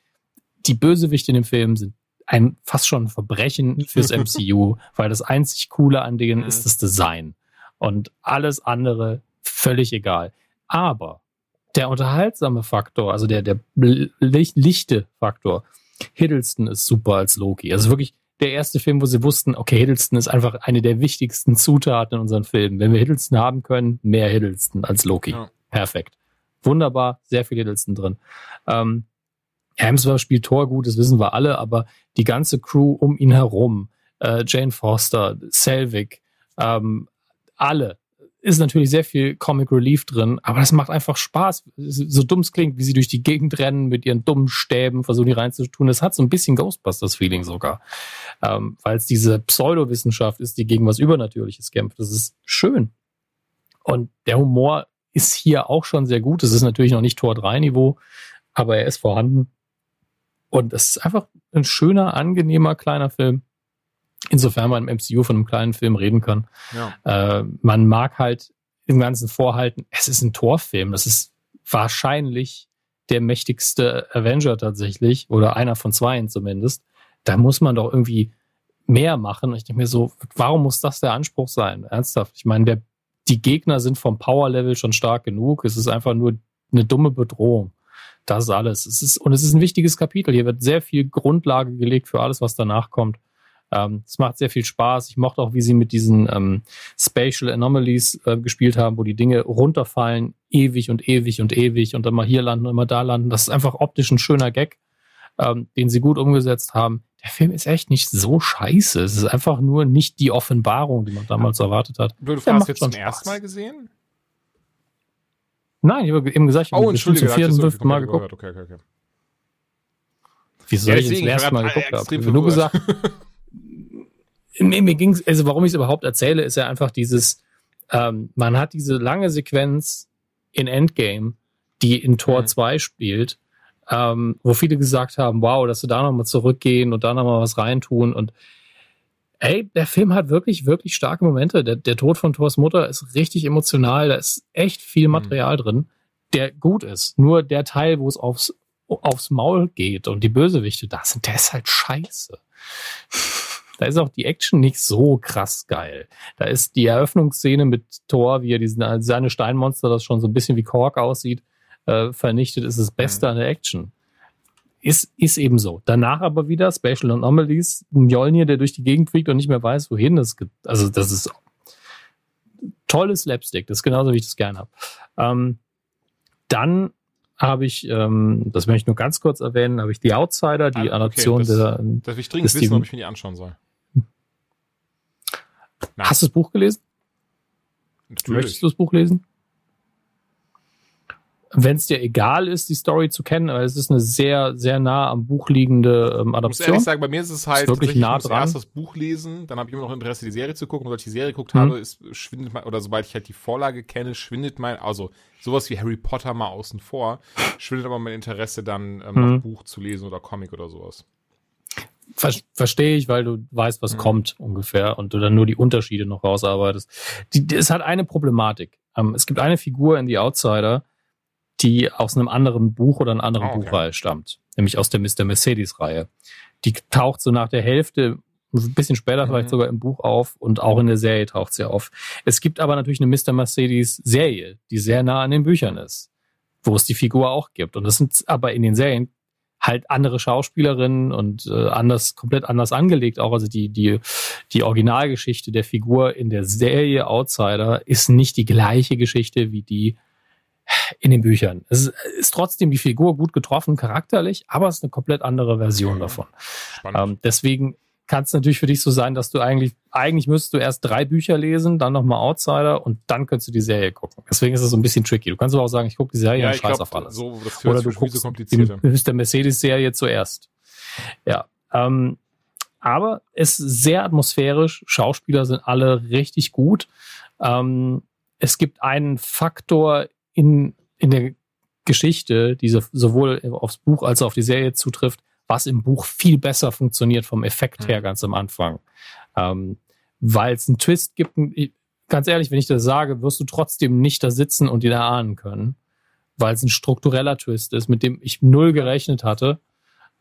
die Bösewichte in dem Film sind ein fast schon ein Verbrechen fürs <laughs> MCU, weil das einzig Coole an denen ist das Design. Und alles andere völlig egal. Aber der unterhaltsame Faktor, also der, der lichte Faktor, Hiddleston ist super als Loki. Also wirklich der erste Film, wo sie wussten, okay, Hiddleston ist einfach eine der wichtigsten Zutaten in unseren Filmen. Wenn wir Hiddleston haben können, mehr Hiddleston als Loki. Ja. Perfekt. Wunderbar, sehr viel Hiddleston drin. Ähm, Hemsworth spielt Tor gut, das wissen wir alle, aber die ganze Crew um ihn herum, äh, Jane Foster, Selvig, ähm, alle, ist natürlich sehr viel Comic Relief drin, aber das macht einfach Spaß. So dumm es klingt, wie sie durch die Gegend rennen mit ihren dummen Stäben, versuchen die reinzutun. Das hat so ein bisschen Ghostbusters-Feeling sogar. Ähm, Weil es diese Pseudowissenschaft ist, die gegen was Übernatürliches kämpft. Das ist schön. Und der Humor ist hier auch schon sehr gut. Es ist natürlich noch nicht Tor 3 Niveau, aber er ist vorhanden. Und es ist einfach ein schöner, angenehmer kleiner Film. Insofern man im MCU von einem kleinen Film reden kann. Ja. Äh, man mag halt im Ganzen vorhalten, es ist ein Torfilm. Das ist wahrscheinlich der mächtigste Avenger tatsächlich oder einer von zweien zumindest. Da muss man doch irgendwie mehr machen. Ich denke mir so, warum muss das der Anspruch sein? Ernsthaft. Ich meine, der, die Gegner sind vom Power-Level schon stark genug. Es ist einfach nur eine dumme Bedrohung. Das ist alles. Es ist, und es ist ein wichtiges Kapitel. Hier wird sehr viel Grundlage gelegt für alles, was danach kommt. Ähm, es macht sehr viel Spaß. Ich mochte auch, wie sie mit diesen ähm, Spatial Anomalies äh, gespielt haben, wo die Dinge runterfallen, ewig und ewig und ewig und dann mal hier landen und immer da landen. Das ist einfach optisch ein schöner Gag, ähm, den sie gut umgesetzt haben. Der Film ist echt nicht so scheiße. Es ist einfach nur nicht die Offenbarung, die man damals ja. erwartet hat. Du hast jetzt zum ersten Mal gesehen? Nein, ich habe eben gesagt, ich habe oh, zum vierten, fünften Mal geguckt. Okay, okay, okay. Wieso ja, ich jetzt zum ersten Mal geguckt habe? Ich habe nur gesagt, <laughs> mir, mir ging's, also warum ich es überhaupt erzähle, ist ja einfach dieses, ähm, man hat diese lange Sequenz in Endgame, die in Tor mhm. 2 spielt, ähm, wo viele gesagt haben, wow, dass sie da nochmal zurückgehen und da nochmal was reintun und ey, der Film hat wirklich, wirklich starke Momente. Der, der Tod von Thors Mutter ist richtig emotional, da ist echt viel mhm. Material mhm. drin, der gut ist. Nur der Teil, wo es aufs, aufs Maul geht und die Bösewichte da sind, der ist halt scheiße. Da ist auch die Action nicht so krass geil. Da ist die Eröffnungsszene mit Thor, wie er diesen, seine Steinmonster, das schon so ein bisschen wie Kork aussieht, äh, vernichtet, ist das Beste mhm. an der Action. Ist, ist eben so. Danach aber wieder Special Anomalies, Mjolnir, der durch die Gegend fliegt und nicht mehr weiß, wohin. Das, also das ist tolles Slapstick. Das ist genauso, wie ich das gern habe. Ähm, dann habe ich, ähm, das möchte ich nur ganz kurz erwähnen, habe ich die Outsider, die ah, okay, Adaption das, der. Das will ich dringend wissen, ob ich mir die anschauen soll. Nein. Hast du das Buch gelesen? Natürlich. Möchtest du das Buch lesen? wenn es dir egal ist, die Story zu kennen, weil es ist eine sehr, sehr nah am Buch liegende ähm, Adaption. Ich muss ehrlich sagen, bei mir ist es halt ist wirklich nah ich muss dran. erst das Buch lesen, dann habe ich immer noch Interesse, die Serie zu gucken. Und sobald ich die Serie geguckt habe, ist, schwindet mein, oder sobald ich halt die Vorlage kenne, schwindet mein, also sowas wie Harry Potter mal außen vor, schwindet aber mein Interesse dann, ähm, mhm. Buch zu lesen oder Comic oder sowas. Ver Verstehe ich, weil du weißt, was mhm. kommt ungefähr und du dann nur die Unterschiede noch rausarbeitest. Die, die, es hat eine Problematik. Ähm, es gibt eine Figur in The Outsider, die aus einem anderen Buch oder einer anderen oh, okay. Buchreihe stammt, nämlich aus der Mr. Mercedes-Reihe. Die taucht so nach der Hälfte, ein bisschen später mhm. vielleicht sogar im Buch auf und auch in der Serie taucht sie auf. Es gibt aber natürlich eine Mr. Mercedes-Serie, die sehr nah an den Büchern ist, wo es die Figur auch gibt. Und das sind aber in den Serien halt andere Schauspielerinnen und äh, anders, komplett anders angelegt auch. Also die, die, die Originalgeschichte der Figur in der Serie Outsider ist nicht die gleiche Geschichte wie die in den Büchern. Es ist, ist trotzdem die Figur gut getroffen, charakterlich, aber es ist eine komplett andere Version mhm. davon. Ähm, deswegen kann es natürlich für dich so sein, dass du eigentlich, eigentlich müsstest du erst drei Bücher lesen, dann nochmal Outsider und dann könntest du die Serie gucken. Deswegen ist es so ein bisschen tricky. Du kannst aber auch sagen, ich gucke die Serie ja, und scheiß auf alles. So, Oder du guckst so die, der Mercedes-Serie zuerst. Ja. Ähm, aber es ist sehr atmosphärisch. Schauspieler sind alle richtig gut. Ähm, es gibt einen Faktor in, in der Geschichte, die sowohl aufs Buch als auch auf die Serie zutrifft, was im Buch viel besser funktioniert vom Effekt her mhm. ganz am Anfang. Ähm, Weil es einen Twist gibt, ganz ehrlich, wenn ich das sage, wirst du trotzdem nicht da sitzen und ihn erahnen können, weil es ein struktureller Twist ist, mit dem ich null gerechnet hatte.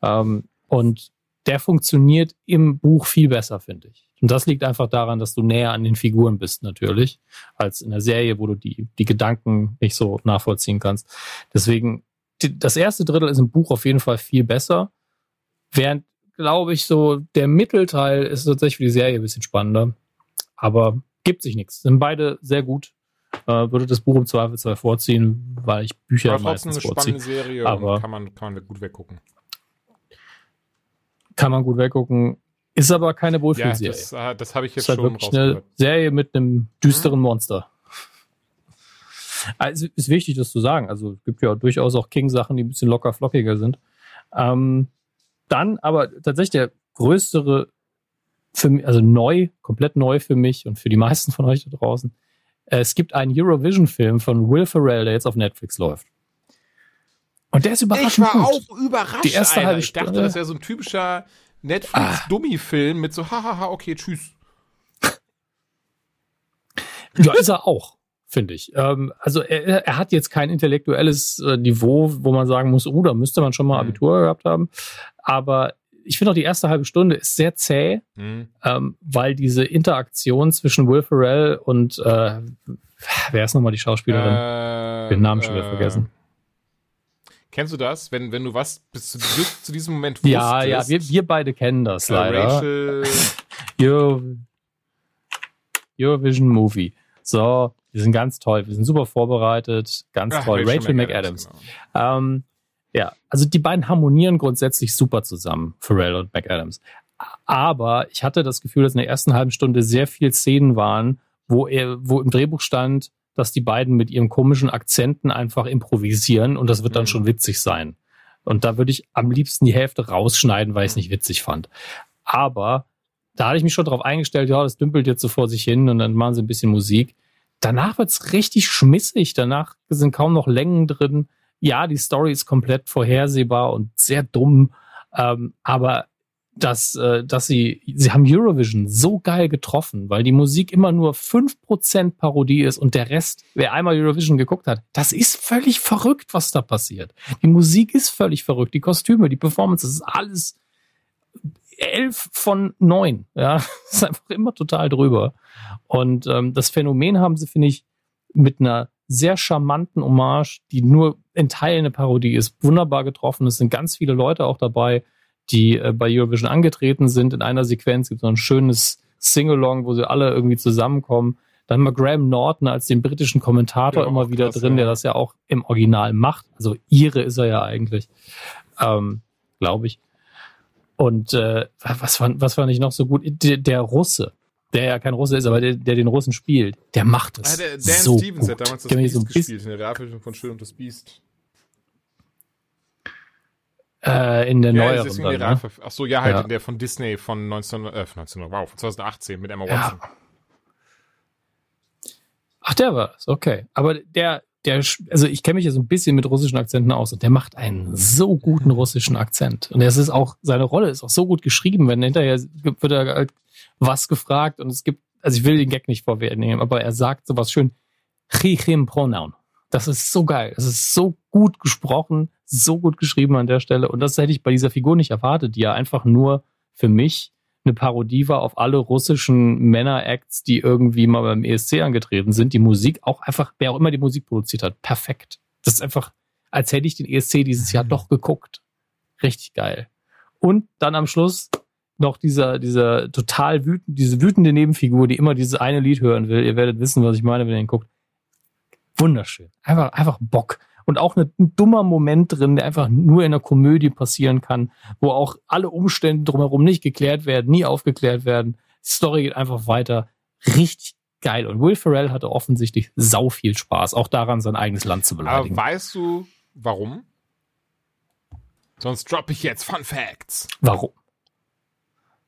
Ähm, und der funktioniert im Buch viel besser, finde ich. Und das liegt einfach daran, dass du näher an den Figuren bist, natürlich, als in der Serie, wo du die, die Gedanken nicht so nachvollziehen kannst. Deswegen, die, das erste Drittel ist im Buch auf jeden Fall viel besser. Während, glaube ich, so der Mittelteil ist tatsächlich für die Serie ein bisschen spannender. Aber gibt sich nichts. Sind beide sehr gut. Äh, würde das Buch im Zweifelsfall vorziehen, weil ich Bücher Aber meistens eine vorziehe. spannende Serie aber kann man, kann man gut weggucken. Kann man gut weggucken. Ist aber keine Wohlfühlserie. Ja, das, äh, das habe ich jetzt ist halt schon wirklich eine Serie mit einem düsteren Monster. Also ist wichtig, das zu sagen. Also es gibt ja durchaus auch King-Sachen, die ein bisschen locker flockiger sind. Ähm, dann aber tatsächlich der größere für mich, also neu, komplett neu für mich und für die meisten von euch da draußen. Es gibt einen Eurovision-Film von Will Ferrell, der jetzt auf Netflix läuft. Und der ist überraschend Ich war gut. auch überrascht. Die erste Alter. halbe ich dachte, das wäre so ein typischer Netflix-Dummy-Film mit so, hahaha, okay, tschüss. Ja, ist er auch, <laughs> finde ich. Ähm, also er, er hat jetzt kein intellektuelles äh, Niveau, wo man sagen muss, oh, da müsste man schon mal Mhm. Abitur gehabt haben. Aber ich finde auch die erste halbe Stunde ist sehr zäh, Hm. ähm, weil diese Interaktion zwischen Will Ferrell und äh, wer ist nochmal die Schauspielerin? Äh, Den Namen schon wieder äh, vergessen. Kennst du das, wenn, wenn du was bis zu, zu diesem Moment wusstest? Ja, ja, wir, wir beide kennen das äh, leider. Rachel, Euro, <laughs> Eurovision Movie. So, wir sind ganz toll, wir sind super vorbereitet, ganz Ach, toll. Rachel, McAdams. genau. Ähm, ja, also die beiden harmonieren grundsätzlich super zusammen, Pharrell und McAdams. Aber ich hatte das Gefühl, dass in der ersten halben Stunde sehr viel Szenen waren, wo er, wo im Drehbuch stand, dass die beiden mit ihren komischen Akzenten einfach improvisieren und das wird dann Mhm. schon witzig sein. Und da würde ich am liebsten die Hälfte rausschneiden, weil ich es nicht witzig fand. Aber da hatte ich mich schon darauf eingestellt, ja, das dümpelt jetzt so vor sich hin und dann machen sie ein bisschen Musik. Danach wird's richtig schmissig. Danach sind kaum noch Längen drin. Ja, die Story ist komplett vorhersehbar und sehr dumm. Ähm, aber dass, äh, dass sie, sie haben Eurovision so geil getroffen, weil die Musik immer nur 5% Parodie ist und der Rest, wer einmal Eurovision geguckt hat, das ist völlig verrückt, was da passiert. Die Musik ist völlig verrückt, die Kostüme, die Performance, das ist alles elf von neun. Ja, <laughs> ist einfach immer total drüber. Und ähm, das Phänomen haben sie, finde ich, mit einer sehr charmanten Hommage, die nur in Teilen eine Parodie ist, wunderbar getroffen. Es sind ganz viele Leute auch dabei, die äh, bei Eurovision angetreten sind. In einer Sequenz gibt es so ein schönes Sing-Along, wo sie alle irgendwie zusammenkommen. Dann mal Graham Norton als den britischen Kommentator Ja, immer wieder krass, drin, ja. der das ja auch im Original macht. Also ihre ist er ja eigentlich, ähm, glaube ich. Und äh, was fand, was fand ich noch so gut? Der, der Russe, der ja kein Russe ist, aber der, der den Russen spielt, der macht Ah, es der Dan so Stevens gut. hat damals das Beast so ein bisschen- gespielt in der Realversion von Schön und das Biest. Äh, in der ja, neueren. Dann, ne? Ach so, ja, halt ja. in der von Disney von 19, äh, 19, wow, von 2018 mit Emma Watson. Ja. Ach, der war es, okay. Aber der, der, also ich kenne mich ja so ein bisschen mit russischen Akzenten aus und der macht einen so guten russischen Akzent. Und es ist auch, seine Rolle ist auch so gut geschrieben, wenn hinterher wird er halt was gefragt und es gibt, also ich will den Gag nicht vorwegnehmen, aber er sagt sowas schön, Chichim Pronoun. Das ist so geil. Das ist so gut gesprochen, so gut geschrieben an der Stelle. Und das hätte ich bei dieser Figur nicht erwartet, die ja einfach nur für mich eine Parodie war auf alle russischen Männer-Acts, die irgendwie mal beim ESC angetreten sind. Die Musik auch einfach, wer auch immer die Musik produziert hat, perfekt. Das ist einfach, als hätte ich den ESC dieses Jahr doch geguckt. Richtig geil. Und dann am Schluss noch dieser, dieser total wütend, diese wütende Nebenfigur, die immer dieses eine Lied hören will. Ihr werdet wissen, was ich meine, wenn ihr ihn guckt. Wunderschön. Einfach, einfach Bock und auch ein dummer Moment drin, der einfach nur in einer Komödie passieren kann, wo auch alle Umstände drumherum nicht geklärt werden, nie aufgeklärt werden. Die Story geht einfach weiter. Richtig geil. Und Will Ferrell hatte offensichtlich sau viel Spaß, auch daran, sein eigenes Land zu beleidigen. Aber weißt du, warum? Sonst droppe ich jetzt Fun Facts. Warum?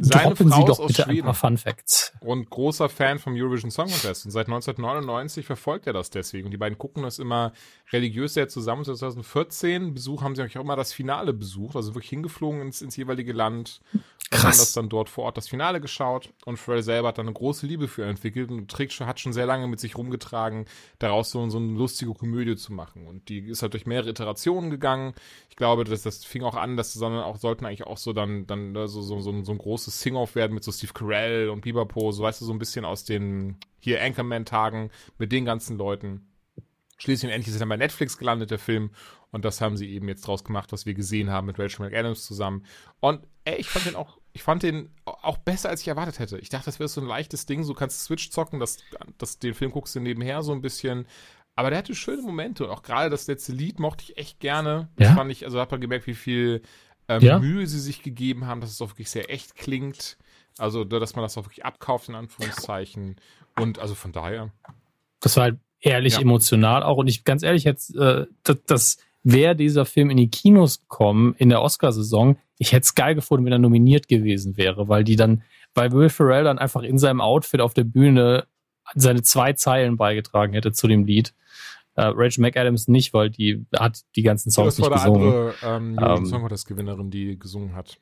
Seine Droppen Frau Sie doch ist aus bitte Schweden. ein paar Fun Facts. und großer Fan vom Eurovision Song Contest. Und seit 1999 verfolgt er das deswegen. Und die beiden gucken das immer religiös sehr zusammen. 2014 Besuch haben sie auch immer das Finale besucht, also wirklich hingeflogen ins, ins jeweilige Land. Und haben das dann dort vor Ort das Finale geschaut. Und Pharrell selber hat dann eine große Liebe für ihn entwickelt und trägt schon, hat schon sehr lange mit sich rumgetragen, daraus so, so eine lustige Komödie zu machen. Und die ist halt durch mehrere Iterationen gegangen. Ich glaube, dass das fing auch an, dass sondern auch sollten eigentlich auch so dann, dann so, so, so, so ein großes Sing-Off werden mit so Steve Carell und Bieberpo, so weißt du, so ein bisschen aus den hier Anchorman-Tagen mit den ganzen Leuten. Schließlich und endlich ist er dann bei Netflix gelandet, der Film. Und das haben sie eben jetzt draus gemacht, was wir gesehen haben mit Rachel McAdams zusammen. Und ey, ich fand den auch, ich fand den auch besser, als ich erwartet hätte. Ich dachte, das wäre so ein leichtes Ding, so kannst du Switch zocken, das, das, den Film guckst du nebenher so ein bisschen. Aber der hatte schöne Momente und auch gerade das letzte Lied mochte ich echt gerne. Das Ja? fand ich, also hat man gemerkt, wie viel ähm, Ja? Mühe sie sich gegeben haben, dass es auch wirklich sehr echt klingt. Also, dass man das auch wirklich abkauft, in Anführungszeichen. Und also von daher. Das war halt ehrlich Ja. emotional auch. Und ich ganz ehrlich, jetzt, äh, das, das wäre dieser Film in die Kinos gekommen in der Oscarsaison, ich hätte es geil gefunden, wenn er nominiert gewesen wäre, weil die dann, weil Will Ferrell dann einfach in seinem Outfit auf der Bühne seine zwei Zeilen beigetragen hätte zu dem Lied. Äh, Rachel McAdams nicht, weil die hat die ganzen Songs das war nicht der gesungen. andere ähm, Ähm, Song Contest Gewinnerin, die gesungen hat.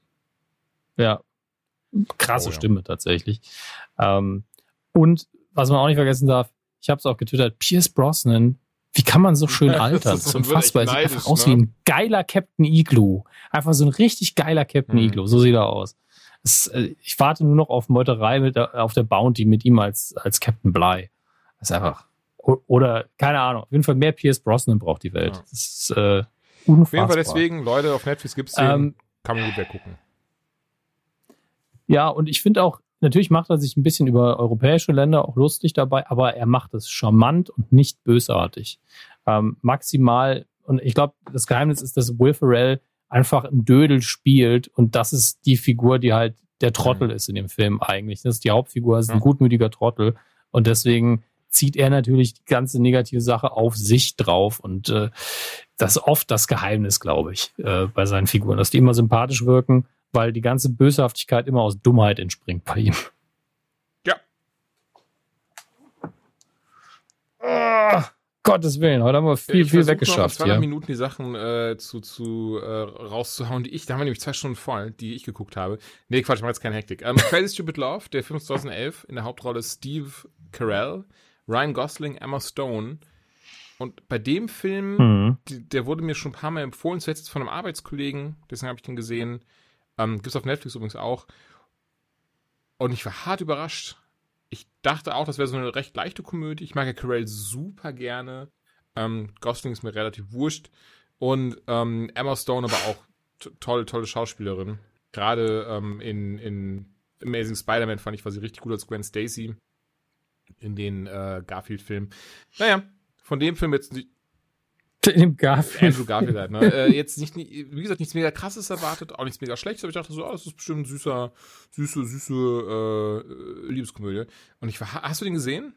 Ja. Krasse Oh, ja. Stimme tatsächlich. Ähm, und was man auch nicht vergessen darf, ich habe es auch getwittert, Pierce Brosnan, wie kann man so schön altern? Das ist unfassbar. Sieht einfach aus ne? wie ein geiler Captain Igloo. Einfach so ein richtig geiler Captain Mhm. Igloo. So sieht er aus. Es, äh, ich warte nur noch auf Meuterei mit, auf der Bounty mit ihm als, als Captain Bly. Das ist einfach, oder, keine Ahnung, auf jeden Fall mehr Pierce Brosnan braucht die Welt. Ja. Das ist äh, Auf unfassbar. jeden Fall deswegen, Leute, auf Netflix gibt's den. Ähm, kann man gut weggucken. Ja, und ich finde auch, natürlich macht er sich ein bisschen über europäische Länder auch lustig dabei, aber er macht es charmant und nicht bösartig. Ähm, maximal, und ich glaube, das Geheimnis ist, dass Will Ferrell einfach ein Dödel spielt und das ist die Figur, die halt der Trottel ist in dem Film eigentlich. Das ist die Hauptfigur, das ist ein gutmütiger Trottel und deswegen zieht er natürlich die ganze negative Sache auf sich drauf und äh, das ist oft das Geheimnis, glaube ich, äh, bei seinen Figuren, dass die immer sympathisch wirken, weil die ganze Böshaftigkeit immer aus Dummheit entspringt bei ihm. Ja. Ah, Gottes Willen, heute haben wir viel, ich viel versuch noch in weggeschafft 200 hier. Minuten die Sachen äh, zu, zu äh, rauszuhauen, die ich, da haben wir nämlich zwei Stunden voll, die ich geguckt habe. Nee, Quatsch, ich mach jetzt keine Hektik. Ähm, Crazy Stupid Love, der Film ist 2011, in der Hauptrolle Steve Carell, Ryan Gosling, Emma Stone. Und bei dem Film, Mhm. die, der wurde mir schon ein paar Mal empfohlen, zuletzt von einem Arbeitskollegen, deswegen habe ich den gesehen. Ähm, gibt's auf Netflix übrigens auch. Und ich war hart überrascht. Ich dachte auch, das wäre so eine recht leichte Komödie. Ich mag ja Carell super gerne. Ähm, Gosling ist mir relativ wurscht. Und ähm, Emma Stone aber auch tolle, tolle Schauspielerin. Gerade ähm, in, in Amazing Spider-Man fand ich, war sie richtig gut als Gwen Stacy. In den äh, Garfield-Filmen. Naja, von dem Film jetzt nicht, In dem Garfield. Andrew Garfield halt, ne? <laughs> äh, jetzt nicht, wie gesagt, nichts mega krasses erwartet, auch nichts mega schlechtes, aber ich dachte so, ah, das ist bestimmt ein süßer, süße, süße äh, Liebeskomödie. Und ich war, hast du den gesehen?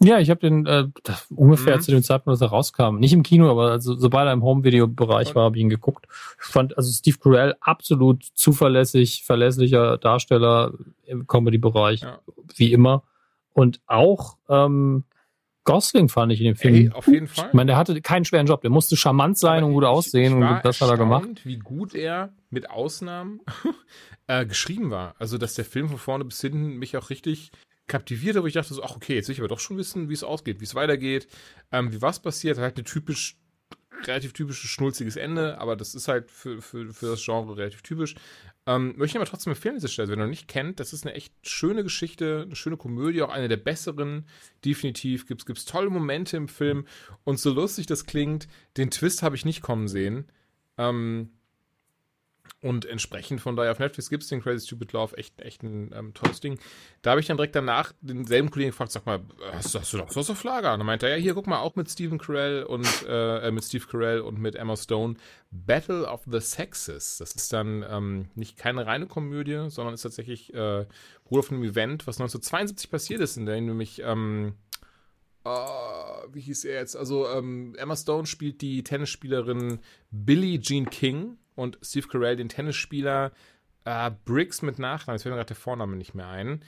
Ja, ich habe den äh, ungefähr mhm. zu dem Zeitpunkt, als er rauskam, nicht im Kino, aber also, sobald er im Home-Video-Bereich war, habe ich ihn geguckt. Ich fand also Steve Carell absolut zuverlässig, verlässlicher Darsteller im Comedy-Bereich, ja. wie immer. Und auch ähm, Gosling fand ich in dem Film. Hey, auf jeden Fall. Ich meine, der hatte keinen schweren Job. Der musste charmant sein aber und gut aussehen und das hat er gemacht. Wie gut er mit Ausnahmen <laughs> äh, geschrieben war. Also, dass der Film von vorne bis hinten mich auch richtig kaptiviert, aber ich dachte so, ach okay, jetzt will ich aber doch schon wissen, wie es ausgeht, wie es weitergeht, ähm, wie was passiert. Halt eine typisch, relativ typisches schnulziges Ende, aber das ist halt für, für, für das Genre relativ typisch. Ähm, möchte ich aber trotzdem empfehlen, diese Stelle. Wenn ihr noch nicht kennt, das ist eine echt schöne Geschichte, eine schöne Komödie, auch eine der besseren, definitiv. Gibt es tolle Momente im Film und so lustig das klingt, den Twist habe ich nicht kommen sehen. Ähm, und entsprechend von daher auf Netflix gibt es den Crazy Stupid Love, echt, echt ein ähm, tolles Ding. Da habe ich dann direkt danach denselben Kollegen gefragt, sag mal, hast, hast du noch was auf Lager? Und dann meinte er, ja, hier, guck mal, auch mit Stephen Carell und äh, äh, mit Steve Carell und mit Emma Stone, Battle of the Sexes. Das ist dann ähm, nicht keine reine Komödie, sondern ist tatsächlich äh, Bruder von einem Event, was 1972 passiert ist, in dem nämlich ähm, Uh, wie hieß er jetzt? Also ähm, Emma Stone spielt die Tennisspielerin Billie Jean King und Steve Carell den Tennisspieler äh, Briggs mit Nachnamen. Jetzt fällt mir gerade der Vorname nicht mehr ein.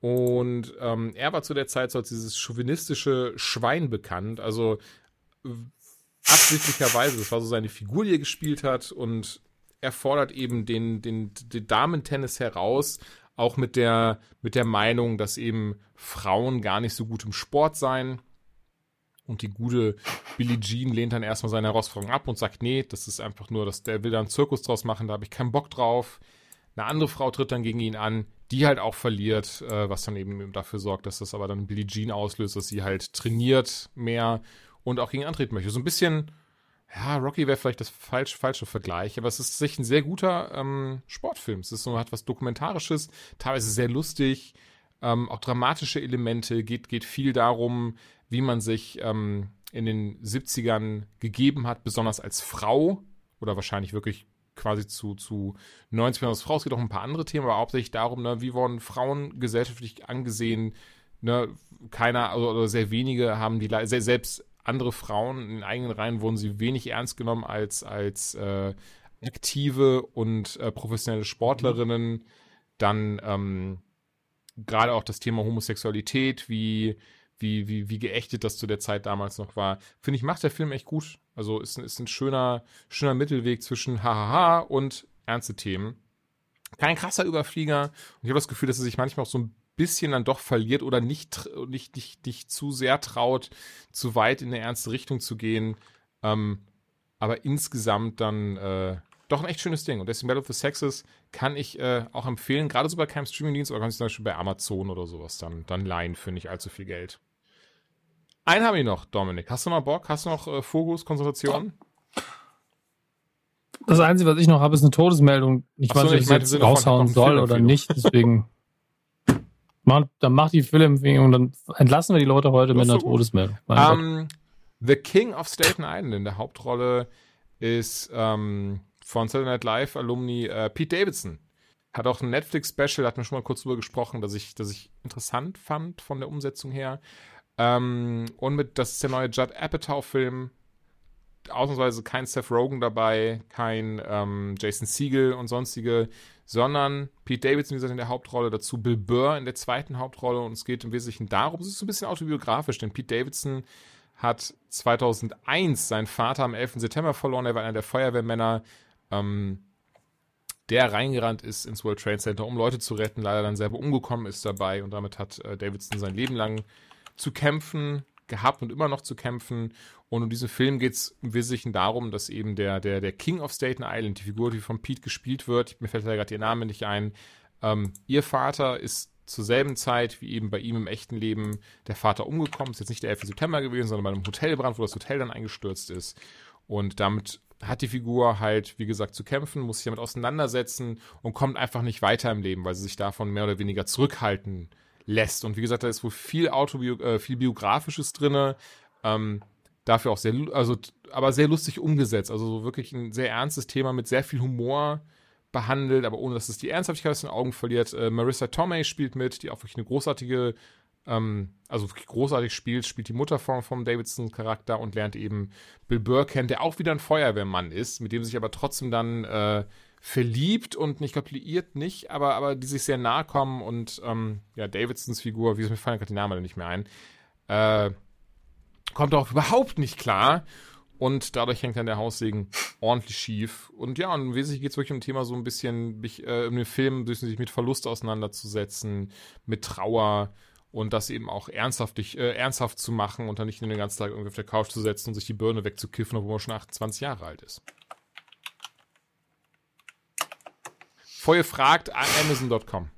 Und ähm, er war zu der Zeit so als dieses chauvinistische Schwein bekannt. Also absichtlicherweise, das war so seine Figur, die er gespielt hat. Und er fordert eben den, den, den Damentennis heraus, auch mit der, mit der Meinung, dass eben Frauen gar nicht so gut im Sport seien und die gute Billie Jean lehnt dann erstmal seine Herausforderung ab und sagt, nee, das ist einfach nur, dass der will da einen Zirkus draus machen, da habe ich keinen Bock drauf. Eine andere Frau tritt dann gegen ihn an, die halt auch verliert, äh, was dann eben dafür sorgt, dass das aber dann Billie Jean auslöst, dass sie halt trainiert mehr und auch gegen antreten möchte. So ein bisschen, ja, Rocky wäre vielleicht das falsch, falsche Vergleich, aber es ist sich ein sehr guter ähm, Sportfilm. Es ist so, hat was Dokumentarisches, teilweise sehr lustig, ähm, auch dramatische Elemente, geht, geht viel darum, wie man sich ähm, in den 70ern gegeben hat, besonders als Frau oder wahrscheinlich wirklich quasi zu, zu 90 Prozent als Frau. Es geht auch um ein paar andere Themen, aber hauptsächlich darum, ne, wie wurden Frauen gesellschaftlich angesehen. Ne, keiner also, oder sehr wenige haben die, selbst andere Frauen in eigenen Reihen wurden sie wenig ernst genommen als, als äh, aktive und äh, professionelle Sportlerinnen. Dann ähm, gerade auch das Thema Homosexualität, wie wie, wie, wie geächtet das zu der Zeit damals noch war. Finde ich, macht der Film echt gut. Also ist, ist ein schöner, schöner Mittelweg zwischen Hahaha und ernste Themen. Kein krasser Überflieger. Und ich habe das Gefühl, dass er sich manchmal auch so ein bisschen dann doch verliert oder nicht, nicht, nicht, nicht zu sehr traut, zu weit in eine ernste Richtung zu gehen. Ähm, aber insgesamt dann äh, doch ein echt schönes Ding. Und deswegen Battle of the Sexes kann ich äh, auch empfehlen, gerade so bei keinem Streamingdienst, oder kann ich zum Beispiel bei Amazon oder sowas dann, dann leihen für nicht allzu viel Geld. Einen habe ich noch, Dominik. Hast du noch Bock? Hast du noch äh, Fokus, Konzentration? Das Einzige, was ich noch habe, ist eine Todesmeldung. Ich Ach weiß nicht, ob ich jetzt raushauen soll oder nicht. Deswegen <laughs> mach, dann mach die Filmempfehlung und dann entlassen wir die Leute heute mit einer so Todesmeldung. Um, ähm, The King of Staten Island in der Hauptrolle ist ähm, von Saturday Night Live Alumni äh, Pete Davidson. Hat auch ein Netflix-Special, hat mir schon mal kurz drüber gesprochen, dass ich, dass ich interessant fand von der Umsetzung her. Ähm, und mit, das ist der neue Judd Apatow-Film. Ausnahmsweise kein Seth Rogen dabei, kein ähm, Jason Siegel und sonstige, sondern Pete Davidson, wie gesagt, in der Hauptrolle, dazu Bill Burr in der zweiten Hauptrolle. Und es geht im Wesentlichen darum, es ist so ein bisschen autobiografisch, denn Pete Davidson hat 2001 seinen Vater am 11. September verloren. Er war einer der Feuerwehrmänner, ähm, der reingerannt ist ins World Trade Center, um Leute zu retten, leider dann selber umgekommen ist dabei. Und damit hat äh, Davidson sein Leben lang zu kämpfen gehabt und immer noch zu kämpfen. Und in diesem Film geht es im Wesentlichen darum, dass eben der, der, der King of Staten Island, die Figur, die von Pete gespielt wird, mir fällt da gerade ihr Name nicht ein, ähm, ihr Vater ist zur selben Zeit wie eben bei ihm im echten Leben der Vater umgekommen. Ist jetzt nicht der 11. September gewesen, sondern bei einem Hotelbrand, wo das Hotel dann eingestürzt ist. Und damit hat die Figur halt, wie gesagt, zu kämpfen, muss sich damit auseinandersetzen und kommt einfach nicht weiter im Leben, weil sie sich davon mehr oder weniger zurückhalten lässt. Und wie gesagt, da ist wohl viel Autobio äh, viel Biografisches drin. Ähm, dafür auch sehr, also, aber sehr lustig umgesetzt. Also so wirklich ein sehr ernstes Thema mit sehr viel Humor behandelt, aber ohne dass es die Ernsthaftigkeit aus den Augen verliert. Äh, Marissa Tomei spielt mit, die auch wirklich eine großartige ähm, also großartig spielt, spielt die Mutter vom, vom Davidson-Charakter und lernt eben Bill Burr kennen, der auch wieder ein Feuerwehrmann ist, mit dem sich aber trotzdem dann äh, verliebt und nicht glaube liiert nicht, aber, aber die sich sehr nahe kommen und ähm, ja, Davidsons Figur, wie es mir fallen gerade die Namen nicht mehr ein, äh, kommt auch überhaupt nicht klar und dadurch hängt dann der Haussegen ordentlich schief. Und ja, und wesentlich geht es wirklich um Thema so ein bisschen, mich, äh, um den Film, sich mit Verlust auseinanderzusetzen, mit Trauer und das eben auch ernsthaft, äh, ernsthaft zu machen und dann nicht nur den ganzen Tag irgendwie auf der Couch zu setzen und sich die Birne wegzukiffen, obwohl man schon 28 Jahre alt ist. Vorher fragt Amazon.com.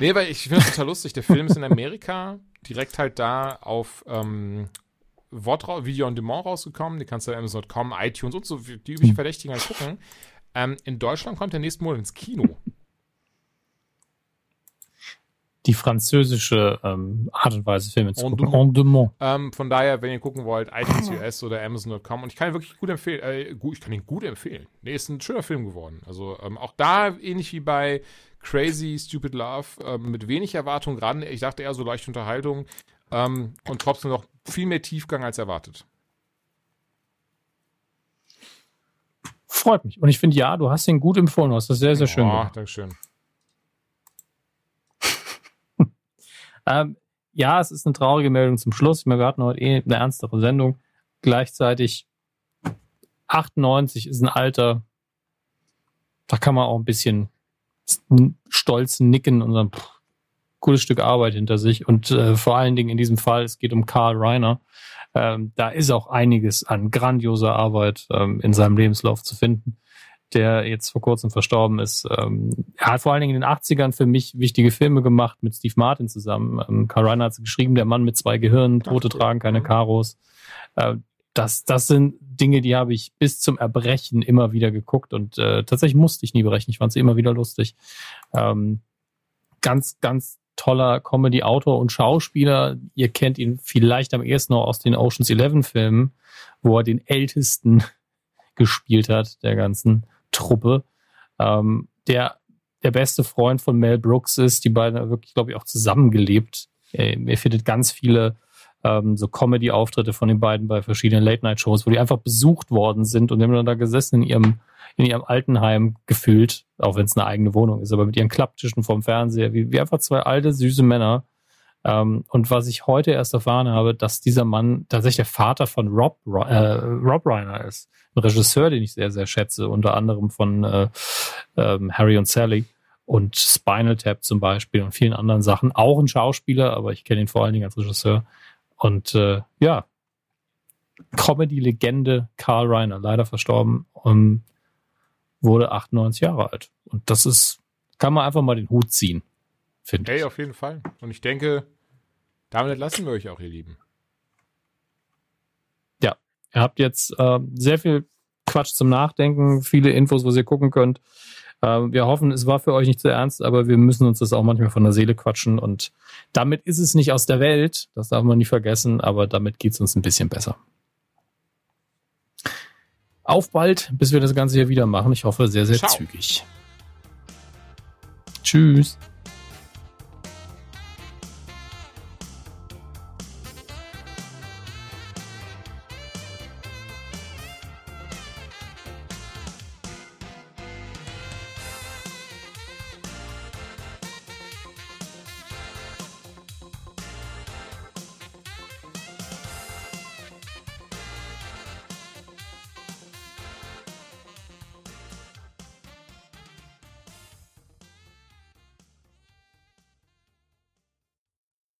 Nee, weil ich finde das total lustig. Der Film ist in Amerika direkt halt da auf ähm, Wortrau Video on Demand rausgekommen. Die kannst du auf Amazon.com, iTunes und so die üblichen Verdächtigen halt gucken. Ähm, in Deutschland kommt der nächsten Monat ins Kino. Die französische ähm, Art und Weise, Filme zu gucken. En demand. Ähm, von daher, wenn ihr gucken wollt, iTunes US oder Amazon.com. Und ich kann ihn wirklich gut empfehlen. Äh, gut, ich kann ihn gut empfehlen. Nee, ist ein schöner Film geworden. Also ähm, auch da, ähnlich wie bei Crazy Stupid Love, ähm, mit wenig Erwartung ran. Ich dachte eher so leichte Unterhaltung. Ähm, und trotzdem noch viel mehr Tiefgang als erwartet. Freut mich. Und ich finde, ja, du hast ihn gut empfohlen. Du hast das sehr, sehr schön oh, gemacht. Dankeschön. Ähm, ja, es ist eine traurige Meldung zum Schluss. Wir hatten heute eh eine ernstere Sendung. Gleichzeitig 98 ist ein Alter, da kann man auch ein bisschen stolz nicken und sagen, pff, cooles Stück Arbeit hinter sich. Und äh, vor allen Dingen in diesem Fall, es geht um Karl Reiner. Ähm, da ist auch einiges an grandioser Arbeit ähm, in seinem Lebenslauf zu finden, der jetzt vor kurzem verstorben ist. Ähm, er hat vor allen Dingen in den 80ern für mich wichtige Filme gemacht mit Steve Martin zusammen. Ähm, Karl Reiner hat geschrieben, der Mann mit zwei Gehirnen, Tote tragen keine Karos. Äh, das, das sind Dinge, die habe ich bis zum Erbrechen immer wieder geguckt und äh, tatsächlich musste ich nie brechen. Ich fand sie immer wieder lustig. Ähm, ganz, ganz toller Comedy-Autor und Schauspieler. Ihr kennt ihn vielleicht am ehesten noch aus den Oceans 11 Filmen, wo er den ältesten <laughs> gespielt hat der ganzen Truppe. Ähm, der der beste Freund von Mel Brooks ist. Die beiden haben wirklich, glaube ich, auch zusammengelebt. Er findet ganz viele ähm, so Comedy-Auftritte von den beiden bei verschiedenen Late-Night-Shows, wo die einfach besucht worden sind und die haben dann da gesessen in ihrem in ihrem Altenheim gefühlt, auch wenn es eine eigene Wohnung ist, aber mit ihren Klapptischen vom Fernseher, wie, wie einfach zwei alte, süße Männer. Ähm, und was ich heute erst erfahren habe, dass dieser Mann tatsächlich der Vater von Rob, äh, Rob Reiner ist. Ein Regisseur, den ich sehr, sehr schätze, unter anderem von äh, ähm, Harry und Sally und Spinal Tap zum Beispiel und vielen anderen Sachen. Auch ein Schauspieler, aber ich kenne ihn vor allen Dingen als Regisseur. Und äh, ja, Comedy-Legende Carl Reiner, leider verstorben. Um, wurde 98 Jahre alt. Und das ist, kann man einfach mal den Hut ziehen, finde hey, ich. auf jeden Fall. Und ich denke, damit lassen wir euch auch, ihr Lieben. Ja, ihr habt jetzt äh, sehr viel Quatsch zum Nachdenken, viele Infos, was ihr gucken könnt. Äh, wir hoffen, es war für euch nicht zu ernst, aber wir müssen uns das auch manchmal von der Seele quatschen. Und damit ist es nicht aus der Welt, das darf man nie vergessen, aber damit geht es uns ein bisschen besser. Auf bald, bis wir das Ganze hier wieder machen. Ich hoffe, sehr, sehr Ciao. zügig. Tschüss.